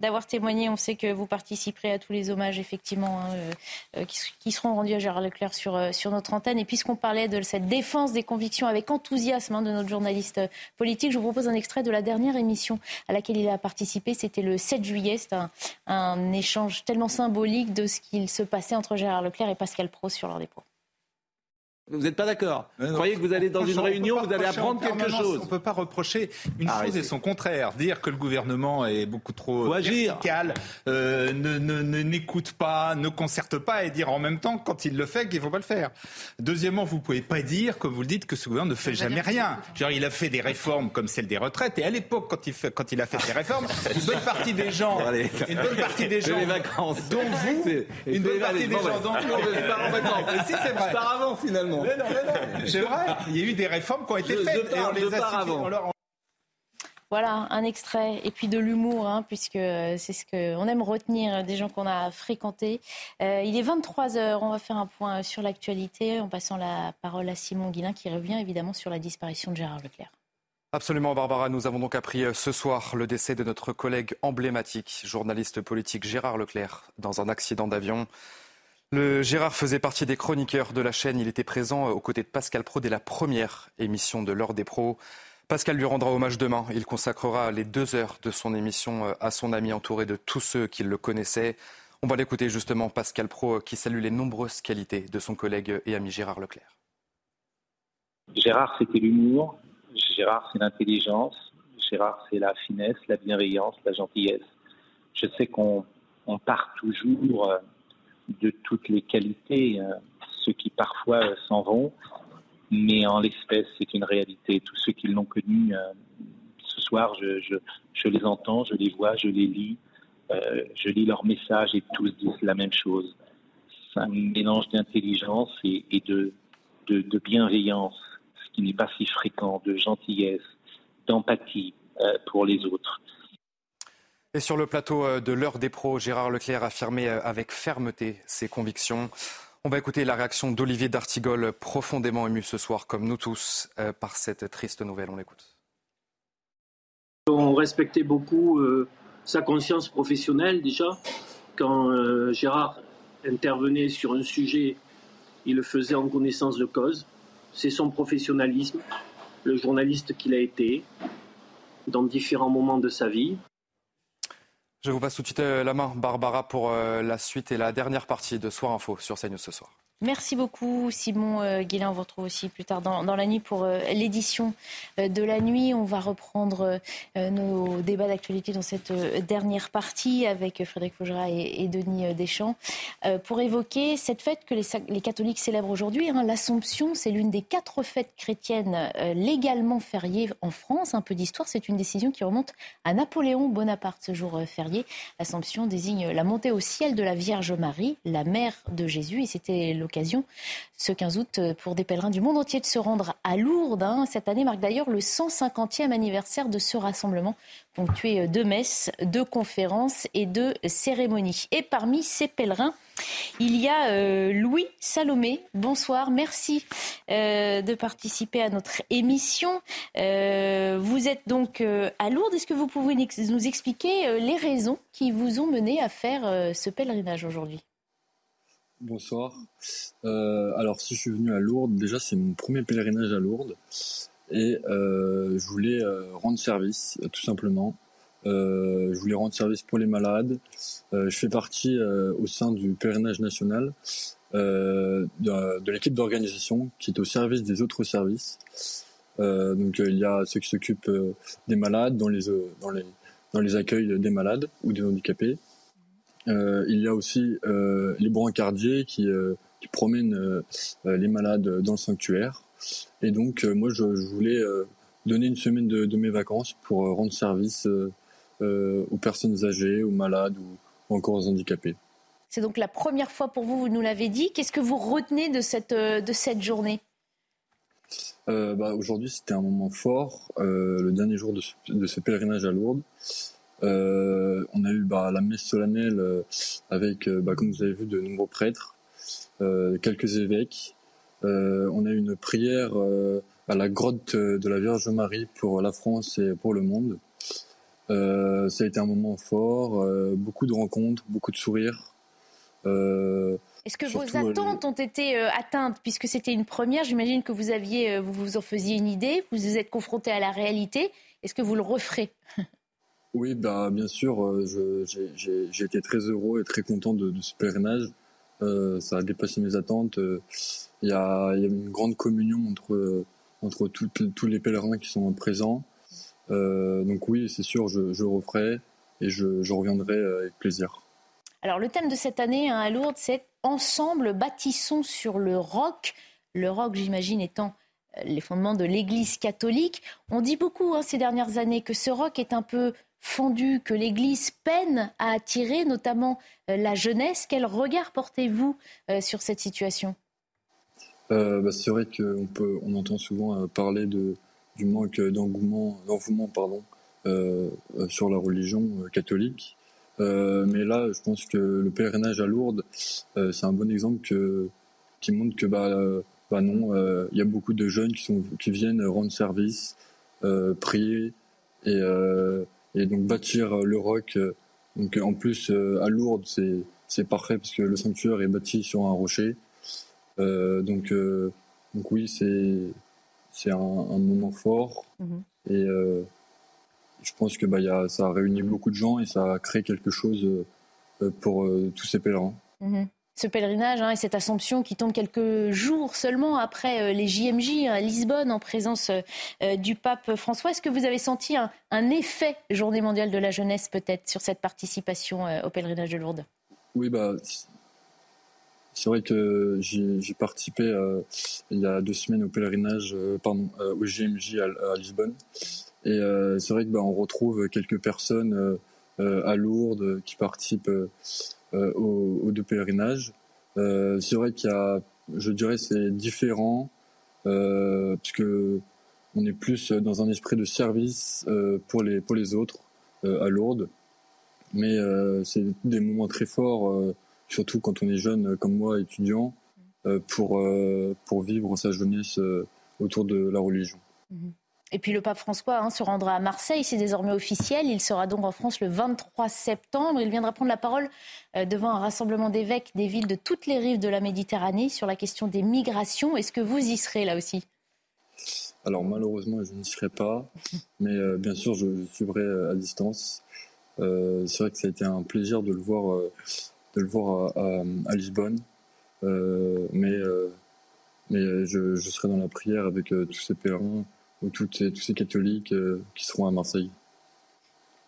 d'avoir témoigné. On sait que vous participerez à tous les hommages effectivement hein, euh, euh, qui, seront rendus à Gérard Leclerc sur, sur notre antenne. Et puisqu'on parlait de cette défense des convictions avec enthousiasme hein, de notre journaliste politique, je vous propose un extrait de la dernière émission à laquelle il a participé. C'était le 7 juillet. C'est un, un échange tellement symbolique de ce qu'il se passait entre Gérard Leclerc et Pascal Pro sur leur dépôt. Vous n'êtes pas d'accord Vous croyez que vous allez dans une réunion, vous allez apprendre quelque chose On ne peut pas reprocher une chose et son contraire. Dire que le gouvernement est beaucoup trop vertical, euh, ne n'écoute pas, ne concerte pas et dire en même temps, quand il le fait, qu'il ne faut pas le faire. Deuxièmement, vous ne pouvez pas dire, comme vous le dites, que ce gouvernement ne fait jamais rien. Genre, il a fait des réformes comme celle des retraites et à l'époque, quand, il quand il a fait ces réformes, [laughs] une bonne partie des gens, une bonne partie des gens, les vacances. dont vous, une bonne partie des gens, dont vous, en vacances. Si, c'est vrai. Par avant, finalement. Mais non, mais non. [laughs] C'est vrai. Il y a eu des réformes qui ont été faites et on les a Voilà, un extrait. Et puis de l'humour, hein, puisque c'est ce qu'on aime retenir des gens qu'on a fréquentés. Euh, il est 23h, on va faire un point sur l'actualité en passant la parole à Simon Guillain qui revient évidemment sur la disparition de Gérard Leclerc. Absolument, Barbara. Nous avons donc appris euh, ce soir le décès de notre collègue emblématique, journaliste politique Gérard Leclerc, dans un accident d'avion. Le Gérard faisait partie des chroniqueurs de la chaîne. Il était présent euh, aux côtés de Pascal Pro dès la première émission de l'heure des pros. Pascal lui rendra hommage demain. Il consacrera les deux heures de son émission euh, à son ami entouré de tous ceux qui le connaissaient. On va l'écouter justement, Pascal Pro, euh, qui salue les nombreuses qualités de son collègue et ami Gérard Leclerc. Gérard, c'était l'humour. Gérard, c'est l'intelligence. Gérard, c'est la finesse, la bienveillance, la gentillesse. Je sais qu'on part toujours de toutes les qualités, euh, ceux qui parfois euh, s'en vont, mais en l'espèce, c'est une réalité. Tous ceux qui l'ont connu euh, ce soir, je, les entends, je les vois, je les lis, je lis leurs messages et tous disent la même chose. C'est un mélange d'intelligence et, de, de, bienveillance, ce qui n'est pas si fréquent, de gentillesse, d'empathie pour les autres. Et sur le plateau euh, de l'heure des pros, Gérard Leclerc affirmait euh, avec fermeté ses convictions. On va écouter la réaction d'Olivier D'Artigol, profondément ému ce soir, comme nous tous, euh, par cette triste nouvelle. On l'écoute. On respectait beaucoup sa conscience professionnelle déjà. Quand Gérard intervenait sur un sujet, il le faisait en connaissance de cause. C'est son professionnalisme, le journaliste qu'il a été dans différents moments de sa vie. Je vous passe tout de suite euh, la main, Barbara, pour euh, la suite et la dernière partie de Soir Info sur CNews ce soir. Merci beaucoup Simon euh, Guillain. On vous retrouve aussi plus tard dans, la nuit pour euh, l'édition euh, de la nuit. On va reprendre nos débats d'actualité dans cette dernière partie avec Frédéric Fougera et, Denis Deschamps pour évoquer cette fête que les, catholiques célèbrent aujourd'hui. Hein. L'Assomption, c'est l'une des quatre fêtes chrétiennes légalement fériées en France. Un peu d'histoire, c'est une décision qui remonte à Napoléon Bonaparte ce jour férié. L'Assomption désigne la montée au ciel de la Vierge Marie, la mère de Jésus, et c'était l'occasion, ce 15 août, euh, pour des pèlerins du monde entier de se rendre à Lourdes. Hein. Cette année marque d'ailleurs le 150e anniversaire de ce rassemblement, ponctué euh, de messes, de conférences et de cérémonies. Et parmi ces pèlerins, il y a euh, Louis Salomé. Bonsoir, merci de participer à notre émission. vous êtes donc à Lourdes. Est-ce que vous pouvez nous expliquer les raisons qui vous ont mené à faire ce pèlerinage aujourd'hui? Bonsoir. Euh, alors, si je suis venu à Lourdes, déjà c'est mon premier pèlerinage à Lourdes et euh, je voulais euh, rendre service, tout simplement. je voulais rendre service pour les malades. je fais partie au sein du pèlerinage national de, l'équipe d'organisation qui est au service des autres services. donc il y a ceux qui s'occupent des malades dans les accueils des malades ou des handicapés. Il y a aussi les brancardiers qui, qui promènent les malades dans le sanctuaire. Et donc moi je, voulais donner une semaine de, de, mes vacances pour rendre service aux personnes âgées, aux malades ou encore aux handicapés. C'est donc la première fois pour vous, vous nous l'avez dit. Qu'est-ce que vous retenez de cette, euh, de cette journée? Euh, bah, Aujourd'hui, c'était un moment fort, euh, le dernier jour de ce, pèlerinage à Lourdes. On a eu bah, la messe solennelle avec, bah, comme vous avez vu, de nombreux prêtres, quelques évêques. on a eu une prière à la grotte de la Vierge Marie pour la France et pour le monde. ça a été un moment fort, beaucoup de rencontres, beaucoup de sourires. Euh, Est-ce que vos euh, attentes ont été euh, atteintes? Puisque c'était une première J'imagine que vous aviez, vous vous en faisiez une idée, vous vous êtes confronté à la réalité. Est-ce que vous le referez? [laughs] Oui, bah, bien sûr. J'ai été très heureux et très content de, ce pèlerinage. ça a dépassé mes attentes. Il y, a, une grande communion entre, entre tous les pèlerins qui sont présents. donc oui, c'est sûr, je, referai et je reviendrai avec plaisir. Alors le thème de cette année hein, à Lourdes, c'est Ensemble, bâtissons sur le roc. Le roc, j'imagine, étant euh, les fondements de l'Église catholique. On dit beaucoup hein, ces dernières années que ce roc est un peu fendu, que l'Église peine à attirer notamment euh, la jeunesse. Quel regard portez-vous euh, sur cette situation? Bah, C'est vrai qu'on on entend souvent parler du manque d'engouement, pardon, sur la religion catholique. Euh, mais là, je pense que le pèlerinage à Lourdes, euh, c'est un bon exemple qui montre que bah, euh, bah non, il y a beaucoup de jeunes qui, qui viennent rendre service, prier et, et donc bâtir le roc. Donc en plus à Lourdes, c'est c'est parfait parce que le sanctuaire est bâti sur un rocher. donc donc oui, c'est c'est un, un, moment fort mmh et je pense que bah, y a, ça a réuni beaucoup de gens et ça a créé quelque chose euh, pour euh, tous ces pèlerins. Mhm. Ce pèlerinage hein, et cette Assomption qui tombe quelques jours seulement après euh, les JMJ à Lisbonne en présence du pape François. Est-ce que vous avez senti un, effet Journée mondiale de la jeunesse peut-être sur cette participation au pèlerinage de Lourdes? Oui, bah, c'est vrai que j'ai participé il y a deux semaines au pèlerinage, pardon, au JMJ à, Lisbonne. Et euh, c'est vrai que bah, on retrouve quelques personnes euh, euh, à Lourdes qui participent aux, deux pèlerinages. c'est vrai qu'il y a, je dirais, c'est différent puisque on est plus dans un esprit de service pour les pour les autres à Lourdes. Mais c'est des moments très forts, surtout quand on est jeune comme moi, étudiant, pour pour vivre sa jeunesse autour de la religion. Mmh et puis le pape François hein, se rendra à Marseille, c'est désormais officiel. Il sera donc en France le 23 septembre. Il viendra prendre la parole euh, devant un rassemblement d'évêques des villes de toutes les rives de la Méditerranée sur la question des migrations. Est-ce que vous y serez là aussi? Alors malheureusement, je n'y serai pas, [laughs] mais euh, bien sûr, je suivrai euh, à distance. c'est vrai que ça a été un plaisir de le voir, de le voir à, Lisbonne, mais, mais je, je, serai dans la prière avec tous ces pèlerins ou toutes tous ces catholiques euh, qui seront à Marseille.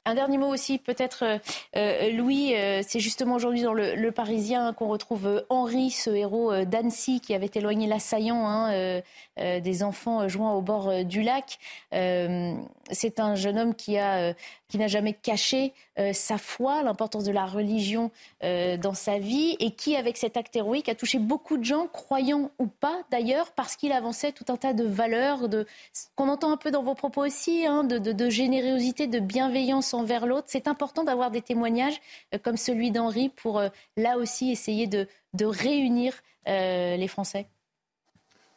Un dernier mot aussi, peut-être, euh, euh, Louis, c'est justement aujourd'hui dans le, Parisien qu'on retrouve Henri, ce héros d'Annecy qui avait éloigné l'assaillant hein, des enfants jouant au bord du lac. c'est un jeune homme qui a qui n'a jamais caché euh, sa foi, l'importance de la religion euh, dans sa vie, et qui, avec cet acte héroïque, a touché beaucoup de gens, croyants ou pas d'ailleurs, parce qu'il avançait tout un tas de valeurs, de, qu'on entend un peu dans vos propos aussi, hein, de, de, générosité, de bienveillance envers l'autre. C'est important d'avoir des témoignages euh, comme celui d'Henri pour, là aussi, essayer de, réunir les Français.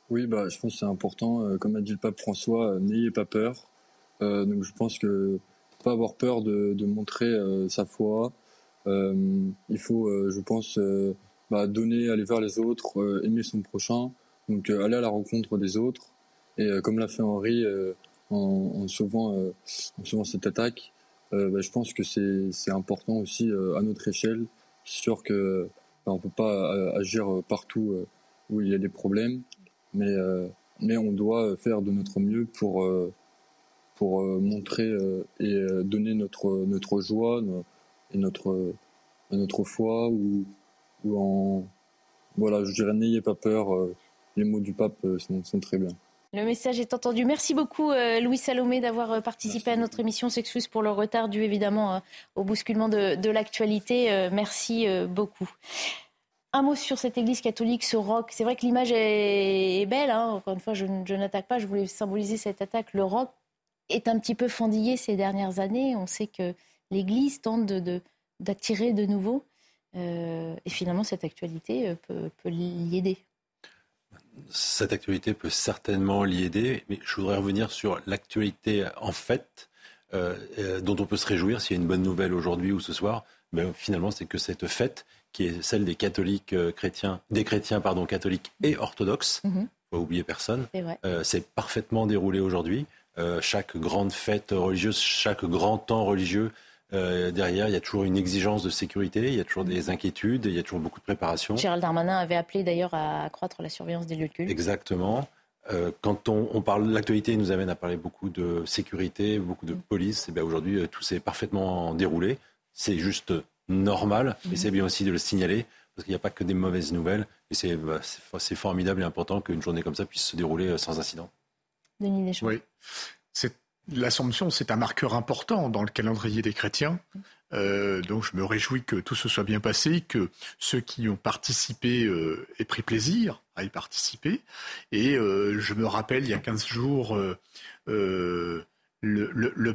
Oui, bah, je pense que c'est important. comme a dit le pape François, n'ayez pas peur. donc je pense que pas avoir peur de, montrer euh, sa foi. Euh, il faut, euh, je pense, bah, donner, aller vers les autres, aimer son prochain, donc aller à la rencontre des autres. Et comme l'a fait Henri en, sauvant, en sauvant cette attaque, bah, je pense que c'est important aussi à notre échelle. Sûr que bah, on peut pas agir partout où il y a des problèmes, mais on doit faire de notre mieux pour, montrer et donner notre, joie et notre, foi ou en... Voilà, je dirais n'ayez pas peur, les mots du pape sont très bien. Le message est entendu. Merci beaucoup, euh, Louis Salomé, d'avoir euh, participé à notre émission. S'excuse pour le retard dû évidemment euh, au bousculement de, l'actualité. merci beaucoup. Un mot sur cette église catholique, ce roc. C'est vrai que l'image est, belle. Hein. Encore une fois, je, n'attaque pas. Je voulais symboliser cette attaque. Le roc est un petit peu fendillé ces dernières années. On sait que l'Église tente d'attirer de, nouveau. et finalement, cette actualité peut, peut l'y aider cette actualité peut certainement l'y aider, mais je voudrais revenir sur l'actualité en fait, euh, euh, dont on peut se réjouir s'il y a une bonne nouvelle aujourd'hui ou ce soir. Ben, finalement, c'est que cette fête, qui est celle des catholiques euh, chrétiens, des chrétiens pardon, catholiques et orthodoxes, mm faut oublier personne, c'est parfaitement déroulé aujourd'hui. chaque grande fête religieuse, chaque grand temps religieux euh, derrière, il y a toujours une exigence de sécurité, il y a toujours des inquiétudes, il y a toujours beaucoup de préparation. Gérald Darmanin avait appelé d'ailleurs à accroître la surveillance des lieux de culte. Exactement. Euh, quand on, parle de l'actualité, nous amène à parler beaucoup de sécurité, beaucoup de police. Et bien aujourd'hui, euh, tout s'est parfaitement déroulé. C'est juste normal, mais c'est bien aussi de le signaler parce qu'il n'y a pas que des mauvaises nouvelles. Et c'est bah, formidable et important qu'une journée comme ça puisse se dérouler sans incident. Denis Deschamps. Oui. C'est L'Assomption, c'est un marqueur important dans le calendrier des chrétiens. Euh, donc je me réjouis que tout se soit bien passé, que ceux qui ont participé euh, aient pris plaisir à y participer. Et euh, je me rappelle, il y a 15 jours, le,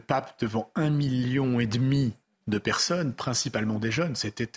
pape devant un million et demi de personnes, principalement des jeunes. C'était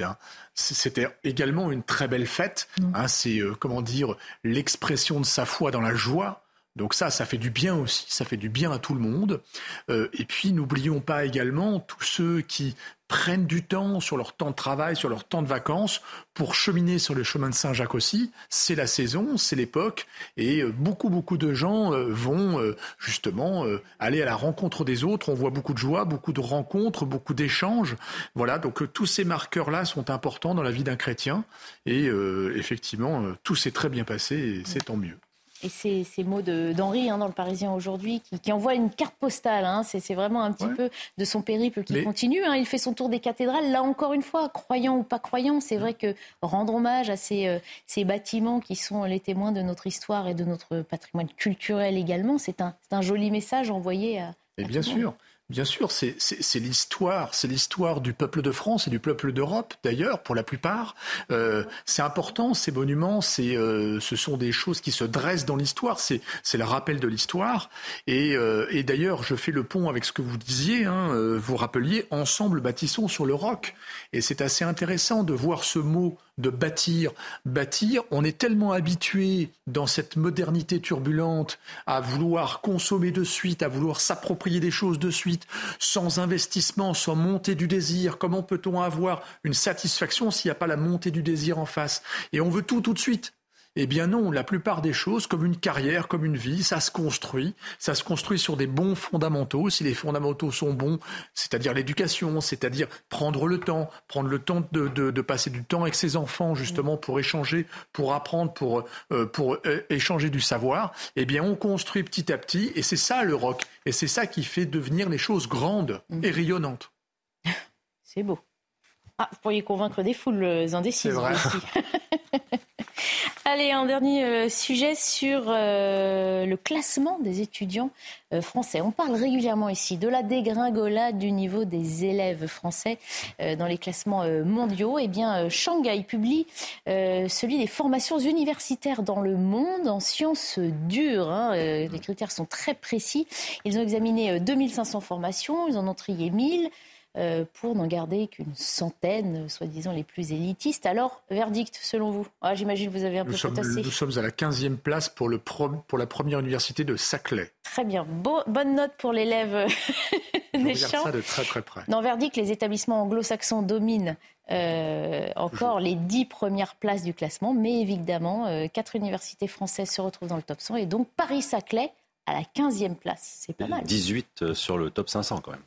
c'était également une très belle fête. Hein, c'est comment dire l'expression de sa foi dans la joie donc ça, ça fait du bien aussi, ça fait du bien à tout le monde. Euh, et puis n'oublions pas également tous ceux qui prennent du temps sur leur temps de travail, sur leur temps de vacances, pour cheminer sur le chemin de Saint-Jacques aussi. C'est la saison, c'est l'époque, et euh, beaucoup, beaucoup de gens euh, vont justement aller à la rencontre des autres. On voit beaucoup de joie, beaucoup de rencontres, beaucoup d'échanges. Voilà, donc tous ces marqueurs-là sont importants dans la vie d'un chrétien, et effectivement, tout s'est très bien passé, et c'est tant mieux. Et ces, ces mots d'Henri hein, dans le Parisien aujourd'hui, qui, qui, envoie une carte postale. Hein, c'est vraiment un petit peu de son périple qui continue. Hein, il fait son tour des cathédrales. Là encore une fois, croyant ou pas croyant, c'est vrai que rendre hommage à ces, euh, ces, bâtiments qui sont les témoins de notre histoire et de notre patrimoine culturel également, c'est un, un, joli message envoyé à. Et bien sûr. Bien sûr, c'est l'histoire, c'est l'histoire du peuple de France et du peuple d'Europe, d'ailleurs, pour la plupart. Euh, c'est important, ces monuments, euh, ce sont des choses qui se dressent dans l'histoire, c'est le rappel de l'histoire. Et, euh, et d'ailleurs, je fais le pont avec ce que vous disiez, hein, euh, vous rappeliez, ensemble bâtissons sur le roc. Et c'est assez intéressant de voir ce mot de bâtir. Bâtir, on est tellement habitué dans cette modernité turbulente à vouloir consommer de suite, à vouloir s'approprier des choses de suite, sans investissement, sans montée du désir. Comment peut-on avoir une satisfaction s'il n'y a pas la montée du désir en face? Et on veut tout tout de suite. Eh bien non, la plupart des choses, comme une carrière, comme une vie, ça se construit. Ça se construit sur des bons fondamentaux. Si les fondamentaux sont bons, c'est-à-dire l'éducation, c'est-à-dire prendre le temps, prendre le temps de, passer du temps avec ses enfants justement pour échanger, pour apprendre, pour, euh, pour euh, échanger du savoir, eh bien on construit petit à petit. Et c'est ça le rock. Et c'est ça qui fait devenir les choses grandes mmh. et rayonnantes. [laughs] C'est beau. Ah, vous pourriez convaincre des foules indécises. C'est vrai. [laughs] Allez, un dernier euh, sujet sur euh, le classement des étudiants euh, français. On parle régulièrement ici de la dégringolade du niveau des élèves français dans les classements mondiaux. Eh bien, Shanghai publie celui des formations universitaires dans le monde en sciences dures. Hein. les critères sont très précis. Ils ont examiné 2500 formations, ils en ont trié 1000. Euh, pour n'en garder qu'une centaine, soi-disant les plus élitistes. Alors, verdict, selon vous? Ah, J'imagine que vous avez un nous peu sommes, Nous sommes à la 15e place pour, le pour la première université de Saclay. Très bien. bonne note pour l'élève [laughs] des champs. ça de très très près. Dans verdict, les établissements anglo-saxons dominent euh, encore les dix premières places du classement, mais évidemment, euh, quatre universités françaises se retrouvent dans le top 100 et donc Paris-Saclay à la 15e place. C'est pas mal. 18 sur le top 500 quand même.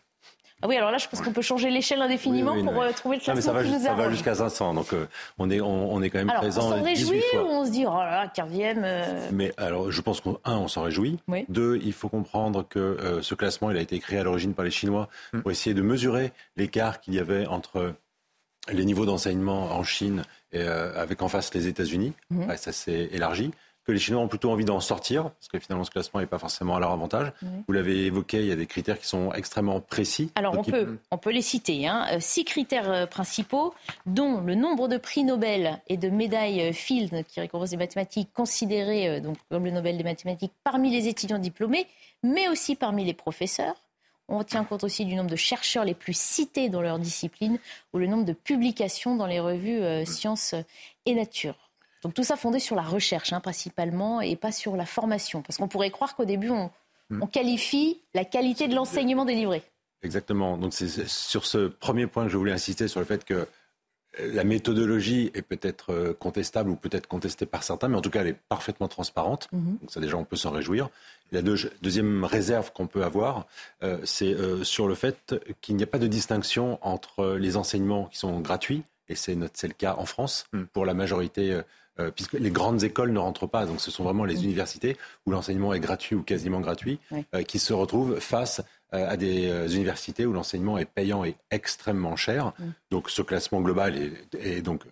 Ah oui, alors là, je pense qu'on peut changer l'échelle indéfiniment pour euh, trouver le classement ça va, qui nous Ça va jusqu'à 500, donc euh, on, est, on, est quand même présent. On s'en réjouit ou on se dit, oh là là, 15e Mais alors, je pense qu'un, on s'en réjouit. Deux, il faut comprendre que ce classement, il a été créé à l'origine par les Chinois mm. pour essayer de mesurer l'écart qu'il y avait entre les niveaux d'enseignement en Chine et, avec en face les États-Unis. Mm. ça s'est élargi que les Chinois ont plutôt envie d'en sortir, parce que finalement ce classement n'est pas forcément à leur avantage. Vous l'avez évoqué, il y a des critères qui sont extrêmement précis. Alors on, peut, on peut les citer. Hein. Euh, six critères euh, principaux, dont le nombre de prix Nobel et de médailles euh, Field, qui récompensent les mathématiques, considérés donc, comme le Nobel des mathématiques parmi les étudiants diplômés, mais aussi parmi les professeurs. On tient compte aussi du nombre de chercheurs les plus cités dans leur discipline ou le nombre de publications dans les revues Sciences et Nature. Donc tout ça fondé sur la recherche hein, principalement et pas sur la formation. Parce qu'on pourrait croire qu'au début, on, hmm. qualifie la qualité de l'enseignement délivré. Exactement. Donc c'est sur ce premier point que je voulais insister sur le fait que la méthodologie est peut-être euh, contestable ou peut-être contestée par certains, mais en tout cas elle est parfaitement transparente. Mhm. Donc ça déjà on peut s'en réjouir. La deuxième réserve qu'on peut avoir, euh, c'est euh, sur le fait qu'il n'y a pas de distinction entre les enseignements qui sont gratuits, et c'est le cas en France hmm. pour la majorité euh, puisque les grandes écoles ne rentrent pas. Donc ce sont vraiment les universités où l'enseignement est gratuit ou quasiment gratuit euh, qui se retrouvent face euh, à des universités où l'enseignement est payant et extrêmement cher. Donc ce classement global est, donc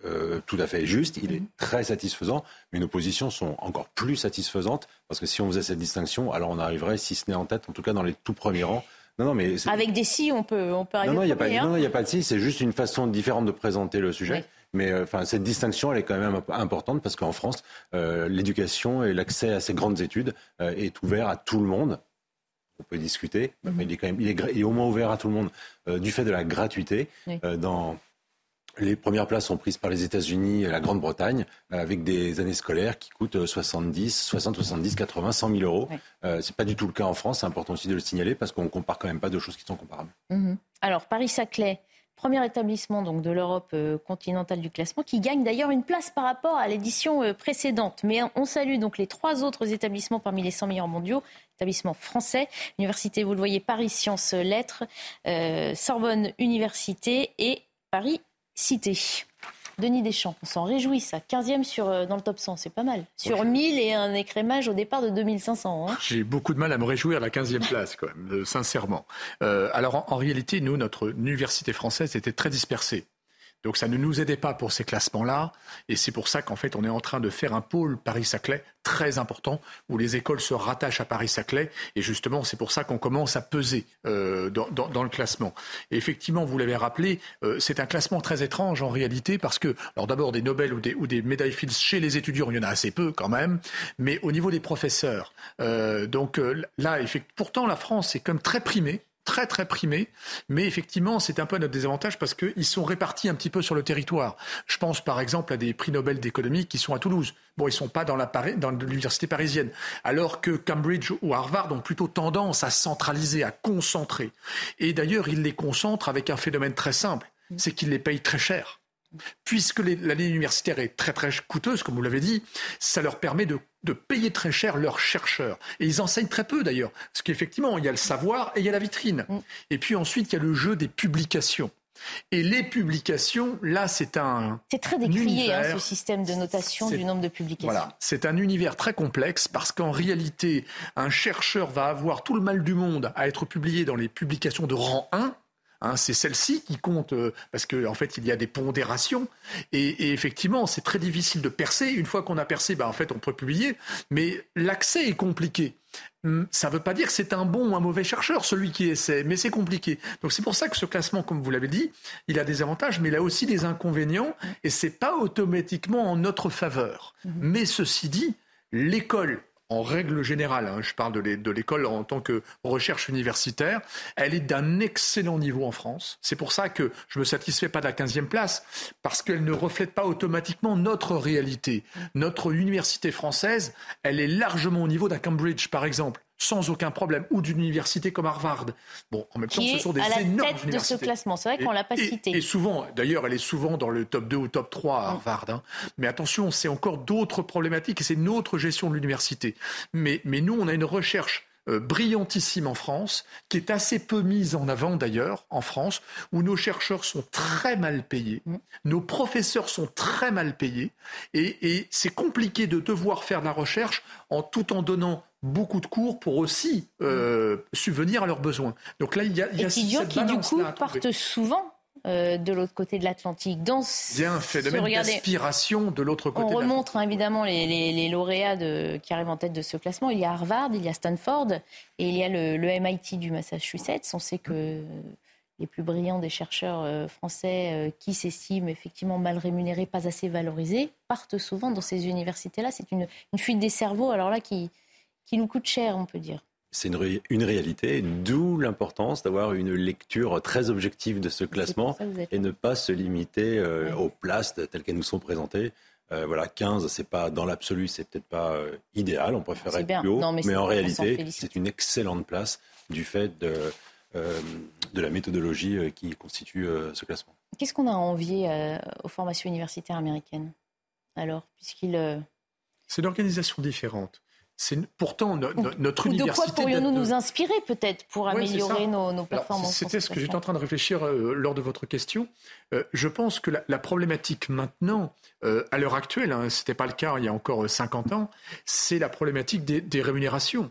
tout à fait juste, il est très satisfaisant, mais nos positions sont encore plus satisfaisantes parce que si on faisait cette distinction, alors on arriverait, si ce n'est en tête, en tout cas dans les tout premiers rangs. Non, non, mais Avec des si, on peut, on peut arriver. Non, non, il n'y a, pas, hein. a pas de si, c'est juste une façon différente de présenter le sujet. Mais euh, enfin, cette distinction, elle est quand même importante parce qu'en France, euh, l'éducation et l'accès à ces grandes études euh, est ouvert à tout le monde. On peut discuter, mais mhm. il est quand même, il est, au moins ouvert à tout le monde du fait de la gratuité. dans les premières places sont prises par les États-Unis et la Grande-Bretagne, avec des années scolaires qui coûtent 70, 60, 70, 80, 100 000 euros. Ce c'est pas du tout le cas en France. C'est important aussi de le signaler parce qu'on compare quand même pas deux choses qui sont comparables. Mhm. Alors Paris-Saclay, premier établissement donc, de l'Europe euh, continentale du classement, qui gagne d'ailleurs une place par rapport à l'édition euh, précédente. Mais on salue donc les trois autres établissements parmi les 100 meilleurs mondiaux, établissements français, Université, vous le voyez, Paris Sciences Lettres, euh, Sorbonne Université et Paris Cité. Denis Deschamps, on s'en réjouit ça. 15e sur, euh, dans le top 100, c'est pas mal. Sur 1000 et un écrémage au départ de 2500. Hein. J'ai beaucoup de mal à me réjouir à la 15e place, quand même, euh, sincèrement. Euh, alors en, réalité, nous, notre université française était très dispersée. Donc ça ne nous aidait pas pour ces classements-là. Et c'est pour ça qu'en fait, on est en train de faire un pôle Paris-Saclay très important où les écoles se rattachent à Paris-Saclay. Et justement, c'est pour ça qu'on commence à peser euh, dans, le classement. Et effectivement, vous l'avez rappelé, euh, c'est un classement très étrange en réalité parce que, alors d'abord, des Nobel ou des, ou des médailles Fields chez les étudiants, il y en a assez peu quand même. Mais au niveau des professeurs, euh, donc là, pourtant, la France est comme très primée très très primés, mais effectivement c'est un peu notre désavantage parce qu'ils sont répartis un petit peu sur le territoire. Je pense par exemple à des prix Nobel d'économie qui sont à Toulouse. Bon, ils sont pas dans l'université parisienne, alors que Cambridge ou Harvard ont plutôt tendance à centraliser, à concentrer. Et d'ailleurs ils les concentrent avec un phénomène très simple, c'est qu'ils les payent très cher puisque l'année universitaire est très très coûteuse, comme vous l'avez dit, ça leur permet de, payer très cher leurs chercheurs. Et ils enseignent très peu d'ailleurs, parce qu'effectivement, il y a le savoir et il y a la vitrine. Mm. Et puis ensuite, il y a le jeu des publications. Et les publications, là, c'est un. C'est très décrié, hein, ce système de notation du nombre de publications. Voilà, c'est un univers très complexe parce qu'en réalité, un chercheur va avoir tout le mal du monde à être publié dans les publications de rang 1 Hein, c'est celle-ci qui compte euh, parce qu'en en fait il y a des pondérations et, effectivement c'est très difficile de percer. Une fois qu'on a percé, ben, en fait on peut publier, mais l'accès est compliqué. Hum, ça ne veut pas dire que c'est un bon ou un mauvais chercheur, celui qui essaie, mais c'est compliqué. Donc c'est pour ça que ce classement, comme vous l'avez dit, il a des avantages, mais il a aussi des inconvénients, et c'est pas automatiquement en notre faveur. Mmh. Mais ceci dit, l'école en règle générale, hein, je parle de l'école en tant que recherche universitaire, elle est d'un excellent niveau en France. C'est pour ça que je ne me satisfais pas de la 15e place, parce qu'elle ne reflète pas automatiquement notre réalité. Notre université française, elle est largement au niveau d'un Cambridge, par exemple sans aucun problème, ou d'une université comme Harvard. Bon, en même temps, ce sont des à la tête de ce classement. C'est vrai qu'on l'a pas cité. Et souvent, d'ailleurs, elle est souvent dans le top 2 ou top 3 à Harvard. Hein. Mais attention, c'est encore d'autres problématiques et c'est une autre gestion de l'université. Mais, mais nous, on a une recherche euh, brillantissime en France, qui est assez peu mise en avant d'ailleurs en France, où nos chercheurs sont très mal payés, mm. nos professeurs sont très mal payés, et, c'est compliqué de devoir faire de la recherche en tout en donnant beaucoup de cours pour aussi euh, subvenir à leurs besoins. Donc là, il y a, il y a qui, qui du coup partent souvent euh, de l'autre côté de l'Atlantique. Dans Il y a un phénomène d'aspiration de l'autre côté. On remonte hein, évidemment les, lauréats qui arrivent en tête de ce classement. Il y a Harvard, il y a Stanford et il y a le, MIT du Massachusetts. On sait que les plus brillants des chercheurs euh, français qui s'estiment effectivement mal rémunérés, pas assez valorisés, partent souvent dans ces universités-là. C'est une, fuite des cerveaux, alors là, qui nous coûte cher, on peut dire c'est une, réalité, d'où l'importance d'avoir une lecture très objective de ce classement et ne pas se limiter euh, aux places telles qu'elles nous sont présentées. Euh, voilà, 15, c'est pas dans l'absolu, c'est peut-être pas euh, idéal, on préférerait être plus haut, mais, en réalité, c'est une excellente place du fait de, de la méthodologie qui constitue ce classement. Qu'est-ce qu'on a envié aux formations universitaires américaines alors, puisqu'il c'est une organisation différente. C'est pourtant notre université. De quoi pourrions-nous nous inspirer peut-être pour améliorer nos, performances C'était ce que j'étais en train de réfléchir euh, lors de votre question. Euh, je pense que la, problématique maintenant, euh, à l'heure actuelle, hein, ce n'était pas le cas il y a encore 50 ans, c'est la problématique des, des rémunérations.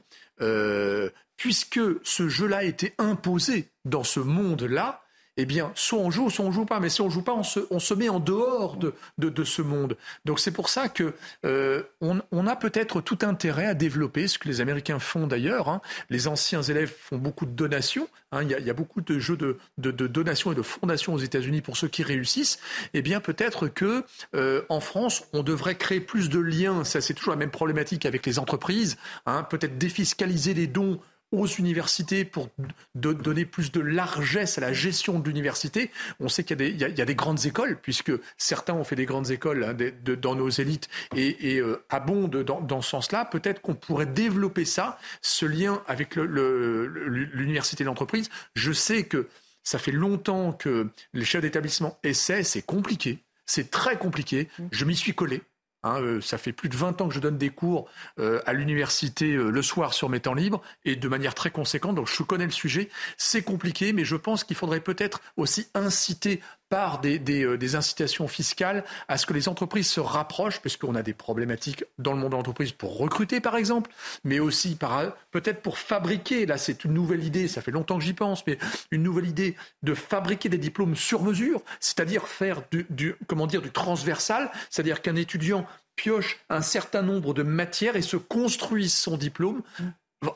puisque ce jeu-là a été imposé dans ce monde-là, eh bien, soit on joue, soit on joue pas. Mais si on joue pas, on se, on se met en dehors de, de, ce monde. Donc c'est pour ça que euh, on, a peut-être tout intérêt à développer ce que les Américains font d'ailleurs. Hein. Les anciens élèves font beaucoup de donations. Hein. Il, y a, beaucoup de jeux de, de, donations et de fondations aux États-Unis pour ceux qui réussissent. Eh bien, peut-être que euh, en France, on devrait créer plus de liens. Ça, c'est toujours la même problématique avec les entreprises. Hein. Peut-être défiscaliser les dons aux universités pour donner plus de largesse à la gestion de l'université. On sait qu'il y, a des grandes écoles, puisque certains ont fait des grandes écoles hein, dans nos élites et, euh, abondent dans, ce sens-là. Peut-être qu'on pourrait développer ça, ce lien avec l'université et l'entreprise. Je sais que ça fait longtemps que les chefs d'établissement essaient, c'est compliqué. C'est très compliqué. Je m'y suis collé. Hein, euh, ça fait plus de 20 ans que je donne des cours euh, à l'université euh, le soir sur mes temps libres et de manière très conséquente, donc je connais le sujet. C'est compliqué, mais je pense qu'il faudrait peut-être aussi inciter par des, euh, des, incitations fiscales à ce que les entreprises se rapprochent, puisqu'on a des problématiques dans le monde de l'entreprise pour recruter, par exemple, mais aussi par, peut-être pour fabriquer, là c'est une nouvelle idée, ça fait longtemps que j'y pense, mais une nouvelle idée de fabriquer des diplômes sur mesure, c'est-à-dire faire du, du, comment dire, du transversal, c'est-à-dire qu'un étudiant pioche un certain nombre de matières et se construise son diplôme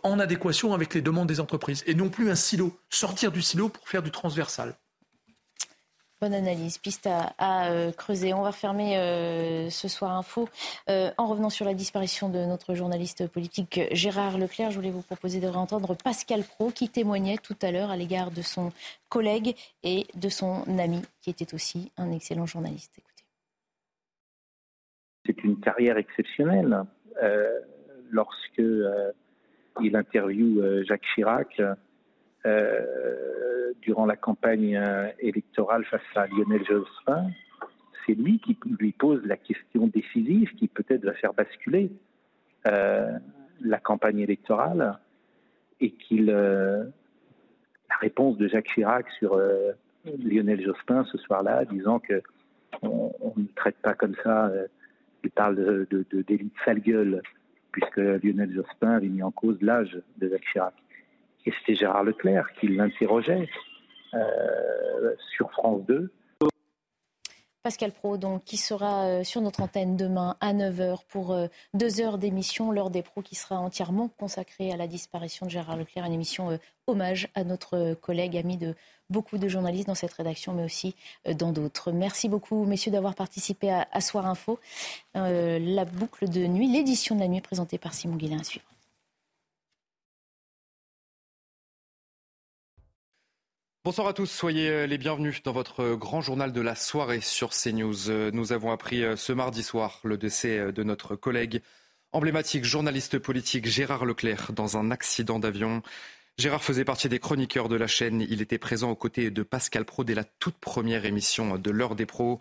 en adéquation avec les demandes des entreprises, et non plus un silo, sortir du silo pour faire du transversal. Bonne analyse, piste à, euh, creuser. On va refermer euh, ce soir info euh, en revenant sur la disparition de notre journaliste politique Gérard Leclerc. Je voulais vous proposer de réentendre Pascal Pro qui témoignait tout à l'heure à l'égard de son collègue et de son ami qui était aussi un excellent journaliste. Écoutez. C'est une carrière exceptionnelle. lorsque il interviewe Jacques Chirac, euh, durant la campagne euh, électorale face à Lionel Jospin, c'est lui qui lui pose la question décisive qui peut-être va faire basculer euh, la campagne électorale et qu'il la réponse de Jacques Chirac sur Lionel Jospin ce soir-là, disant que on, ne traite pas comme ça. il parle de, de, d'élite sale gueule, puisque Lionel Jospin avait mis en cause l'âge de Jacques Chirac. Et c'était Gérard Leclerc qui l'interrogeait euh, sur France 2. Pascal Pro, donc, qui sera euh, sur notre antenne demain à 9h pour euh, deux heures d'émission, l'heure des pros qui sera entièrement consacrée à la disparition de Gérard Leclerc, une émission hommage à notre collègue, ami de beaucoup de journalistes dans cette rédaction, mais aussi dans d'autres. Merci beaucoup, messieurs, d'avoir participé à, Soir Info. la boucle de nuit, l'édition de la nuit présentée par Simon Guillain à. Bonsoir à tous, soyez euh, les bienvenus dans votre euh, grand journal de la soirée sur CNews. Euh, nous avons appris ce mardi soir le décès de notre collègue emblématique journaliste politique Gérard Leclerc dans un accident d'avion. Gérard faisait partie des chroniqueurs de la chaîne. Il était présent aux côtés de Pascal Pro dès la toute première émission de l'heure des pros.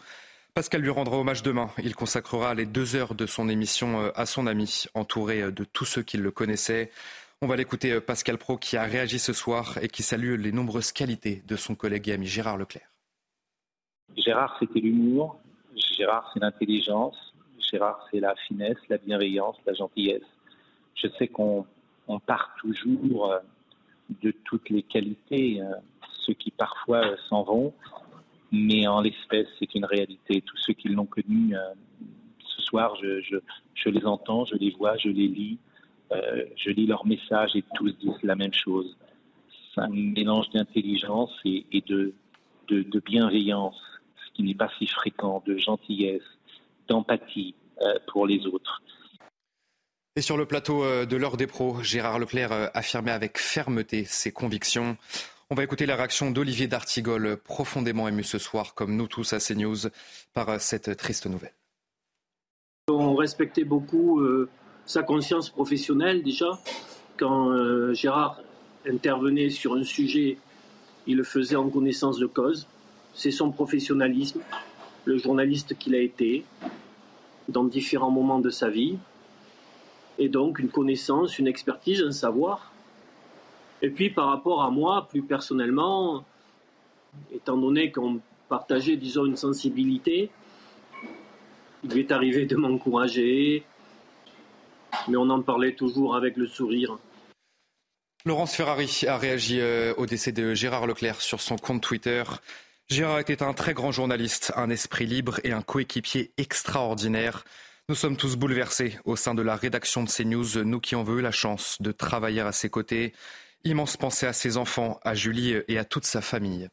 Pascal lui rendra hommage demain. Il consacrera les deux heures de son émission à son ami, entouré de tous ceux qui le connaissaient. On va l'écouter Pascal Pro qui a réagi ce soir et qui salue les nombreuses qualités de son collègue et ami Gérard Leclerc. Gérard, c'était l'humour. Gérard, c'est l'intelligence. Gérard, c'est la finesse, la bienveillance, la gentillesse. Je sais qu'on part toujours de toutes les qualités, ceux qui parfois s'en vont, mais en l'espèce, c'est une réalité. Tous ceux qui l'ont connu euh, ce soir, je, les entends, je les vois, je les lis, euh, je lis leurs messages et tous disent la même chose. C'est un mélange d'intelligence et, de, de, bienveillance, ce qui n'est pas si fréquent, de gentillesse, d'empathie euh, pour les autres. Et sur le plateau de l'heure des pros, Gérard Leclerc affirmait avec fermeté ses convictions. On va écouter la réaction d'Olivier D'Artigol, profondément ému ce soir, comme nous tous à CNews, par cette triste nouvelle. On respectait beaucoup euh, sa conscience professionnelle déjà. Quand euh, Gérard intervenait sur un sujet, il le faisait en connaissance de cause. C'est son professionnalisme, le journaliste qu'il a été dans différents moments de sa vie. Et donc une connaissance, une expertise, un savoir et puis par rapport à moi, plus personnellement, étant donné qu'on partageait, disons, une sensibilité, il lui est arrivé de m'encourager, mais on en parlait toujours avec le sourire. Laurence Ferrari a réagi euh, au décès de Gérard Leclerc sur son compte Twitter. Gérard était un très grand journaliste, un esprit libre et un coéquipier extraordinaire. Nous sommes tous bouleversés au sein de la rédaction de CNews, nous qui avons eu la chance de travailler à ses côtés. Immense pensée à ses enfants, à Julie et à toute sa famille.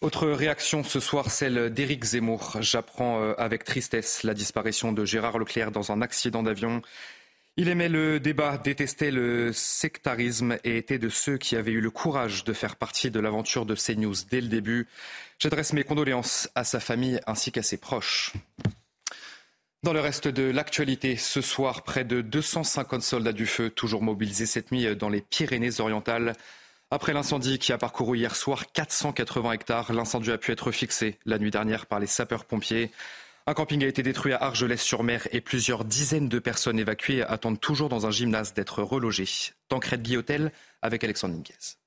Autre réaction ce soir, celle d'Éric Zemmour. J'apprends euh, avec tristesse la disparition de Gérard Leclerc dans un accident d'avion. Il aimait le débat, détestait le sectarisme et était de ceux qui avaient eu le courage de faire partie de l'aventure de CNews dès le début. J'adresse mes condoléances à sa famille ainsi qu'à ses proches. Dans le reste de l'actualité, ce soir, près de 250 soldats du feu, toujours mobilisés cette nuit dans les Pyrénées-Orientales. Après l'incendie qui a parcouru hier soir 480 hectares, l'incendie a pu être fixé la nuit dernière par les sapeurs-pompiers. Un camping a été détruit à Argelès-sur-Mer et plusieurs dizaines de personnes évacuées attendent toujours dans un gymnase d'être relogées. Tancred Guillotel avec Alexandre Ninguez.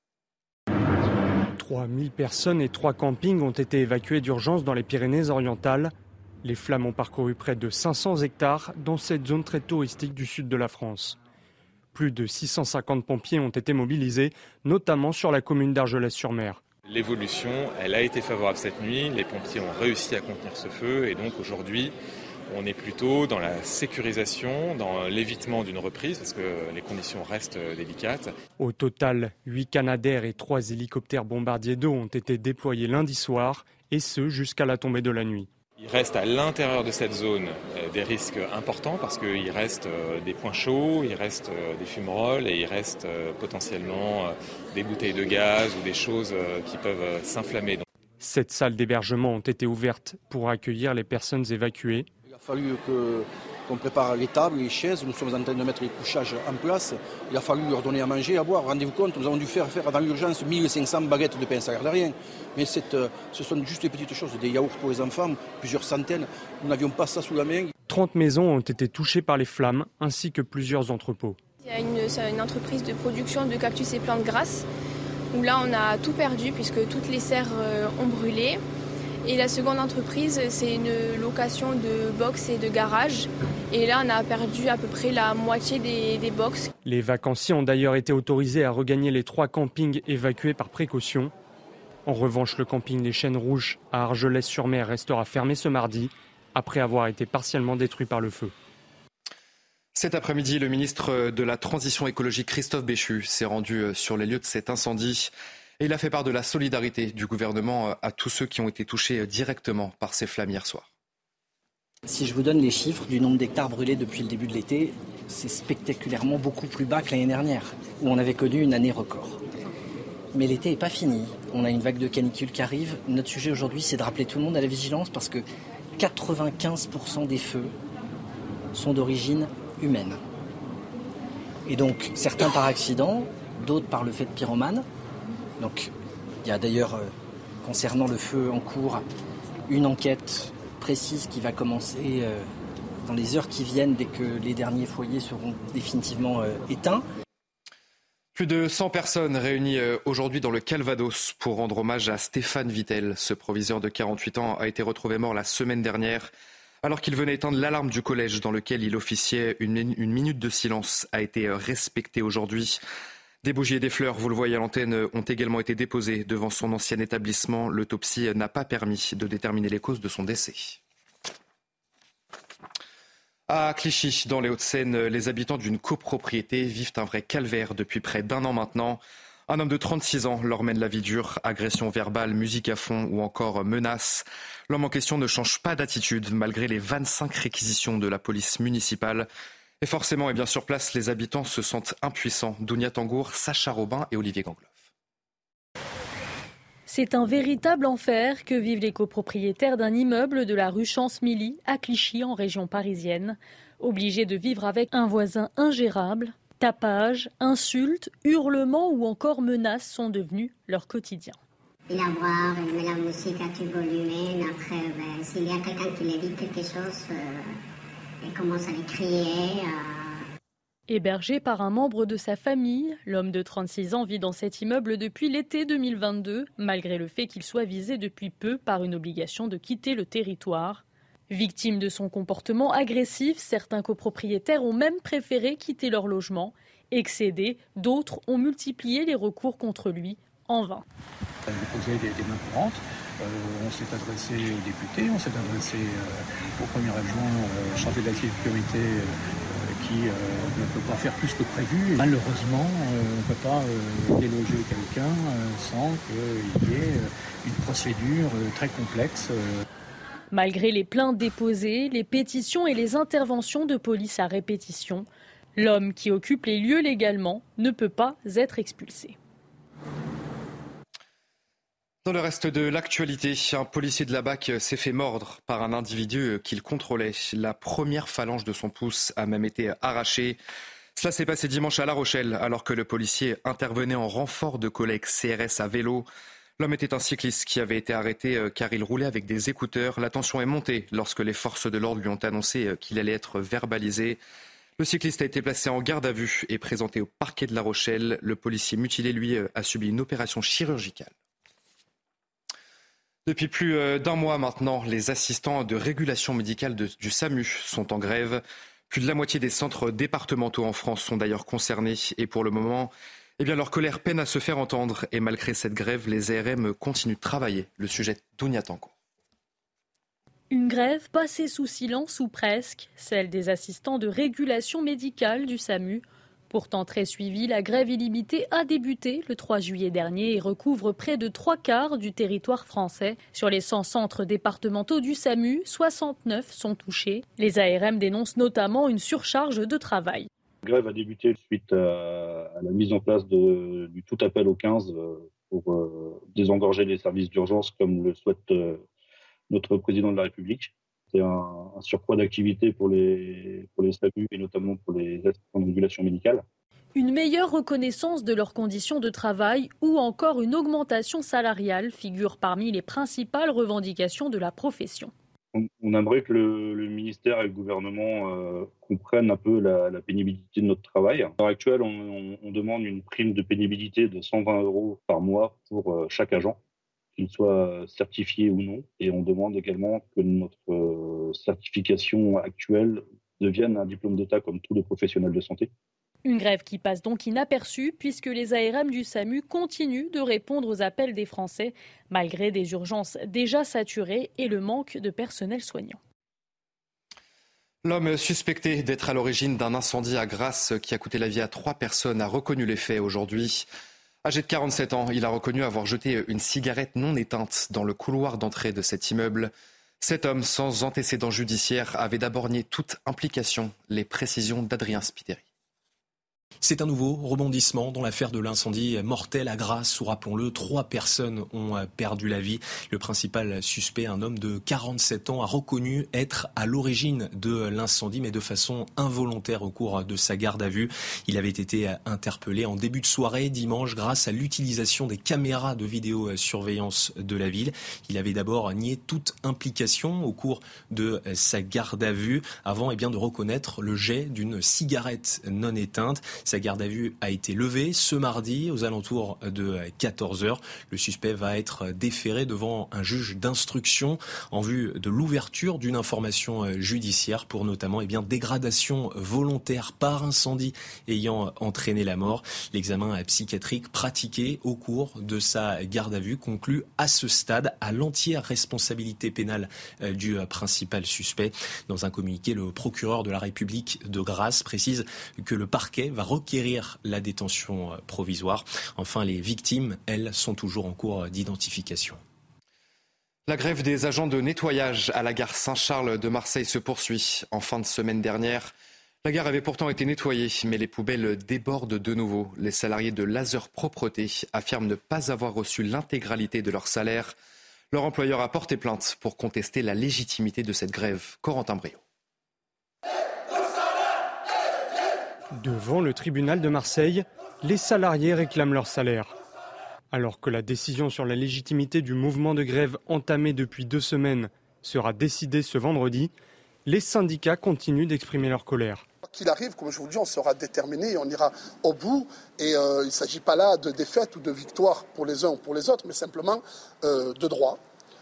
3000 personnes et trois campings ont été évacués d'urgence dans les Pyrénées-Orientales. Les flammes ont parcouru près de 500 hectares dans cette zone très touristique du sud de la France. Plus de 650 pompiers ont été mobilisés, notamment sur la commune d'Argelès-sur-Mer. L'évolution, elle a été favorable cette nuit. Les pompiers ont réussi à contenir ce feu et donc aujourd'hui, on est plutôt dans la sécurisation, dans l'évitement d'une reprise parce que les conditions restent délicates. Au total, 8 Canadair et 3 hélicoptères bombardiers d'eau ont été déployés lundi soir et ce jusqu'à la tombée de la nuit. Il reste à l'intérieur de cette zone euh, des risques importants parce qu'il reste euh, des points chauds, il reste euh, des fumerolles et il reste potentiellement des bouteilles de gaz ou des choses qui peuvent s'inflammer. Sept salles d'hébergement ont été ouvertes pour accueillir les personnes évacuées. Il a fallu que on prépare les tables, les chaises, nous sommes en train de mettre les couchages en place. Il a fallu leur donner à manger, à boire. Rendez-vous compte, nous avons dû faire, faire dans l'urgence 1500 baguettes de pain, ça ne rien. Mais euh, ce sont juste des petites choses, des yaourts pour les enfants, plusieurs centaines. Nous n'avions pas ça sous la main. 30 maisons ont été touchées par les flammes, ainsi que plusieurs entrepôts. Il y a une, une entreprise de production de cactus et plantes grasses, où là on a tout perdu puisque toutes les serres euh, ont brûlé. Et la seconde entreprise, c'est une location de box et de garage. Et là, on a perdu à peu près la moitié des, des box. Les vacanciers ont d'ailleurs été autorisés à regagner les trois campings évacués par précaution. En revanche, le camping des Chênes Rouges à Argelès-sur-Mer restera fermé ce mardi, après avoir été partiellement détruit par le feu. Cet après-midi, le ministre de la Transition écologique Christophe Béchu s'est rendu sur les lieux de cet incendie. Et il a fait part de la solidarité du gouvernement euh, à tous ceux qui ont été touchés euh, directement par ces flammes hier soir. Si je vous donne les chiffres du nombre d'hectares brûlés depuis le début de l'été, c'est spectaculairement beaucoup plus bas que l'année dernière, où on avait connu une année record. Mais l'été n'est pas fini. On a une vague de canicule qui arrive. Notre sujet aujourd'hui, c'est de rappeler tout le monde à la vigilance parce que 95% des feux sont d'origine humaine. Et donc, certains par accident, d'autres par le fait de pyromane. Donc, il y a d'ailleurs, euh, concernant le feu en cours, une enquête précise qui va commencer euh, dans les heures qui viennent dès que les derniers foyers seront définitivement euh, éteints. Plus de 100 personnes réunies aujourd'hui dans le Calvados pour rendre hommage à Stéphane Vittel. Ce proviseur de 48 ans a été retrouvé mort la semaine dernière alors qu'il venait éteindre l'alarme du collège dans lequel il officiait. Une, minute de silence a été respectée aujourd'hui. Des bougies et des fleurs, vous le voyez à l'antenne, ont également été déposées devant son ancien établissement. L'autopsie n'a pas permis de déterminer les causes de son décès. À Clichy, dans les Hauts-de-Seine, les habitants d'une copropriété vivent un vrai calvaire depuis près d'un an maintenant. Un homme de 36 ans leur mène la vie dure, agression verbale, musique à fond ou encore menaces. L'homme en question ne change pas d'attitude malgré les 25 réquisitions de la police municipale. Et forcément, et bien sur place, les habitants se sentent impuissants. Dounia Tangour, Sacha Robin et Olivier Gangloff. C'est un véritable enfer que vivent les copropriétaires d'un immeuble de la rue Chance-Milly à Clichy en région parisienne. Obligés de vivre avec un voisin ingérable, tapages, insultes, hurlements ou encore menaces sont devenus leur quotidien. Il a boire, il met la musique à tout volume. Après, ben, s'il y a quelqu'un qui lui dit quelque chose, euh, il commence à les crier. Euh, Hébergé par un membre de sa famille, l'homme de 36 ans vit dans cet immeuble depuis l'été 2022, malgré le fait qu'il soit visé depuis peu par une obligation de quitter le territoire. Victime de son comportement agressif, certains copropriétaires ont même préféré quitter leur logement. Excédés, d'autres ont multiplié les recours contre lui en vain. des, mains courantes. Euh, on s'est adressé aux députés, on s'est adressé euh, au premier adjoint euh, chargé de la sécurité qui ne peut pas faire plus que prévu. Malheureusement, on ne peut pas déloger quelqu'un sans qu'il y ait une procédure très complexe. Malgré les plaintes déposées, les pétitions et les interventions de police à répétition, l'homme qui occupe les lieux légalement ne peut pas être expulsé. Dans le reste de l'actualité, un policier de la BAC s'est fait mordre par un individu qu'il contrôlait. La première phalange de son pouce a même été arrachée. Cela s'est passé dimanche à La Rochelle, alors que le policier intervenait en renfort de collègues CRS à vélo. L'homme était un cycliste qui avait été arrêté euh, car il roulait avec des écouteurs. La tension est montée lorsque les forces de l'ordre lui ont annoncé euh, qu'il allait être verbalisé. Le cycliste a été placé en garde à vue et présenté au parquet de La Rochelle. Le policier mutilé, lui, euh, a subi une opération chirurgicale. Depuis plus euh, d'un mois maintenant, les assistants de régulation médicale du SAMU sont en grève. Plus de la moitié des centres départementaux en France sont d'ailleurs concernés et pour le moment, eh leur colère peine à se faire entendre et malgré cette grève, les ARM continuent de travailler. Le sujet d'Ouniatanko. Une grève passée sous silence ou presque, celle des assistants de régulation médicale du SAMU Pourtant très suivie, la grève illimitée a débuté le 3 juillet dernier et recouvre près de trois quarts du territoire français. Sur les 100 centres départementaux du SAMU, 69 sont touchés. Les ARM dénoncent notamment une surcharge de travail. La grève a débuté suite à, la mise en place du tout appel au 15 euh, pour euh, désengorger les services d'urgence comme le souhaite euh, notre président de la République c'est un, surcroît d'activité pour les, pour les et notamment pour les assistants de régulation médicale. Une meilleure reconnaissance de leurs conditions de travail ou encore une augmentation salariale figurent parmi les principales revendications de la profession. On, aimerait que le, ministère et le gouvernement euh, comprennent un peu la, pénibilité de notre travail. À l'heure actuelle, on, demande une prime de pénibilité de 120 euros par mois pour euh, chaque agent qu'il soit certifié ou non. Et on demande également que notre euh, certification actuelle devienne un diplôme d'État comme tous les professionnels de santé. Une grève qui passe donc inaperçue puisque les ARM du SAMU continuent de répondre aux appels des Français malgré des urgences déjà saturées et le manque de personnel soignant. L'homme suspecté d'être à l'origine d'un incendie à Grasse qui a coûté la vie à trois personnes a reconnu les faits aujourd'hui. Âgé de 47 ans, il a reconnu avoir jeté une cigarette non éteinte dans le couloir d'entrée de cet immeuble. Cet homme, sans antécédent judiciaire, avait d'abord nié toute implication. Les précisions d'Adrien Spiteri. C'est un nouveau rebondissement dans l'affaire de l'incendie mortel à Grasse où, rappelons-le, trois personnes ont euh, perdu la vie. Le principal suspect, un homme de 47 ans, a reconnu être à l'origine de l'incendie, mais de façon involontaire au cours de sa garde à vue. Il avait été interpellé en début de soirée dimanche grâce à l'utilisation des caméras de vidéosurveillance de la ville. Il avait d'abord nié toute implication au cours de sa garde à vue avant eh bien, de reconnaître le jet d'une cigarette non éteinte. Sa garde à vue a été levée ce mardi aux alentours de 14 heures. Le suspect va être déféré devant un juge d'instruction en vue de l'ouverture d'une information judiciaire pour notamment eh bien, dégradation volontaire par incendie ayant entraîné la mort. L'examen psychiatrique pratiqué au cours de sa garde à vue conclut à ce stade à l'entière responsabilité pénale euh, du principal suspect. Dans un communiqué, le procureur de la République de Grasse précise que le parquet va requérir la détention euh, provisoire. Enfin, les victimes, elles, sont toujours en cours d'identification. La grève des agents de nettoyage à la gare Saint-Charles de Marseille se poursuit. En fin de semaine dernière, la gare avait pourtant été nettoyée, mais les poubelles débordent de nouveau. Les salariés de Laser Propreté affirment ne pas avoir reçu l'intégralité de leur salaire. Leur employeur a porté plainte pour contester la légitimité de cette grève. Corentin Brio. Devant le tribunal de Marseille, les salariés réclament leur salaire. Alors que la décision sur la légitimité du mouvement de grève entamé depuis deux semaines sera décidée ce vendredi, les syndicats continuent d'exprimer leur colère. Qu'il arrive, comme je vous le dis, on sera déterminé et on ira au bout. Et euh, il ne s'agit pas là de défaite ou de victoire pour les uns ou pour les autres, mais simplement euh, de droit,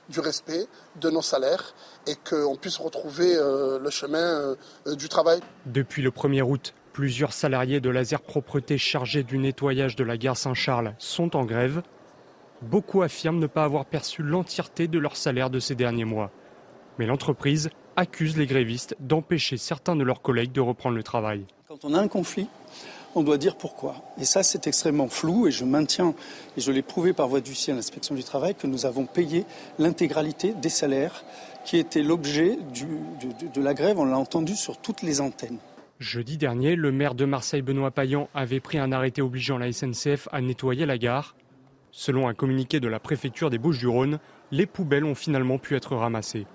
du respect de nos salaires et qu'on puisse retrouver euh, le chemin du travail. Depuis le 1er août, Plusieurs salariés de Laser Propreté chargés du nettoyage de la gare Saint-Charles sont en grève. Beaucoup affirment ne pas avoir perçu l'entièreté de leur salaire de ces derniers mois. Mais l'entreprise accuse les grévistes d'empêcher certains de leurs collègues de reprendre le travail. Quand on a un conflit, on doit dire pourquoi. Et ça, c'est extrêmement flou et je maintiens, et je l'ai prouvé par voie d'huissier à l'inspection du travail, que nous avons payé l'intégralité des salaires qui étaient l'objet de la grève. On l'a entendu sur toutes les antennes. Jeudi dernier, le maire de Marseille, Benoît Payan, avait pris un arrêté obligeant la SNCF à nettoyer la gare. Selon un communiqué de la préfecture des Bouches-du-Rhône, les poubelles ont finalement pu être ramassées.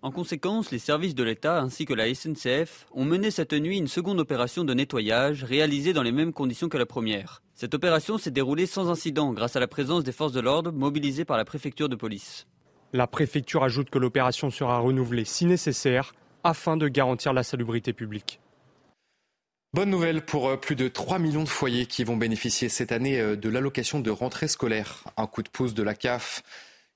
En conséquence, les services de l'État ainsi que la SNCF ont mené cette nuit une seconde opération de nettoyage réalisée dans les mêmes conditions que la première. Cette opération s'est déroulée sans incident grâce à la présence des forces de l'ordre mobilisées par la préfecture de police. La préfecture ajoute que l'opération sera renouvelée si nécessaire afin de garantir la salubrité publique. Bonne nouvelle pour euh, plus de 3 millions de foyers qui vont bénéficier cette année euh, de l'allocation de rentrée scolaire. Un coup de pouce de la CAF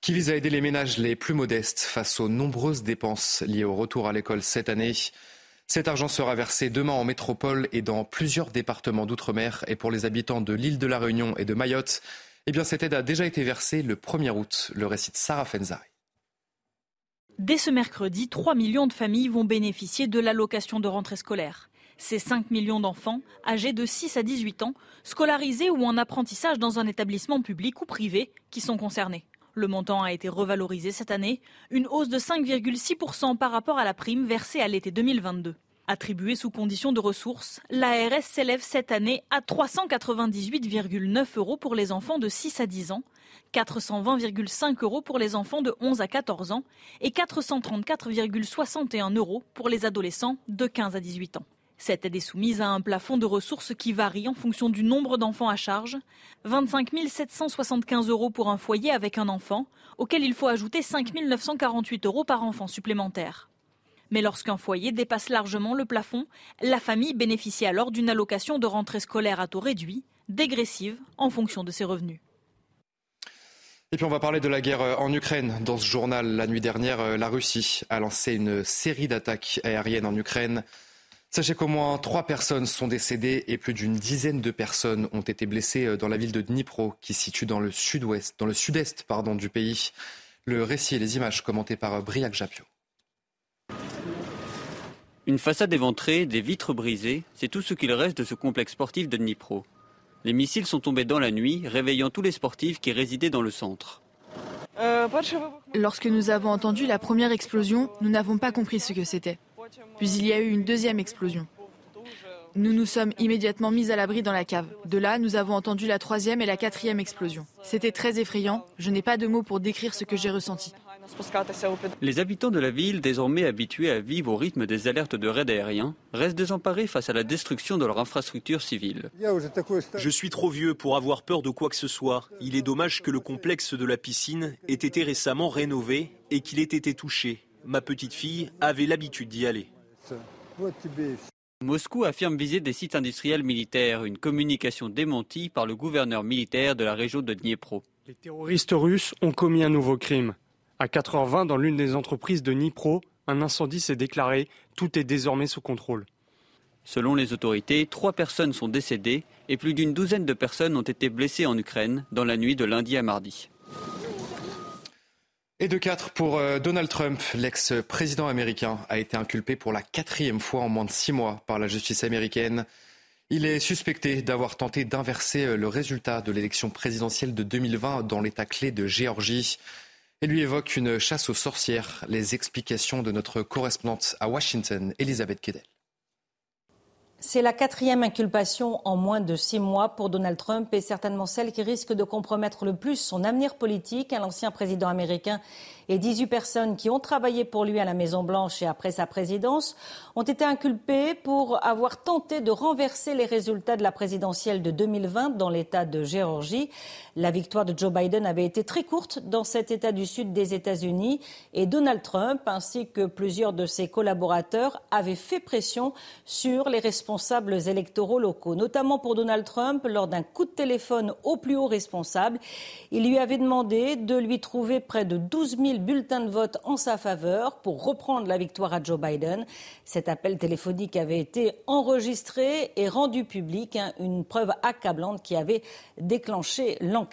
qui vise à aider les ménages les plus modestes face aux nombreuses dépenses liées au retour à l'école cette année. Cet argent sera versé demain en métropole et dans plusieurs départements d'outre-mer. Et pour les habitants de l'île de la Réunion et de Mayotte, eh bien, cette aide a déjà été versée le 1er août. Le récit de Sarah Fenzari. Dès ce mercredi, 3 millions de familles vont bénéficier de l'allocation de rentrée scolaire. Ces 5 millions d'enfants, âgés de 6 à 18 ans, scolarisés ou en apprentissage dans un établissement public ou privé, qui sont concernés. Le montant a été revalorisé cette année, une hausse de 5,6% par rapport à la prime versée à l'été 2022. Attribuée sous condition de ressources, l'ARS s'élève cette année à 398,9 euros pour les enfants de 6 à 10 ans, 420,5 euros pour les enfants de 11 à 14 ans et 434,61 euros pour les adolescents de 15 à 18 ans. Cette aide est soumise à un plafond de ressources qui varie en fonction du nombre d'enfants à charge. 25 775 euros pour un foyer avec un enfant, auquel il faut ajouter 5 948 euros par enfant supplémentaire. Mais lorsqu'un foyer dépasse largement le plafond, la famille bénéficie alors d'une allocation de rentrée scolaire à taux réduit, dégressive en fonction de ses revenus. Et puis on va parler de la guerre euh, en Ukraine. Dans ce journal, la nuit dernière, euh, la Russie a lancé une série d'attaques aériennes en Ukraine. Sachez qu'au moins trois personnes sont décédées et plus d'une dizaine de personnes ont été blessées euh, dans la ville de Dnipro, qui se situe dans le sud-ouest, dans le sud-est pardon, du pays. Le récit et les images commentés par euh, Briac Japio. Une façade éventrée, des vitres brisées, c'est tout ce qu'il reste de ce complexe sportif de Dnipro. Les missiles sont tombés dans la nuit, réveillant tous les sportifs qui résidaient dans le centre. Lorsque nous avons entendu la première explosion, nous n'avons pas compris ce que c'était. Puis il y a eu une deuxième explosion. Nous nous sommes immédiatement mis à l'abri dans la cave. De là, nous avons entendu la troisième et la quatrième explosion. C'était très effrayant. Je n'ai pas de mots pour décrire ce que j'ai ressenti. Les habitants de la ville, désormais habitués à vivre au rythme des alertes de raids aériens, restent désemparés face à la destruction de leur infrastructure civile. Je suis trop vieux pour avoir peur de quoi que ce soit. Il est dommage que le complexe de la piscine ait été récemment rénové et qu'il ait été touché. Ma petite fille avait l'habitude d'y aller. Moscou affirme viser des sites industriels militaires, une communication démentie par le gouverneur militaire de la région de Dniepro. Les terroristes russes ont commis un nouveau crime. À 4h20, dans l'une des entreprises de Dnipro, un incendie s'est déclaré. Tout est désormais sous contrôle. Selon les autorités, trois personnes sont décédées et plus d'une douzaine de personnes ont été blessées en Ukraine dans la nuit de lundi à mardi. Et de quatre pour euh, Donald Trump, l'ex-président américain, a été inculpé pour la quatrième fois en moins de six mois par la justice américaine. Il est suspecté d'avoir tenté d'inverser euh, le résultat de l'élection présidentielle de 2020 dans l'état clé de Géorgie et lui évoque une chasse aux sorcières. Les explications de notre correspondante à Washington, Elisabeth Kedel. C'est la quatrième inculpation en moins de six mois pour Donald Trump et certainement celle qui risque de compromettre le plus son avenir politique. L'ancien président américain et 18 personnes qui ont travaillé pour lui à la Maison-Blanche et après sa présidence ont été inculpées pour avoir tenté de renverser les résultats de la présidentielle de 2020 dans l'État de Géorgie. La victoire de Joe Biden avait été très courte dans cet État du sud des États-Unis et Donald Trump ainsi que plusieurs de ses collaborateurs avaient fait pression sur les responsables électoraux locaux, notamment pour Donald Trump lors d'un coup de téléphone au plus haut responsable. Il lui avait demandé de lui trouver près de 12 000 bulletins de vote en sa faveur pour reprendre la victoire à Joe Biden. Cet appel téléphonique avait été enregistré et rendu public, hein, une preuve accablante qui avait déclenché l'enquête.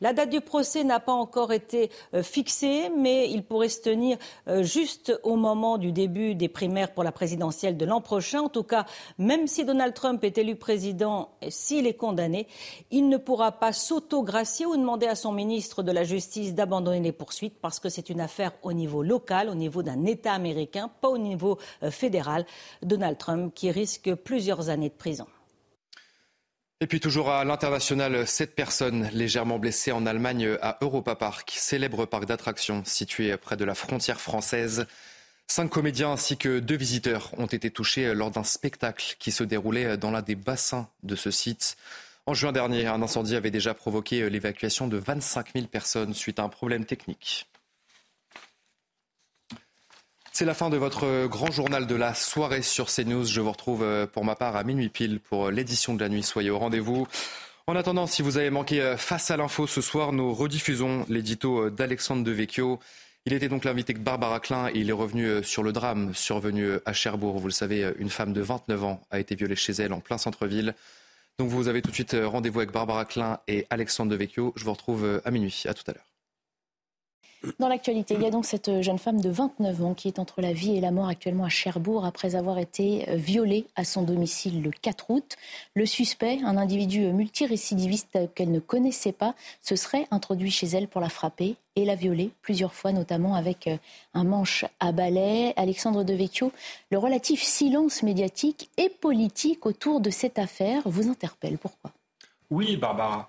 La date du procès n'a pas encore été euh, fixée, mais il pourrait se tenir euh, juste au moment du début des primaires pour la présidentielle de l'an prochain. En tout cas, même si Donald Trump est élu président, et s'il est condamné, il ne pourra pas s'autogracier ou demander à son ministre de la Justice d'abandonner les poursuites parce que c'est une affaire au niveau local, au niveau d'un État américain, pas au niveau euh, fédéral. Donald Trump qui risque plusieurs années de prison. Et puis toujours à l'international, sept personnes légèrement blessées en Allemagne à Europa Park, célèbre parc d'attractions situé près de la frontière française. Cinq comédiens ainsi que deux visiteurs ont été touchés lors d'un spectacle qui se déroulait dans l'un des bassins de ce site. En juin dernier, un incendie avait déjà provoqué l'évacuation de 25 000 personnes suite à un problème technique. C'est la fin de votre grand journal de la soirée sur CNews. Je vous retrouve euh, pour ma part à minuit pile pour l'édition de la nuit. Soyez au rendez-vous. En attendant, si vous avez manqué euh, face à l'info ce soir, nous rediffusons l'édito euh, d'Alexandre Devecchio. Il était donc l'invité de Barbara Klein et il est revenu sur le drame survenu à Cherbourg. Vous le savez, une femme de 29 ans a été violée chez elle en plein centre-ville. Donc vous avez tout de suite rendez-vous avec Barbara Klein et Alexandre Devecchio. Je vous retrouve à minuit. À tout à l'heure. Dans l'actualité, il y a donc cette jeune femme de 29 ans qui est entre la vie et la mort actuellement à Cherbourg après avoir été violée à son domicile le 4 août. Le suspect, un individu multirécidiviste qu'elle ne connaissait pas, se serait introduit chez elle pour la frapper et la violer plusieurs fois, notamment avec euh, un manche à balai. Alexandre Devecchio, le relatif silence médiatique et politique autour de cette affaire vous interpelle. Pourquoi? Oui, Barbara.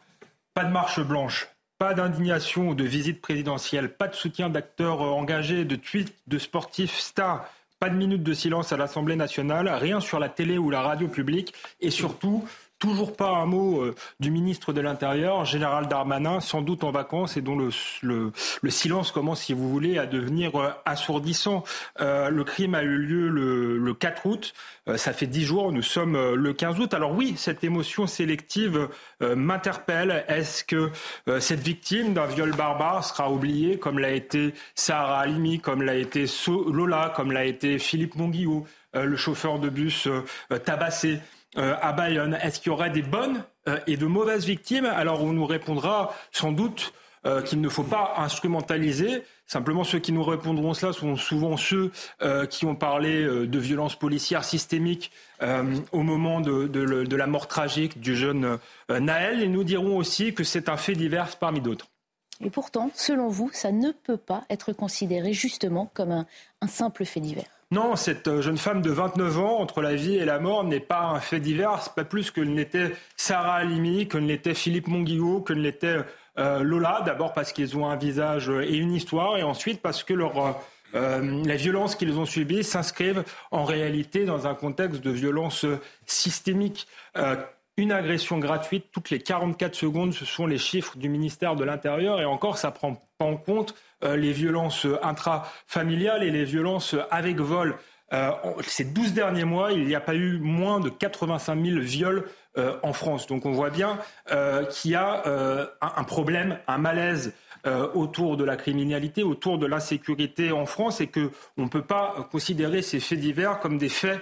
Pas de marche blanche, pas d'indignation ou de visite présidentielle, pas de soutien d'acteurs euh, engagés, de tweets de sportifs stars, pas de minute de silence à l'Assemblée nationale, rien sur la télé ou la radio publique. Et surtout Toujours pas un mot euh, du ministre de l'Intérieur, général Darmanin, sans doute en vacances et dont le, le, le silence commence, si vous voulez, à devenir euh, assourdissant. Euh, le crime a eu lieu le, le 4 août. Euh, ça fait dix jours. Nous sommes le 15 août. Alors oui, cette émotion sélective m'interpelle. Est-ce que cette victime d'un viol barbare sera oubliée, comme l'a été Sarah Halimi, comme l'a été Lola, comme l'a été Philippe Monguillot, le chauffeur de bus tabassé? Euh, à Bayonne Est-ce qu'il y aurait des bonnes euh, et de mauvaises victimes? Alors on nous répondra sans doute euh, qu'il ne faut pas instrumentaliser. Simplement, ceux qui nous répondront cela sont souvent ceux qui ont parlé de violences policières systémiques au moment de, la mort tragique du jeune Naël. Et nous dirons aussi que c'est un fait divers parmi d'autres. Et pourtant, selon vous, ça ne peut pas être considéré justement comme un simple fait divers. Non, cette euh, jeune femme de 29 ans, entre la vie et la mort, n'est pas un fait divers, pas plus que ne l'était Sarah Halimi, que ne l'était Philippe Monguillot, que ne l'était euh, Lola. D'abord parce qu'ils ont un visage et une histoire, et ensuite parce que euh, les violences qu'ils ont subies s'inscrivent en réalité dans un contexte de violence systémique. Une agression gratuite toutes les 44 secondes, ce sont les chiffres du ministère de l'Intérieur, et encore, ça prend pas en compte euh, les violences intrafamiliales et les violences avec vol ces 12 derniers mois, il n'y a pas eu moins de 85 000 viols en France. Donc on voit bien qu'il y a un problème, un malaise autour de la criminalité, autour de l'insécurité en France et qu'on ne peut pas considérer ces faits divers comme des faits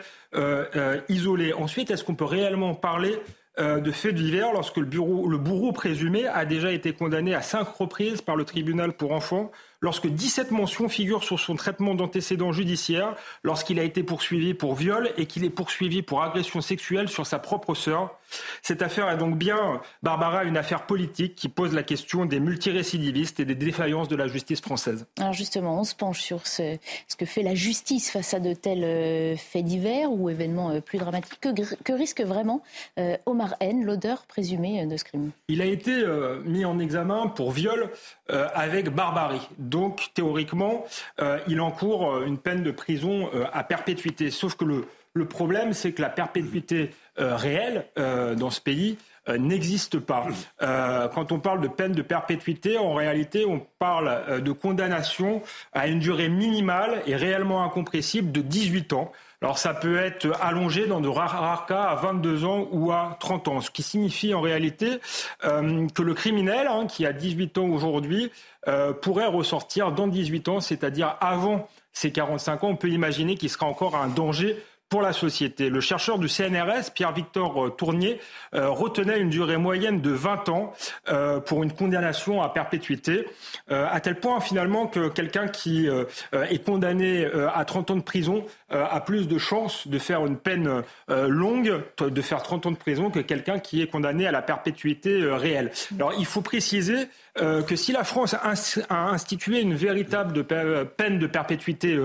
isolés. Ensuite, est-ce qu'on peut réellement parler euh, de faits divers lorsque le, bureau, le bourreau présumé a déjà été condamné à cinq reprises par le tribunal pour enfants lorsque 17 mentions figurent sur son traitement d'antécédents judiciaires, lorsqu'il a été poursuivi pour viol et qu'il est poursuivi pour agression sexuelle sur sa propre sœur. Cette affaire est donc bien, Barbara, une affaire politique qui pose la question des multirécidivistes et des défaillances de la justice française. Alors justement, on se penche sur ce, que fait la justice face à de tels euh, faits divers ou événements euh, plus dramatiques. Que, risque vraiment euh, Omar N, l'odeur présumé de ce crime? Il a été mis en examen pour viol avec barbarie. Donc, théoriquement, euh, il encourt euh, une peine de prison euh, à perpétuité. Sauf que le, problème, c'est que la perpétuité réelle dans ce pays n'existe pas. quand on parle de peine de perpétuité, en réalité, on parle de condamnation à une durée minimale et réellement incompressible de 18 ans. Alors ça peut être allongé dans de rares, cas à 22 ans ou à 30 ans, ce qui signifie en réalité que le criminel, hein, qui a 18 ans aujourd'hui, euh, pourrait ressortir dans 18 ans, c'est-à-dire avant ses 45 ans. On peut imaginer qu'il sera encore un danger pour la société. Le chercheur du CNRS, Pierre-Victor euh, Tournier, euh, retenait une durée moyenne de 20 ans euh, pour une condamnation à perpétuité, à tel point finalement que quelqu'un qui est condamné à 30 ans de prison a plus de chances de faire une peine longue, de faire 30 ans de prison, que quelqu'un qui est condamné à la perpétuité réelle. Alors il faut préciser que si la France a institué une véritable peine de perpétuité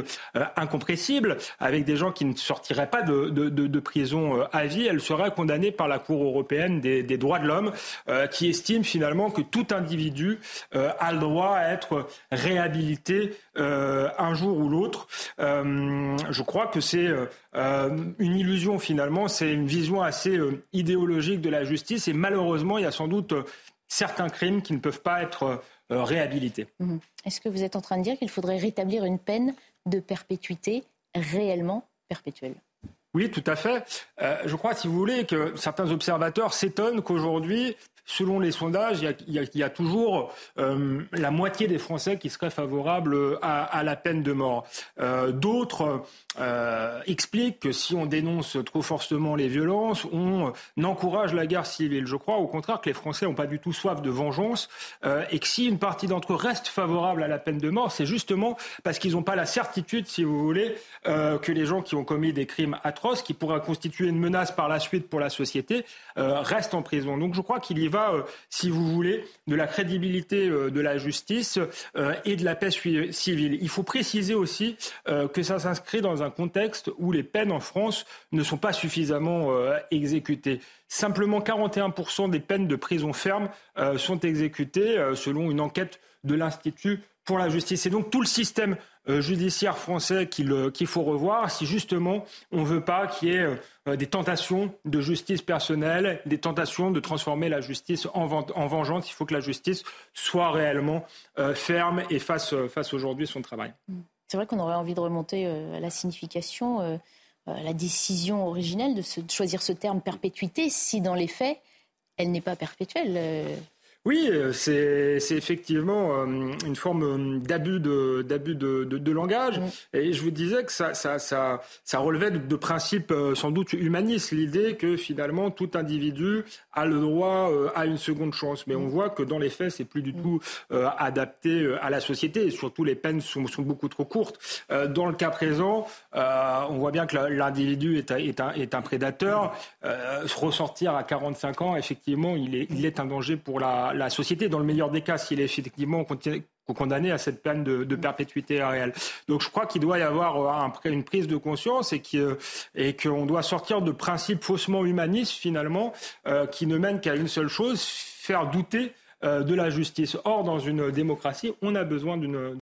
incompressible, avec des gens qui ne sortiraient pas de, prison euh, à vie, elle serait condamnée par la Cour européenne des, droits de l'homme, euh, qui estime finalement que tout individu euh, a le droit à être réhabilité un jour ou l'autre. je crois que c'est une illusion finalement, c'est une vision assez idéologique de la justice et malheureusement, il y a sans doute certains crimes qui ne peuvent pas être réhabilités. Mmh. Est-ce que vous êtes en train de dire qu'il faudrait rétablir une peine de perpétuité réellement perpétuelle? Oui, tout à fait. Euh, je crois, si vous voulez, que certains observateurs s'étonnent qu'aujourd'hui, selon les sondages, il y a, toujours euh, la moitié des Français qui seraient favorables à, la peine de mort. Euh, d'autres euh, expliquent que si on dénonce trop fortement les violences, on encourage la guerre civile. Je crois au contraire que les Français n'ont pas du tout soif de vengeance et que si une partie d'entre eux reste favorable à la peine de mort, c'est justement parce qu'ils n'ont pas la certitude, si vous voulez, que les gens qui ont commis des crimes atroces, qui pourraient constituer une menace par la suite pour la société, restent en prison. Donc je crois qu'il y va euh, si vous voulez, de la crédibilité euh, de la justice euh, et de la paix civile. Il faut préciser aussi que ça s'inscrit dans un contexte où les peines en France ne sont pas suffisamment exécutées. Simplement 41% des peines de prison ferme sont exécutées selon une enquête de l'Institut pour la justice. C'est donc tout le système judiciaire français qu'il faut revoir si justement on ne veut pas qu'il y ait euh, des tentations de justice personnelle, des tentations de transformer la justice en, vengeance. Il faut que la justice soit réellement euh, ferme et fasse, aujourd'hui son travail. C'est vrai qu'on aurait envie de remonter à la signification, à la décision originelle de, choisir ce terme perpétuité si dans les faits, elle n'est pas perpétuelle. Oui, euh, c'est effectivement euh, une forme euh, d'abus de, d'abus de, de, langage. Mm. Et je vous disais que ça, ça, ça, ça relevait de, principes sans doute humanistes, l'idée que finalement tout individu a le droit à une seconde chance. Mais on mm. voit que dans les faits, c'est plus du mm. tout adapté à la société et surtout les peines sont, sont beaucoup trop courtes. Dans le cas présent, on voit bien que l'individu est, est, un, est un prédateur. ressortir à 45 ans, effectivement, il est, il est un danger pour la la société, dans le meilleur des cas, s'il est effectivement condamné à cette peine de, perpétuité réelle. Donc je crois qu'il doit y avoir euh, une prise de conscience et qu'on doit sortir de principes faussement humanistes finalement euh, qui ne mènent qu'à une seule chose, faire douter euh, de la justice. Or, dans une démocratie, on a besoin d'une